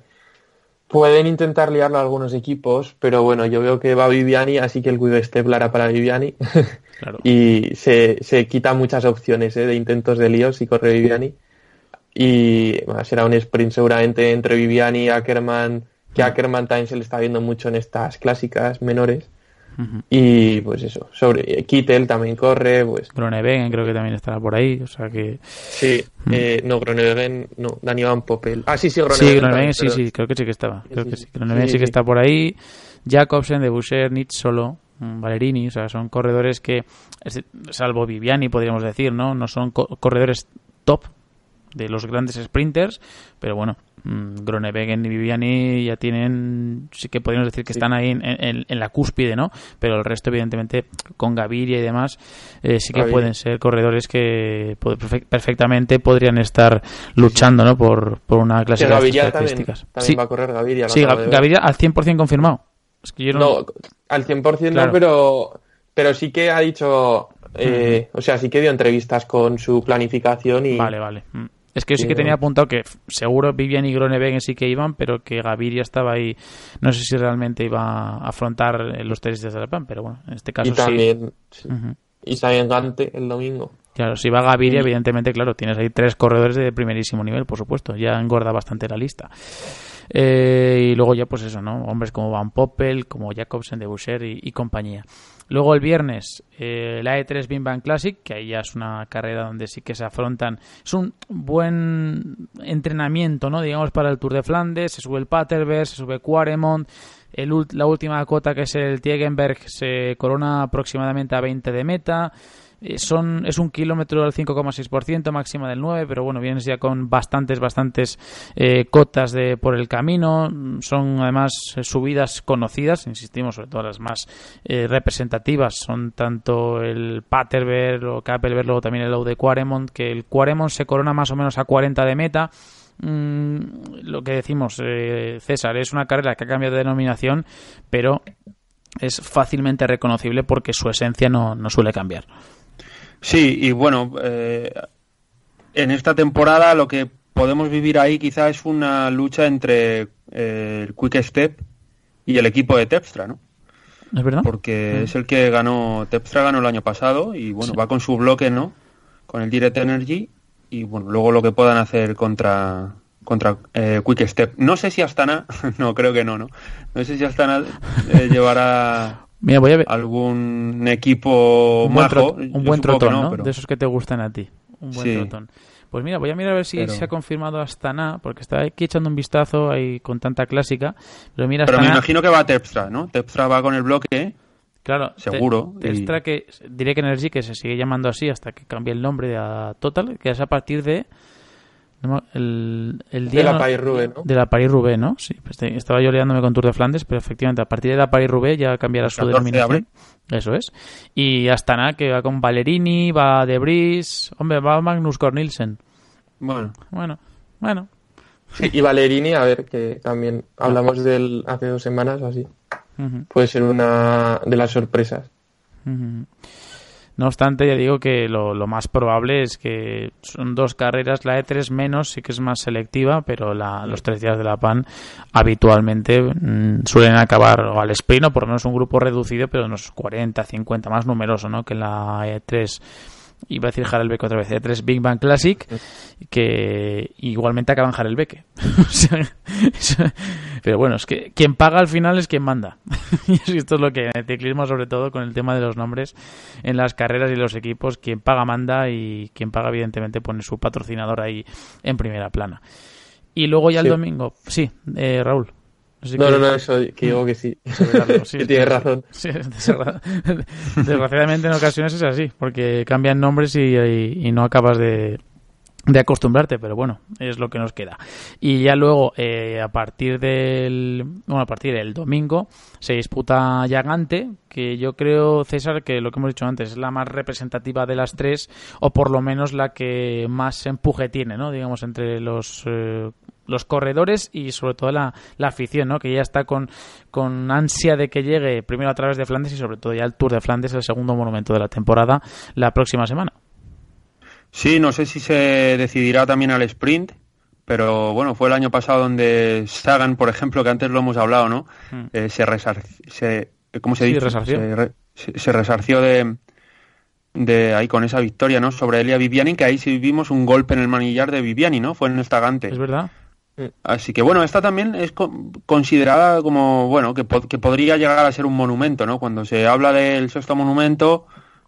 S3: pueden intentar liarlo algunos equipos, pero bueno, yo veo que va Viviani, así que el la hará para Viviani <laughs>
S2: Claro.
S3: y se, se quita muchas opciones ¿eh? de intentos de líos si corre Viviani y bueno, será un sprint seguramente entre Viviani y Ackerman, que a Ackerman también se le está viendo mucho en estas clásicas menores. Y pues eso, sobre Kittel también corre, pues
S2: Groenewegen creo que también estará por ahí, o sea que
S3: sí, eh, no, Groenewegen, no, Dani Van Poppel. Ah, sí, sí, Groenewegen.
S2: Sí, sí, creo que sí que estaba. Creo
S3: Sí,
S2: que
S3: sí.
S2: Groenewegen
S3: Sí,
S2: sí que está por ahí. Jacobsen, de Boucher, Nietzsche solo, mm, Valerini, o sea, son corredores que, salvo Viviani, podríamos decir, ¿no? No son co- corredores top de los grandes sprinters, pero bueno, mm, Groenewegen y Viviani ya tienen, sí que podríamos decir que están ahí en, en- en la cúspide, ¿no? Pero el resto, evidentemente, con Gaviria y demás, eh, sí que
S3: Gaviria.
S2: pueden ser corredores que perfectamente podrían estar luchando, ¿no? Por, por una clase de
S3: Gaviria también,
S2: características.
S3: también
S2: Sí,
S3: va a correr Gaviria.
S2: sí. Gaviria al 100% confirmado. Es que yo no...
S3: No, al 100%
S2: Claro.
S3: no, pero, pero sí que ha dicho, eh, o sea, sí que dio entrevistas con su planificación y,
S2: Vale, vale. Mm. Es que yo sí que tenía apuntado que seguro Vivian y Groenewegen sí que iban, pero que Gaviria estaba ahí. No sé si realmente iba a afrontar los tres días de la PAN, pero bueno, en este caso
S3: y también, sí. Y también Gante el domingo.
S2: Claro, si va Gaviria, evidentemente, claro, tienes ahí tres corredores de primerísimo nivel, por supuesto. Ya engorda bastante la lista. Eh, y luego ya, pues eso, ¿no? Hombres como Van Poppel, como Jacobsen de Boucher y compañía. Luego el viernes eh, la E3 Bimban Classic, que ahí ya es una carrera donde sí que se afrontan. Es un buen entrenamiento, ¿no? Digamos, para el Tour de Flandes. Se sube el Paterberg, se sube Quaremont. El, la última cota, que es el Tiegenberg, se corona aproximadamente a 20 de meta. Eh, son, es un kilómetro del 5,6%, máxima del 9%, pero bueno, vienes ya con bastantes, bastantes eh, cotas de, por el camino. Son además subidas conocidas, insistimos, sobre todo las más eh, representativas. Son tanto el Paterberg o Kappelberg, luego también el Low de Quaremont, que el Quaremont se corona más o menos a 40 de meta. Mm, lo que decimos, César, es una carrera que ha cambiado de denominación, pero es fácilmente reconocible porque su esencia no, no suele cambiar.
S4: Sí, y bueno, eh, en esta temporada lo que podemos vivir ahí quizá es una lucha entre eh, el Quick Step y el equipo de Tepstra, ¿no?
S2: ¿Es verdad?
S4: Porque mm. es el que ganó, Tepstra ganó el año pasado y bueno, va con su bloque, ¿no? Con el Direct Energy y bueno, luego lo que puedan hacer contra contra eh, Quick Step. No sé si Astana, <laughs> no creo que no, ¿no? No sé si Astana llevará
S2: Mira, voy a ver.
S4: algún equipo un buen,
S2: un buen trotón, no, De esos que te gustan a ti. Un buen trotón. Pues mira, voy a mirar a ver si se ha confirmado Astana, porque está aquí echando un vistazo ahí con tanta clásica. Pero mira,
S4: Pero me imagino que va a Tepstra, ¿no? Tepstra va con el bloque.
S2: Claro,
S4: seguro.
S2: Tepstra que Direct Energy, que se sigue llamando así hasta que cambie el nombre de Total, que es a partir de el, el día
S3: de la Paris-Roubaix, ¿no?
S2: De la Paris-Roubaix, ¿no? Sí, pues estaba yo liándome con Tour de Flandes, pero efectivamente a partir de la Paris-Roubaix ya cambiará su denominación. Eso es. Y hasta nada, que va con Valerini, va De Bris, hombre, va Magnus Cornilsen.
S4: Bueno.
S2: Bueno, bueno.
S3: y Valerini, a ver, que también hablamos de él hace dos semanas o así. Puede ser una de las sorpresas.
S2: No obstante, ya digo que lo, más probable es que son dos carreras, la E3 menos, sí que es más selectiva, pero los tres días de la PAN habitualmente mm, suelen acabar o al sprint o por lo menos un grupo reducido, pero unos 40, 50, más numeroso ¿no? que la E3 iba a decir Harelbeck otra vez, E3 Big Bang Classic, que igualmente acaban Harelbeck. <laughs> Pero bueno, es que quien paga al final es quien manda. <laughs> y esto es lo que en el ciclismo, sobre todo con el tema de los nombres en las carreras y los equipos, quien paga manda y quien paga evidentemente pone su patrocinador ahí en primera plana. Y luego ya el domingo, sí, eh, Raúl
S3: no, no, no, eso que digo que sí. <laughs> que <laughs> tienes razón. <laughs>
S2: desgraciadamente en ocasiones es así, porque cambian nombres y, no acabas de, de, acostumbrarte, pero bueno, es lo que nos queda. Y ya luego, eh, a partir del bueno, a partir del domingo, se disputa Yagante, que yo creo, César, que lo que hemos dicho antes, es la más representativa de las tres, o por lo menos la que más empuje tiene, ¿no? Digamos, entre los eh, los corredores y sobre todo la, afición, ¿no? que ya está con, con ansia de que llegue primero a través de Flandes y sobre todo ya el Tour de Flandes, el segundo monumento de la temporada, la próxima semana.
S4: Sí, no sé si se decidirá también al sprint, pero bueno, fue el año pasado donde Sagan, por ejemplo, que antes lo hemos hablado, ¿no? Hmm. Eh, se, se ¿cómo se dice?
S2: Resarció.
S4: Se, resarció de, de ahí con esa victoria, ¿no? Sobre Elia Viviani, que ahí sí vimos un golpe en el manillar de Viviani, ¿no? Fue en esta Gante.
S2: Es verdad.
S4: Así que bueno, esta también es considerada como, bueno, que, que, podría llegar a ser un monumento, ¿no? Cuando se habla del sexto monumento,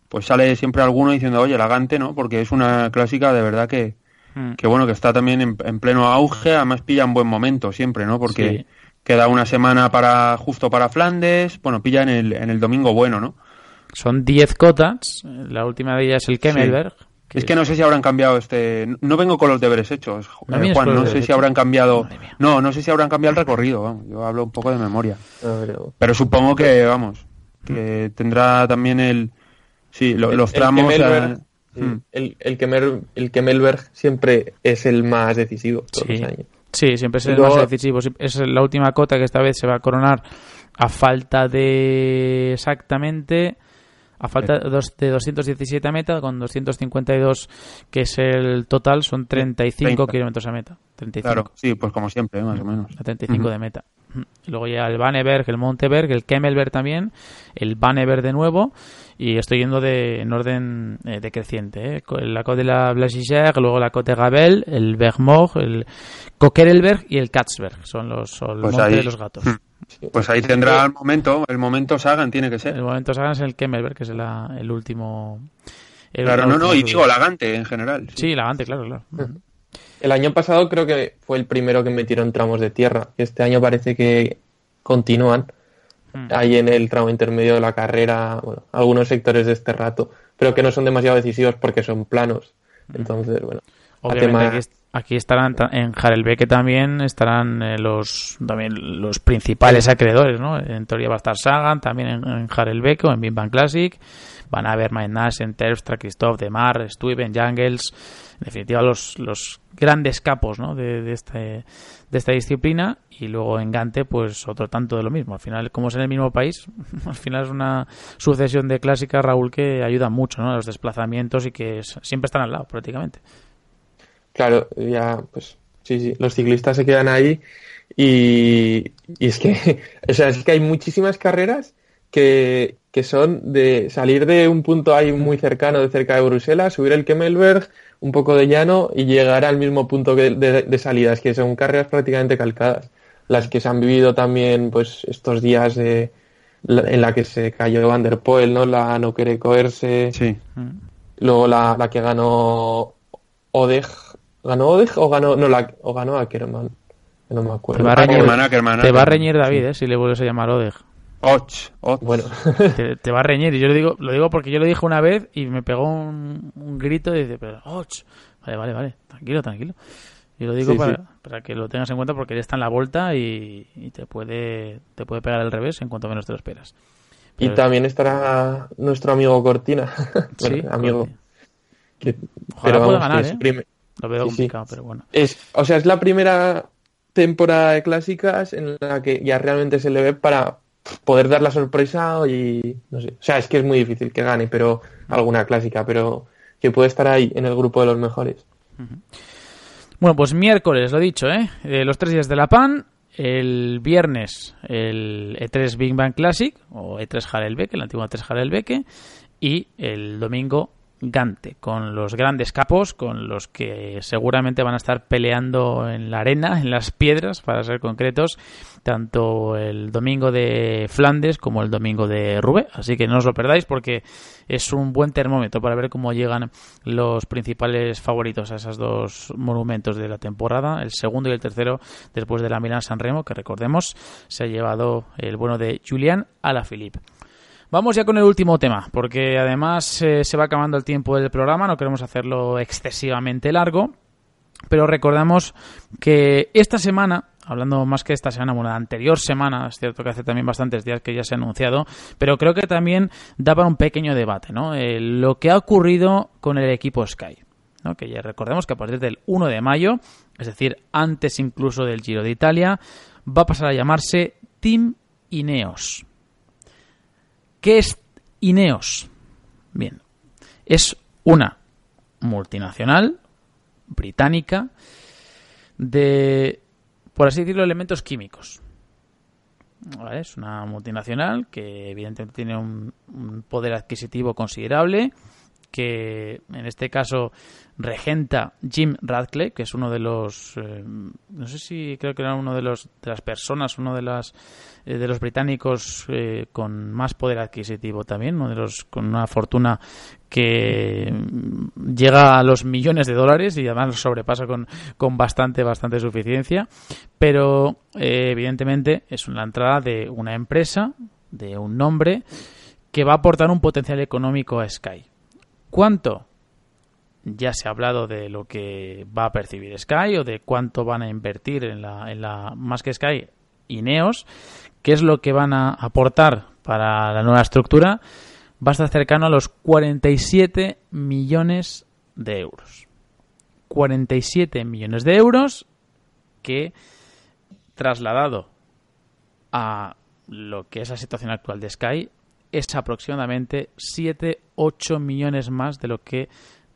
S4: pues sale siempre alguno diciendo, oye, la Gante, ¿no? Porque es una clásica de verdad que, hmm. que bueno, que está también en, pleno auge, además pilla en buen momento siempre, ¿no? Porque queda una semana para justo para Flandes, bueno, pilla en el, en el domingo bueno, ¿no?
S2: Son 10 cotas, la última de ellas es el Kemmelberg,
S4: es que no sé si habrán cambiado este. No vengo con los deberes hechos, eh, Juan. No sé si habrán cambiado. No, no sé si habrán cambiado el recorrido. Vamos. Yo hablo un poco de memoria. Pero supongo que, vamos, que tendrá también el. Sí, los tramos.
S3: El, hmm. el, el, el Kemelberg siempre es el más decisivo todos
S2: sí.
S3: los años.
S2: Sí, siempre es el más decisivo. Es la última cota que esta vez se va a coronar a falta de exactamente A falta de 217 a meta, con 252 que es el total, son 35 kilómetros a meta. 35.
S4: Claro, sí, pues como siempre, más o menos.
S2: A 35 de meta. Y luego ya el Banneberg, el Monteberg, el Kemmelberg también, el Banneberg de nuevo, y estoy yendo de, en orden eh, decreciente. ¿eh? La Côte de la Blasigère, luego la Côte de Gabel, el Bergmog, el Kokerelberg y el Katzberg. Son los, son
S4: Pues
S2: monte
S4: ahí-
S2: de los gatos.
S4: Pues ahí tendrá el momento, el momento Sagan tiene que ser.
S2: El momento Sagan es el Kemmelberg, que es la- el último. el-
S4: Claro,
S2: la
S4: no, no, y digo Lagante en general.
S2: Sí, Lagante, claro, claro. <laughs>
S3: El año pasado creo que fue el primero que metieron tramos de tierra. Este año parece que continúan
S2: Mm.
S3: ahí en el tramo intermedio de la carrera, bueno, algunos sectores de este rato, pero que no son demasiado decisivos porque son planos. Entonces, bueno,
S2: Obviamente
S3: tema-
S2: aquí, est- aquí estarán ta- en Harelbeke también estarán eh, los también los principales acreedores, ¿no? En teoría va a estar Sagan también en, en Harelbeke o en Big Bang Classic. Van a haber Mike Nash, en Terpstra, Christoph, Demar, Stuyven, Jangels, en definitiva los, los grandes capos, ¿no? De, de este de esta disciplina y luego en Gante pues otro tanto de lo mismo. Al final, como es en el mismo país, <laughs> al final es una sucesión de clásicas, Raúl, que ayuda mucho, ¿no? A los desplazamientos y que siempre están al lado prácticamente.
S3: Claro, ya, pues sí, sí, los ciclistas se quedan ahí y, y es que, <laughs> o sea, es que hay muchísimas carreras que, que son de salir de un punto ahí muy cercano, de cerca de Bruselas, subir el Kemmelberg, un poco de llano y llegar al mismo punto que de, de salida. Es que son carreras prácticamente calcadas. Las que se han vivido también, pues, estos días de, la- en la que se cayó Van der Poel, ¿no? La no quiere coerse.
S4: Sí.
S3: Luego la, la que ganó Odeg. ¿Ganó Odeg o ganó, no, la, o ganó Ackerman? No me acuerdo.
S2: Te va a reñir,
S4: Ackerman, Ackerman,
S2: te va a reñir David, ¿eh? Si le vuelves a llamar Odeg.
S4: Och, och.
S3: Bueno, <laughs>
S2: Te, te va a reñir. Y yo lo digo, lo digo porque yo lo dije una vez y me pegó un, un grito y dice, pero, och. Vale, vale, vale. Tranquilo, tranquilo. Yo lo digo
S3: Sí,
S2: para,
S3: sí.
S2: para que lo tengas en cuenta porque él está en la vuelta y, y te puede te puede pegar al revés en cuanto menos te lo esperas.
S3: y
S2: Pero-
S3: también estará nuestro amigo Cortina. <laughs>
S2: Sí,
S3: Bueno, amigo. Que-
S2: Ojalá pueda
S3: vamos, que
S2: ganar,
S3: es
S2: ¿eh? Lo veo
S3: Sí, sí.
S2: complicado, pero bueno.
S3: es, o sea, es la primera temporada de clásicas en la que ya realmente se le ve para poder dar la sorpresa y no sé. O sea, es que es muy difícil que gane, pero alguna clásica, pero que puede estar ahí en el grupo de los mejores.
S2: Bueno, pues miércoles, lo dicho, ¿eh? Eh, los tres días de la PAN. El viernes el E3 Big Bang Classic o E3 Harelbeke, el antiguo E3 Harelbeke. Y el domingo Gante, con los grandes capos, con los que seguramente van a estar peleando en la arena, en las piedras, para ser concretos, tanto el domingo de Flandes como el domingo de Roubaix. Así que no os lo perdáis porque es un buen termómetro para ver cómo llegan los principales favoritos a esos dos monumentos de la temporada, el segundo y el tercero después de la Milán San Remo, que recordemos se ha llevado el bueno de Julián Alaphilippe. Vamos ya con el último tema, porque además eh, se va acabando el tiempo del programa, no queremos hacerlo excesivamente largo, pero recordamos que esta semana, hablando más que esta semana, bueno, la anterior semana, es cierto que hace también bastantes días que ya se ha anunciado, pero creo que también da para un pequeño debate, ¿no? Eh, lo que ha ocurrido con el equipo Sky. que ya recordemos que a partir del 1 de mayo, es decir, antes incluso del Giro de Italia, va a pasar a llamarse Team Ineos. ¿Qué es Ineos? Bien, es una multinacional británica de, por así decirlo, elementos químicos. Es una multinacional que evidentemente tiene un poder adquisitivo considerable, que en este caso regenta Jim Radcliffe, que es uno de los, eh, no sé si creo que era uno de los de las personas, uno de las eh, de los británicos eh, con más poder adquisitivo también, uno de los con una fortuna que mm, llega a los millones de dólares y además sobrepasa con, con bastante bastante suficiencia, pero evidentemente es una entrada de una empresa, de un nombre que va a aportar un potencial económico a Sky. ¿Cuánto? Ya se ha hablado de lo que va a percibir Sky o de cuánto van a invertir en la, en la más que Sky, Ineos, qué es lo que van a aportar para la nueva estructura, va a estar cercano a los 47 millones de euros. 47 millones de euros que trasladado a lo que es la situación actual de Sky es aproximadamente 7-8 millones más de lo que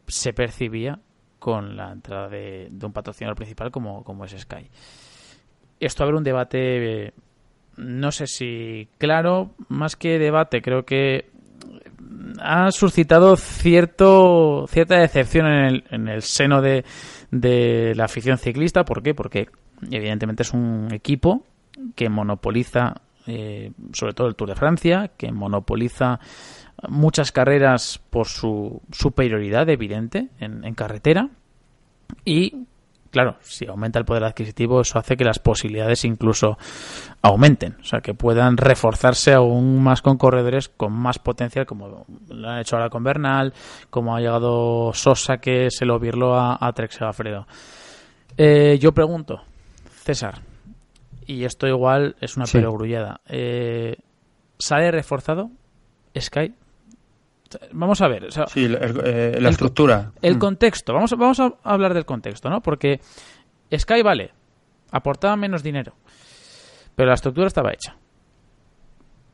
S2: se percibía con la entrada de, un patrocinador principal como, como es Sky. Esto abre un debate, no sé si claro, más que debate, creo que ha suscitado cierto cierta decepción en el, en el seno de, de la afición ciclista. ¿Por qué? Porque evidentemente es un equipo que monopoliza eh, sobre todo el Tour de Francia, que monopoliza muchas carreras por su superioridad evidente en, carretera y claro, si aumenta el poder adquisitivo, eso hace que las posibilidades incluso aumenten, o sea, que puedan reforzarse aún más con corredores con más potencial, como lo han hecho ahora con Bernal, como ha llegado Sosa, que se lo virló a, a Trek eh, yo pregunto, César, y esto igual es una perogrullada. Eh, ¿Sale reforzado Sky? Vamos a ver.
S4: sí, eh, la estructura.
S2: El mm. contexto. Vamos, vamos a hablar del contexto, ¿no? Porque Sky, vale, aportaba menos dinero, pero la estructura estaba hecha.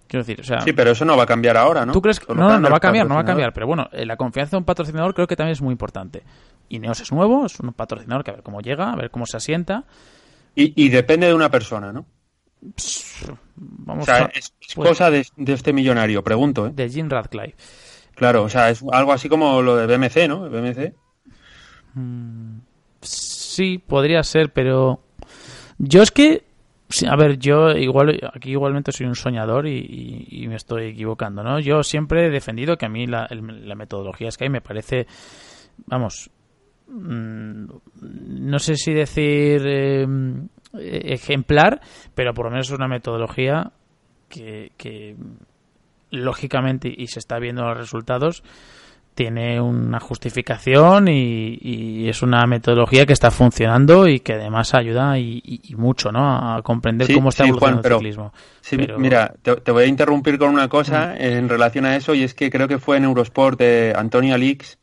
S2: Quiero decir, o sea,
S4: sí, pero eso no va a cambiar ahora, ¿no?
S2: ¿Tú crees que no, no, va a cambiar, no va a cambiar? Pero bueno, eh, la confianza de un patrocinador creo que también es muy importante. Ineos es nuevo, es un patrocinador que a ver cómo llega, a ver cómo se asienta.
S4: Y, depende de una persona, ¿no?
S2: Vamos
S4: o sea, es, pues cosa de, este millonario, pregunto. ¿eh?
S2: De Jim Radcliffe.
S4: Claro, o sea, es algo así como lo de BMC, ¿no? BMC.
S2: Mm, sí, podría ser, pero yo es que, a ver, yo igual aquí igualmente soy un soñador y, me estoy equivocando, ¿no? Yo siempre he defendido que a mí la, la metodología Sky me parece, vamos, Mm, no sé si decir em, ejemplar, pero por lo menos es una metodología que, lógicamente, y se está viendo los resultados, tiene una justificación y, es una metodología que está funcionando y que además ayuda y, mucho ¿no? a comprender cómo está evolucionando el ciclismo.
S4: Mira, te, voy a interrumpir con una cosa mm. en relación a eso y es que creo que fue en Eurosport de Antonio Alix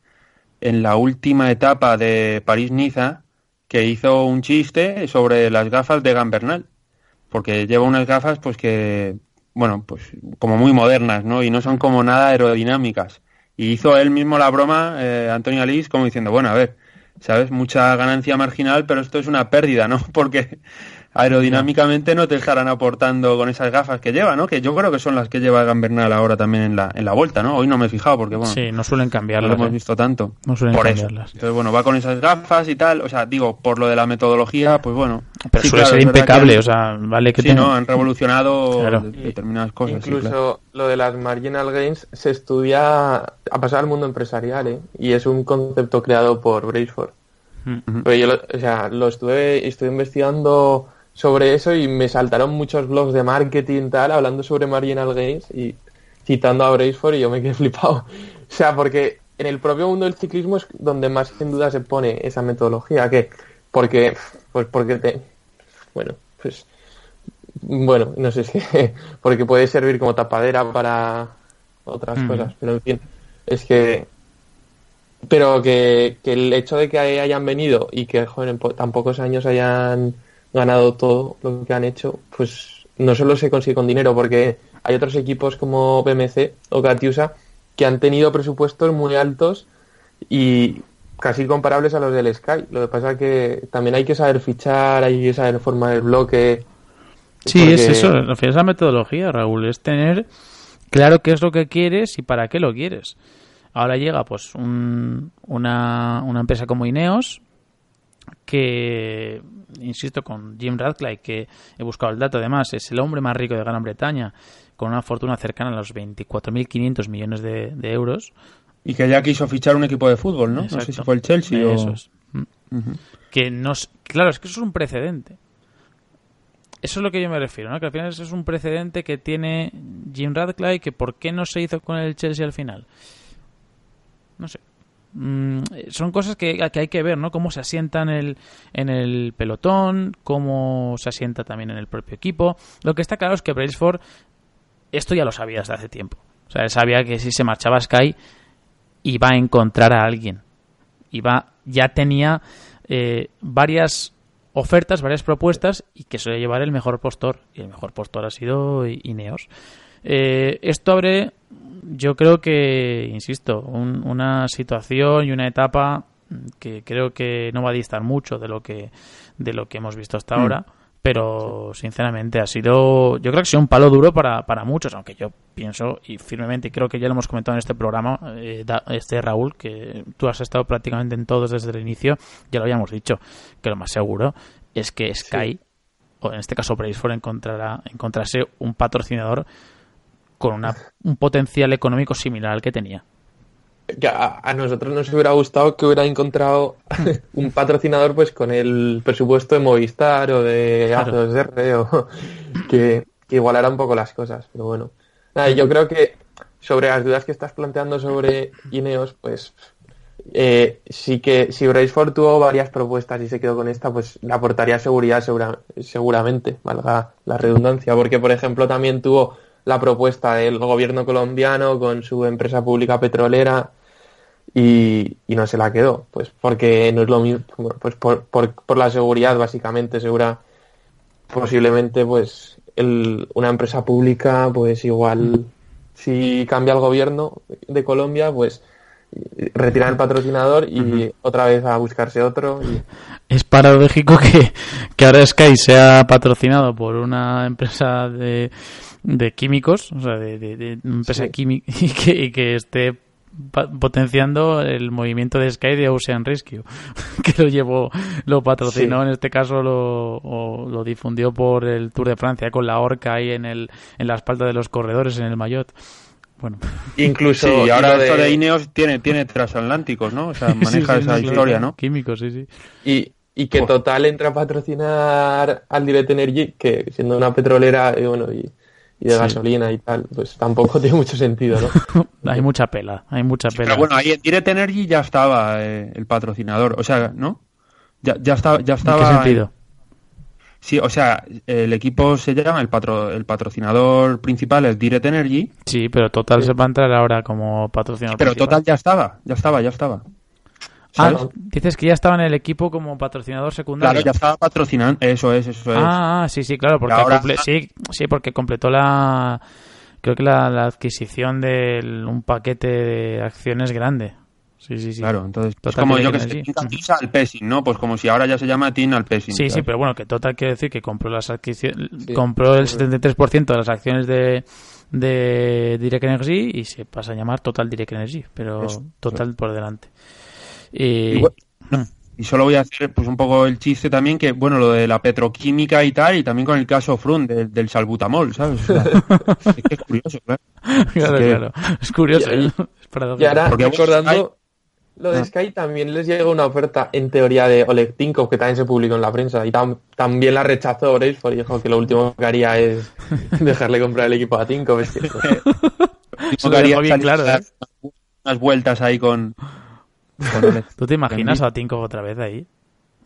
S4: en la última etapa de París-Niza que hizo un chiste sobre las gafas de Gambernal, porque lleva unas gafas pues que, bueno, pues como muy modernas, ¿no? Y no son como nada aerodinámicas. Y hizo él mismo la broma, eh, Antonio Alís, como diciendo, bueno, a ver, ¿sabes? Mucha ganancia marginal, pero esto es una pérdida, ¿no? <laughs> Porque aerodinámicamente no te estarán aportando con esas gafas que lleva, ¿no? Que yo creo que son las que lleva Gambernal ahora también en la, en la vuelta, ¿no? Hoy no me he fijado porque, bueno...
S2: Sí, no suelen cambiarlas.
S4: No lo hemos ¿eh? visto tanto.
S2: No suelen
S4: por
S2: cambiarlas.
S4: Entonces, bueno, va con esas gafas y tal, o sea, digo, por lo de la metodología, pues bueno...
S2: Pero suele ser impecable, o sea, vale que...
S4: Sí, ¿no? Han revolucionado determinadas cosas.
S3: Incluso lo de las marginal gains se estudia a pasar al mundo empresarial, ¿eh? Y es un concepto creado por Braceford. Mm. yo, lo, o sea, lo estuve, estuve investigando sobre eso y me saltaron muchos blogs de marketing tal hablando sobre marginal gains y citando a Braceford y yo me quedé <laughs> flipado. O sea, porque en el propio mundo del ciclismo es donde más sin duda se pone esa metodología. ¿Qué? Porque, pues porque te, bueno, pues, bueno, no sé si, <laughs> porque puede servir como tapadera para otras cosas, pero en fin, es que, pero que, que el hecho de que hayan venido y que, joder, en tan pocos años hayan ganado todo lo que han hecho, pues no solo se consigue con dinero, porque hay otros equipos como BMC o Catiusa que han tenido presupuestos muy altos y casi comparables a los del Sky. Lo que pasa es que también hay que saber fichar, hay que saber formar el bloque.
S2: Sí, es eso, al final es la metodología, Raúl, es tener claro qué es lo que quieres y para qué lo quieres. Ahora llega pues una, una empresa como Ineos que insisto, con Jim Radcliffe, que he buscado el dato, además, es el hombre más rico de Gran Bretaña, con una fortuna cercana a los 24.500 millones de, euros.
S4: Y que ya quiso fichar un equipo de fútbol, ¿no? No sé si fue el Chelsea o...
S2: Mm. Que nos... Claro, es que eso es un precedente. Eso es lo que yo me refiero, ¿no? Que al final eso es un precedente que tiene Jim Radcliffe, que ¿por qué no se hizo con el Chelsea al final? No sé. Mm, son cosas que, hay que ver, ¿no? Cómo se asienta en el, en el pelotón, cómo se asienta también en el propio equipo. Lo que está claro es que Brailsford esto ya lo sabía desde hace tiempo. O sea, él sabía que si se marchaba Sky iba a encontrar a alguien. Iba, ya tenía eh, varias ofertas, varias propuestas y que a llevar el mejor postor. Y el mejor postor ha sido Ineos. Eh, esto abre yo creo que, insisto, una situación y una etapa que creo que no va a distar mucho de lo que de lo que hemos visto hasta mm. ahora pero sinceramente ha sido yo creo que ha sido un palo duro para, para muchos aunque yo pienso y firmemente creo que ya lo hemos comentado en este programa eh, este Raúl que tú has estado prácticamente en todos desde el inicio ya lo habíamos dicho que lo más seguro es que Sky o en este caso Braceford encontrará encontrarse un patrocinador con una, un potencial económico similar al que tenía.
S3: Que a, nosotros nos hubiera gustado que hubiera encontrado <laughs> un patrocinador pues con el presupuesto de Movistar o de A2R o <laughs> que, que, igualara un poco las cosas. Pero bueno, yo creo que sobre las dudas que estás planteando sobre Ineos, pues eh, sí que si Braceford tuvo varias propuestas y se quedó con esta, pues le aportaría seguridad seguramente, valga la redundancia, porque por ejemplo también tuvo la propuesta del gobierno colombiano con su empresa pública petrolera y, no se la quedó, pues porque no es lo mismo, pues por, por, la seguridad básicamente, segura, posiblemente pues el, una empresa pública pues igual si cambia el gobierno de Colombia pues retirar el patrocinador y otra vez a buscarse otro.
S2: Es paradójico que, que ahora Sky sea patrocinado por una empresa de de químicos, o sea, de, de, empresa química <laughs> y que, y que esté potenciando el movimiento de Sky de Ocean Rescue, <laughs> que lo llevó, lo patrocinó, en este caso lo, lo difundió por el Tour de Francia con la horca ahí en, el, en la espalda de los corredores en el Mayotte. Bueno. <laughs>
S4: Incluso y ahora esto de Ineos tiene, tiene transatlánticos, ¿no? O sea, maneja esa historia, ¿no?
S2: Químicos, sí, sí.
S3: Y, y que Total entra a patrocinar al Direct Energy, que siendo una petrolera, y bueno, y y de gasolina y tal, pues tampoco <laughs> tiene mucho sentido, ¿no? <laughs>
S2: hay mucha pela, hay mucha pela.
S4: pero bueno, ahí en Direct Energy ya estaba eh, el patrocinador, o sea, ¿no? Ya, ya, estaba, ya estaba...
S2: ¿En qué sentido?
S4: Sí, o sea, el equipo se llama, el, patro, el patrocinador principal es Direct Energy.
S2: Sí, pero Total se va a entrar ahora como patrocinador
S4: Pero Total ya estaba, ya estaba, ya estaba.
S2: Ah, dices que ya estaba en el equipo como patrocinador secundario.
S4: Claro, ya estaba patrocinando, eso es, eso es.
S2: Ah, ah sí, sí, claro, porque sí, sí, porque completó la creo que la, adquisición de un paquete de acciones grande. Sí, sí, sí.
S4: Claro, entonces es como yo que sé, al Pessing, ¿no? Pues como si ahora ya se llama Team al Pessing.
S2: Sí, sí, pero bueno, que Total quiere decir que compró las adquisiciones, compró el 73% de las acciones de de Direct Energy y se pasa a llamar Total Direct Energy, pero Total por delante.
S4: Y, solo voy a hacer pues un poco el chiste también que, bueno, lo de la petroquímica y tal, y también con el caso Frun del salbutamol, ¿sabes? <laughs> es que es curioso, claro.
S2: Claro, es, claro. es curioso.
S3: Y, <laughs> y ahora, recordando lo de ah. Sky, también les llega una oferta en teoría de Oleg Tinkov, que también se publicó en la prensa, y también la rechazó Bracefor y dijo que lo último que haría es dejarle comprar el equipo a Tinkov. Es que, <laughs>
S2: bien claro, ¿eh?
S4: unas vueltas ahí con <laughs>
S2: ¿Tú te imaginas a Tinko otra vez ahí?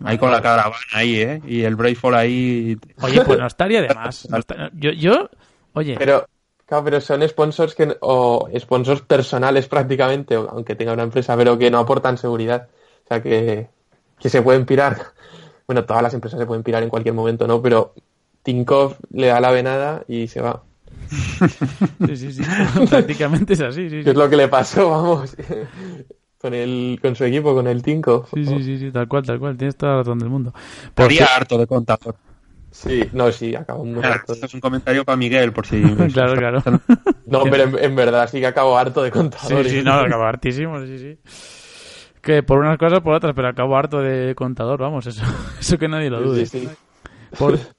S4: Ahí con la caravana ahí, ¿eh? Y el Brayfall ahí...
S2: Oye, pues no estaría de más. <laughs> Yo, yo, oye...
S3: Pero, claro, pero son sponsors que, o sponsors personales prácticamente, aunque tenga una empresa, pero que no aportan seguridad. O sea, que, que se pueden pirar. <laughs> Bueno, todas las empresas se pueden pirar en cualquier momento, ¿no? Pero Tinkoff le da la venada y se va.
S2: sí, sí, sí. Prácticamente es así, sí,
S3: Es lo que le pasó, vamos con el con su equipo, con el Tinko.
S2: Sí, sí, sí, sí, tal cual, tal cual, tienes toda la razón del mundo.
S4: Podría harto de contador.
S3: Sí, no, sí, acabo muy harto.
S4: Esto es un comentario para Miguel, por si... <laughs>
S2: claro, claro.
S3: No, <laughs> pero en, verdad sí que acabo harto de contador.
S2: Sí, sí, no, acabo hartísimo, sí, sí. Que por unas cosas por otras, pero acabo harto de contador, vamos, eso, <laughs> eso que nadie lo dude. Sí, sí.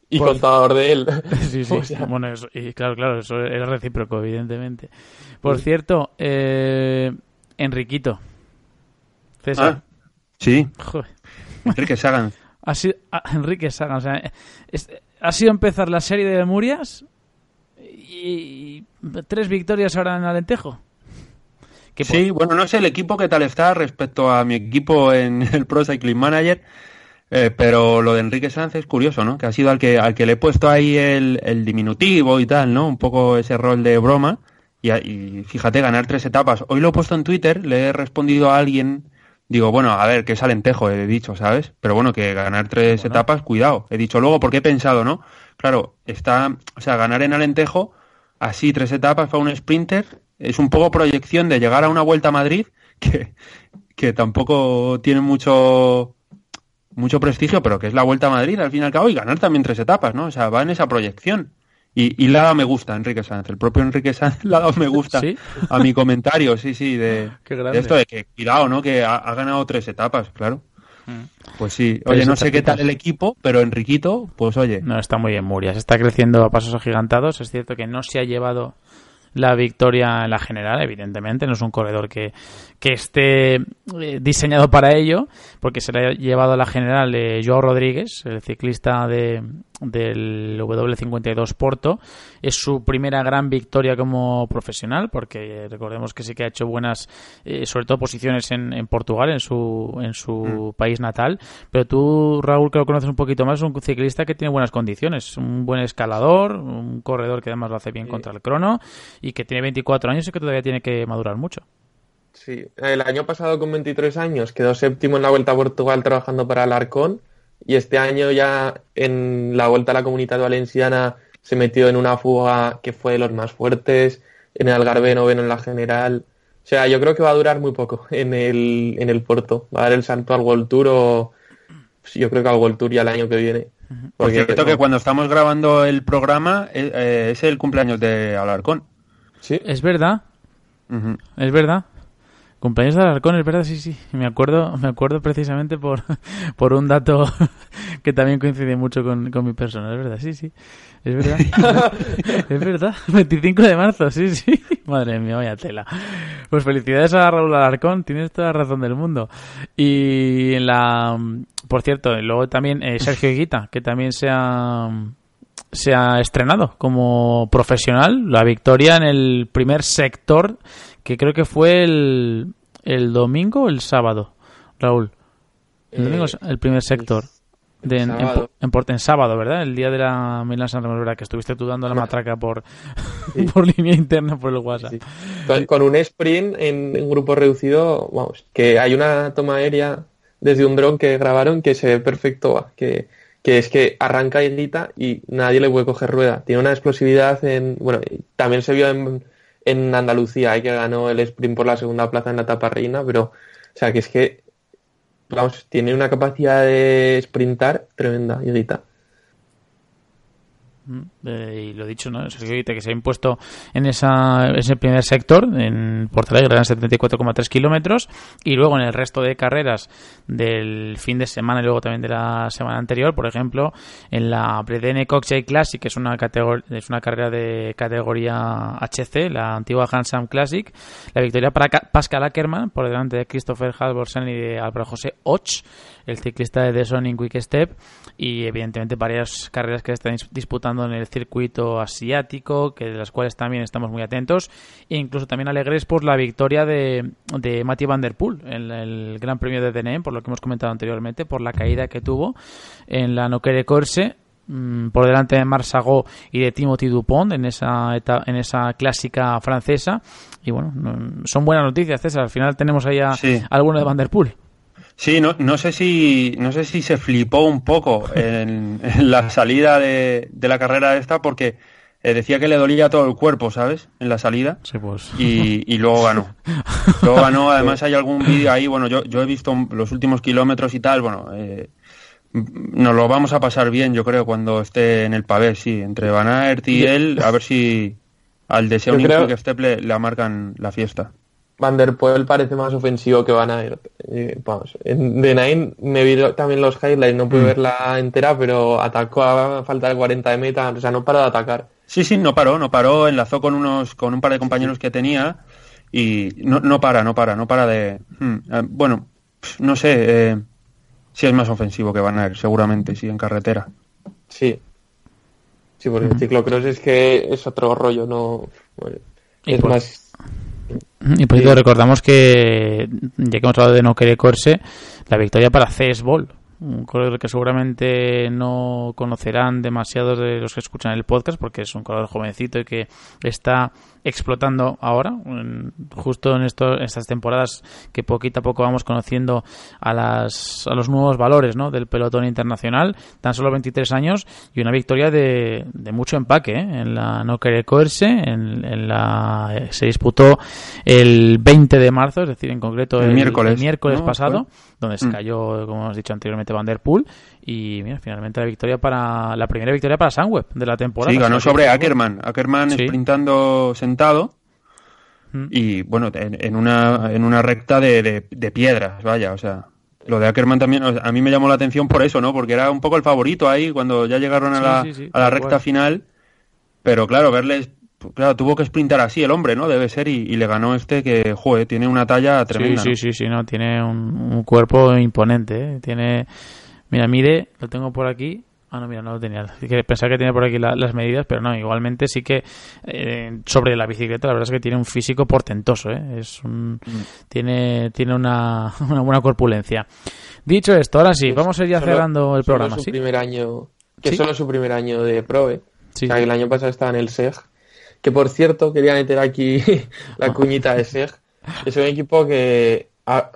S3: y contador de él.
S2: Sí, sí, bueno, eso, y claro, claro, eso era recíproco, evidentemente. Por cierto, eh, Enriquito, César.
S4: Ah, sí. Enrique Sagan. <laughs>
S2: Ha sido, ah, Enrique Sagan. O sea, ha sido empezar la serie de Murias y, tres victorias ahora en Alentejo.
S4: sí, bueno, no sé el equipo qué tal está respecto a mi equipo en <laughs> el Pro Cycling Manager, eh, pero lo de Enrique Sanz es curioso, ¿no? Que ha sido al que, al que le he puesto ahí el, el diminutivo y tal, ¿no? Un poco ese rol de broma. Y, y, fíjate, ganar tres etapas. Hoy lo he puesto en Twitter, le he respondido a alguien digo, bueno, a ver, que es Alentejo, he dicho, ¿sabes? Pero bueno, que ganar tres etapas, cuidado. He dicho luego porque he pensado, ¿no? Claro, está, o sea, ganar en Alentejo, así tres etapas para un sprinter, es un poco proyección de llegar a una vuelta a Madrid <laughs> que, que tampoco tiene mucho mucho prestigio, pero que es la Vuelta a Madrid al fin y al cabo y ganar también tres etapas, ¿no? O sea, va en esa proyección. Y, y le ha dado me gusta Enrique Sánchez. El propio Enrique Sánchez le <laughs> ha dado me gusta a mi comentario, sí, sí, <laughs> de, esto de que, cuidado, ¿no? Que ha, ganado tres etapas, claro. Mm. Pues sí, oye, no sé qué tal el equipo, pero Enriquito, pues oye.
S2: No, está muy en Murias, está creciendo a pasos agigantados. Es cierto que no se ha llevado la victoria en la general, evidentemente, no es un corredor que, que esté eh, diseñado para ello, porque se le ha llevado a la general de Joao Rodríguez, el ciclista de, del W52 Porto. Es su primera gran victoria como profesional, porque recordemos que sí que ha hecho buenas, eh, sobre todo posiciones en, en, Portugal, en su, en su mm. país natal. Pero tú, Raúl, que lo conoces un poquito más, es un ciclista que tiene buenas condiciones, un buen escalador, un corredor que además lo hace bien contra el crono y que tiene 24 años y que todavía tiene que madurar mucho.
S3: Sí, el año pasado con 23 años quedó séptimo en la Vuelta a Portugal trabajando para Alarcón y este año ya en la Vuelta a la Comunidad Valenciana se metió en una fuga que fue de los más fuertes, en el Algarve noveno en la general. O sea, yo creo que va a durar muy poco en el, en el Porto. Va a dar el salto al World Tour o yo creo que al World Tour ya el año que viene.
S4: Porque cierto que cuando estamos grabando el programa eh, eh, es el cumpleaños de Alarcón.
S2: Sí. Es verdad. Es verdad. Cumpleaños de Alarcón, es verdad, sí, sí. Me acuerdo, me acuerdo precisamente por, <laughs> por un dato <laughs> que también coincide mucho con, con mi persona, es verdad, sí, sí. Es verdad. <laughs> es verdad. 25 de marzo, sí, sí. Madre mía, vaya tela. Pues felicidades a Raúl Alarcón, tienes toda la razón del mundo. Y en la. Por cierto, luego también eh, Sergio Higuita, que también se ha se ha estrenado como profesional la victoria en el primer sector que creo que fue el, el domingo o el sábado, Raúl. El domingo es el primer sector. De, en, en, sábado, ¿verdad? El día de la Milan San Remo, ¿verdad? Que estuviste tú dando la matraca por, <laughs> por línea interna por el WhatsApp.
S3: Con, un sprint en un grupo reducido, vamos, que hay una toma aérea desde un dron que grabaron que se ve perfecto, que, que es que arranca y grita y nadie le puede coger rueda. Tiene una explosividad en, bueno, también se vio en, en Andalucía, hay que ganó el sprint por la segunda plaza en la etapa reina, pero, o sea, que es que, vamos, tiene una capacidad de sprintar tremenda,
S2: Mm, eh, y lo dicho, ¿no? Sergio que se ha impuesto en esa, ese primer sector, en Portalegre, en 74,3 kilómetros, y luego en el resto de carreras del fin de semana y luego también de la semana anterior, por ejemplo, en la Bredene Cocktail Classic, que es una, es una carrera de categoría HC, la antigua Hansam Classic, la victoria para Pascal Ackermann por delante de Christopher Halvorsen y de Álvaro José Och, el ciclista de The Soning Quick Step, y evidentemente varias carreras que están disputando en el circuito asiático, que de las cuales también estamos muy atentos, e incluso también alegres por la victoria de, de Mathieu Van Der Poel en el Gran Premio de DNM, por lo que hemos comentado anteriormente, por la caída que tuvo en la Noquere Corse mm, por delante de Marsagó y de Timothy Dupont en esa en esa clásica francesa. Y bueno son buenas noticias César. Al final tenemos ahí a alguno de Van Der Poel
S4: Sí, no, no sé si no sé si se flipó un poco en, <laughs> la salida de, la carrera esta porque eh, decía que le dolía todo el cuerpo, ¿sabes? En la salida.
S2: Sí, pues.
S4: Y, luego ganó. <laughs> Luego ganó, además hay algún vídeo ahí, bueno, yo, yo he visto los últimos kilómetros y tal, bueno, eh, nos lo vamos a pasar bien, yo creo, cuando esté en el pavé, sí, entre Van Aert y él, a ver si al deseo que esté le, le marcan la fiesta.
S3: Van der Poel parece más ofensivo que Van Aert. Eh, vamos, en The Nine me vi también los highlights, no pude mm. verla entera, pero atacó a falta de 40 de meta, o sea, no paró de atacar.
S4: Sí, sí, no paró, no paró, enlazó con unos, con un par de compañeros que tenía y no, no para, no para, no para de... Hmm, eh, bueno, no sé eh, si es más ofensivo que Van Aert, seguramente, sí, en carretera.
S3: Sí. Sí, porque el ciclocross es que es otro rollo, no... es más
S2: y por cierto, recordamos que, ya que hemos hablado de no querer Corse, la victoria para CS Ball un corredor que seguramente no conocerán demasiados de los que escuchan el podcast porque es un corredor jovencito y que está explotando ahora, justo en esto, estas temporadas que poquito a poco vamos conociendo a, las, a los nuevos valores ¿no? del pelotón internacional, tan solo 23 años y una victoria de, de mucho empaque ¿eh? en la No Querer Coerse, en, la, eh, se disputó el 20 de marzo, es decir, en concreto el, miércoles, miércoles pasado, donde se mm. cayó, como hemos dicho anteriormente, Van der Poel y mira, finalmente la victoria para la primera victoria para Sunweb de la temporada.
S4: Sí, ganó sobre Ackerman, Ackerman sprintando sentado mm. y bueno, en, una en una recta de, de, piedras, vaya, o sea, lo de Ackerman también a mí me llamó la atención por eso, ¿no? Porque era un poco el favorito ahí cuando ya llegaron a la, a la recta final, pero claro, verles claro, tuvo que sprintar así el hombre, ¿no? Debe ser, y, le ganó este que, joder, tiene una talla tremenda.
S2: Sí, sí, sí, sí, no, tiene un, cuerpo imponente, ¿eh? Tiene, mira, mide, lo tengo por aquí. Ah, no, mira, no lo tenía. Pensaba que tenía por aquí las medidas, pero no, igualmente sí que eh, sobre la bicicleta la verdad es que tiene un físico portentoso, ¿eh? Es un, mm. tiene, tiene una, <laughs> una buena corpulencia. Dicho esto, ahora sí, vamos a ir ya cerrando el programa.
S3: Su primer año, que solo su primer año de Pro, ¿eh? Sí, o sea, el año pasado estaba en el SEG que por cierto, quería meter aquí <laughs> la cuñita de SEG. Es un equipo que ha,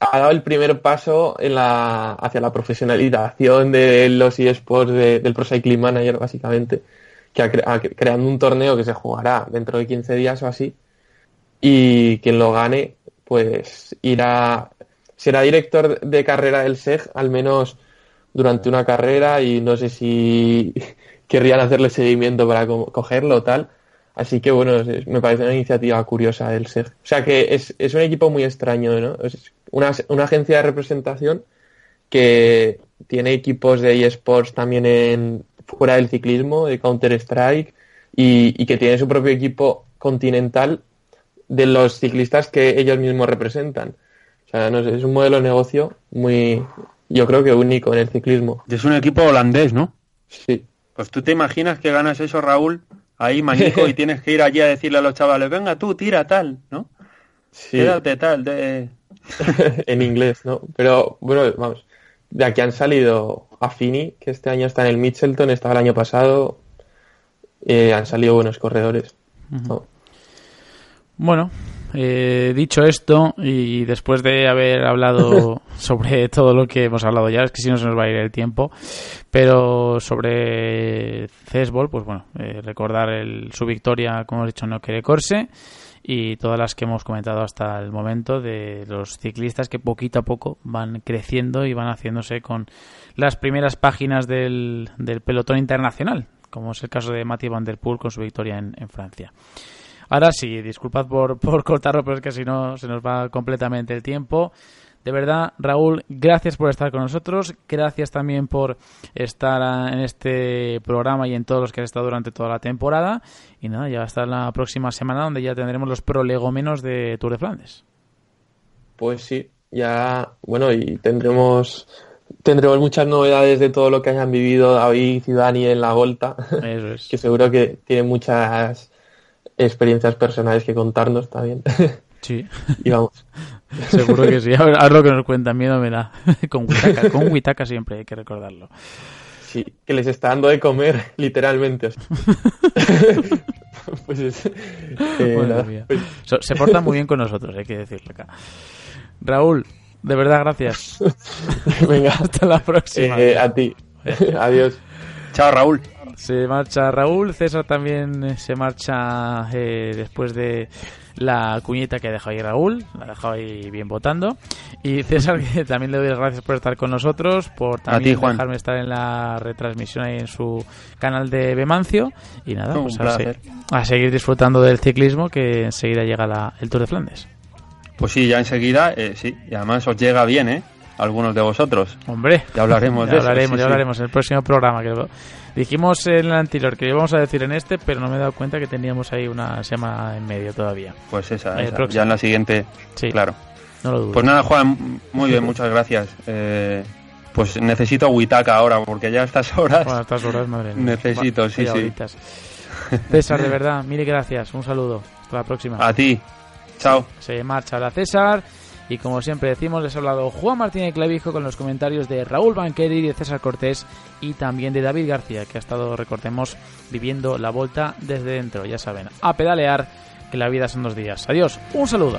S3: dado el primer paso en la, hacia la profesionalización de los eSports del Pro Cycling Manager, básicamente, que ha, creando un torneo que se jugará dentro de 15 días o así. Y quien lo gane, pues irá, será director de carrera del SEG, al menos durante una carrera, y no sé si <laughs> querrían hacerle seguimiento para cogerlo o tal Así que bueno, me parece una iniciativa curiosa del SEG. O sea que es, es un equipo muy extraño, ¿no? Es una, una agencia de representación que tiene equipos de eSports también en, fuera del ciclismo, de Counter-Strike, y, que tiene su propio equipo continental de los ciclistas que ellos mismos representan. O sea, no sé, es un modelo de negocio muy, yo creo que único en el ciclismo.
S4: Es un equipo holandés, ¿no?
S3: Sí.
S4: Pues tú te imaginas que ganas eso, Raúl, ahí <laughs> manico y tienes que ir allí a decirle a los chavales, venga tú, tira tal, ¿no? Sí. Quédate tal, de... <laughs>
S3: en inglés, ¿no? Pero bueno, vamos, de aquí han salido Affini, que este año está en el Mitchelton, estaba el año pasado, eh, han salido buenos corredores.
S2: Bueno, eh, dicho esto, y después de haber hablado <laughs> sobre <laughs> todo lo que hemos hablado ya, es que si no se nos va a ir el tiempo, pero sobre Cesbol, pues bueno, eh, recordar el, su victoria, como hemos dicho, no quiere corse y todas las que hemos comentado hasta el momento de los ciclistas que poquito a poco van creciendo y van haciéndose con las primeras páginas del, del pelotón internacional, como es el caso de Mathieu Van Der Poel con su victoria en, en Francia. Ahora sí, disculpad por, <laughs> por cortarlo, pero es que si no se nos va completamente el tiempo. De verdad, Raúl, gracias por estar con nosotros. Gracias también por estar en este programa y en todos los que has estado durante toda la temporada. Y nada, ya hasta la próxima semana donde ya tendremos los prolegómenos de Tour de Flandes.
S3: Pues sí, ya, bueno, y tendremos tendremos muchas novedades de todo lo que hayan vivido David y Dani en la Volta.
S2: Eso es. <laughs>
S3: que seguro que tienen muchas experiencias personales que contarnos también.
S2: Sí. <laughs>
S3: y vamos. <laughs> <laughs>
S2: Seguro que sí. A ver, haz lo que nos cuenta, miedo me da. <laughs> con Huitaca, con Huitaca siempre hay que recordarlo.
S3: Sí, que les está dando de comer, <laughs> literalmente.
S2: pues es, eh, pues Se portan muy bien con nosotros, hay que decirlo acá. Raúl, de verdad, gracias.
S3: Venga,
S2: hasta la próxima.
S3: Eh, a ti. Adiós.
S4: Chao, Raúl.
S2: Se marcha Raúl, César también se marcha eh, después de la cuñita que ha dejado ahí Raúl, la ha dejado ahí bien votando. Y César, <laughs> que también le doy las gracias por estar con nosotros, por también dejarme estar en la retransmisión ahí en su canal de Bemancio. Y nada, pues a, seguir disfrutando del ciclismo, que enseguida llega el Tour de Flandes.
S4: Pues sí, ya enseguida, eh, sí, y además os llega bien, ¿eh? Algunos de vosotros.
S2: Hombre,
S4: ya hablaremos <laughs>
S2: de hablaremos, ya hablaremos en el próximo programa. Que Dijimos en el anterior que íbamos a decir en este, pero no me he dado cuenta que teníamos ahí una semana en medio todavía.
S4: Pues esa, ya en la siguiente,
S2: sí,
S4: claro.
S2: No lo dudo.
S4: Pues nada, Juan, muy bien, muchas gracias. Eh, pues necesito Huitaca ahora, porque ya a estas horas...
S2: a estas horas, madre
S4: mía. Necesito, sí, sí.
S2: César, de verdad, mil gracias. Un saludo. Hasta la próxima.
S4: A ti. Chao.
S2: Se marcha la César. Y como siempre decimos, les ha hablado Juan Martínez Clavijo con los comentarios de Raúl Banqueri, de César Cortés y también de David García, que ha estado, recordemos, viviendo la vuelta desde dentro. Ya saben, a pedalear, que la vida son dos días. Adiós, un saludo.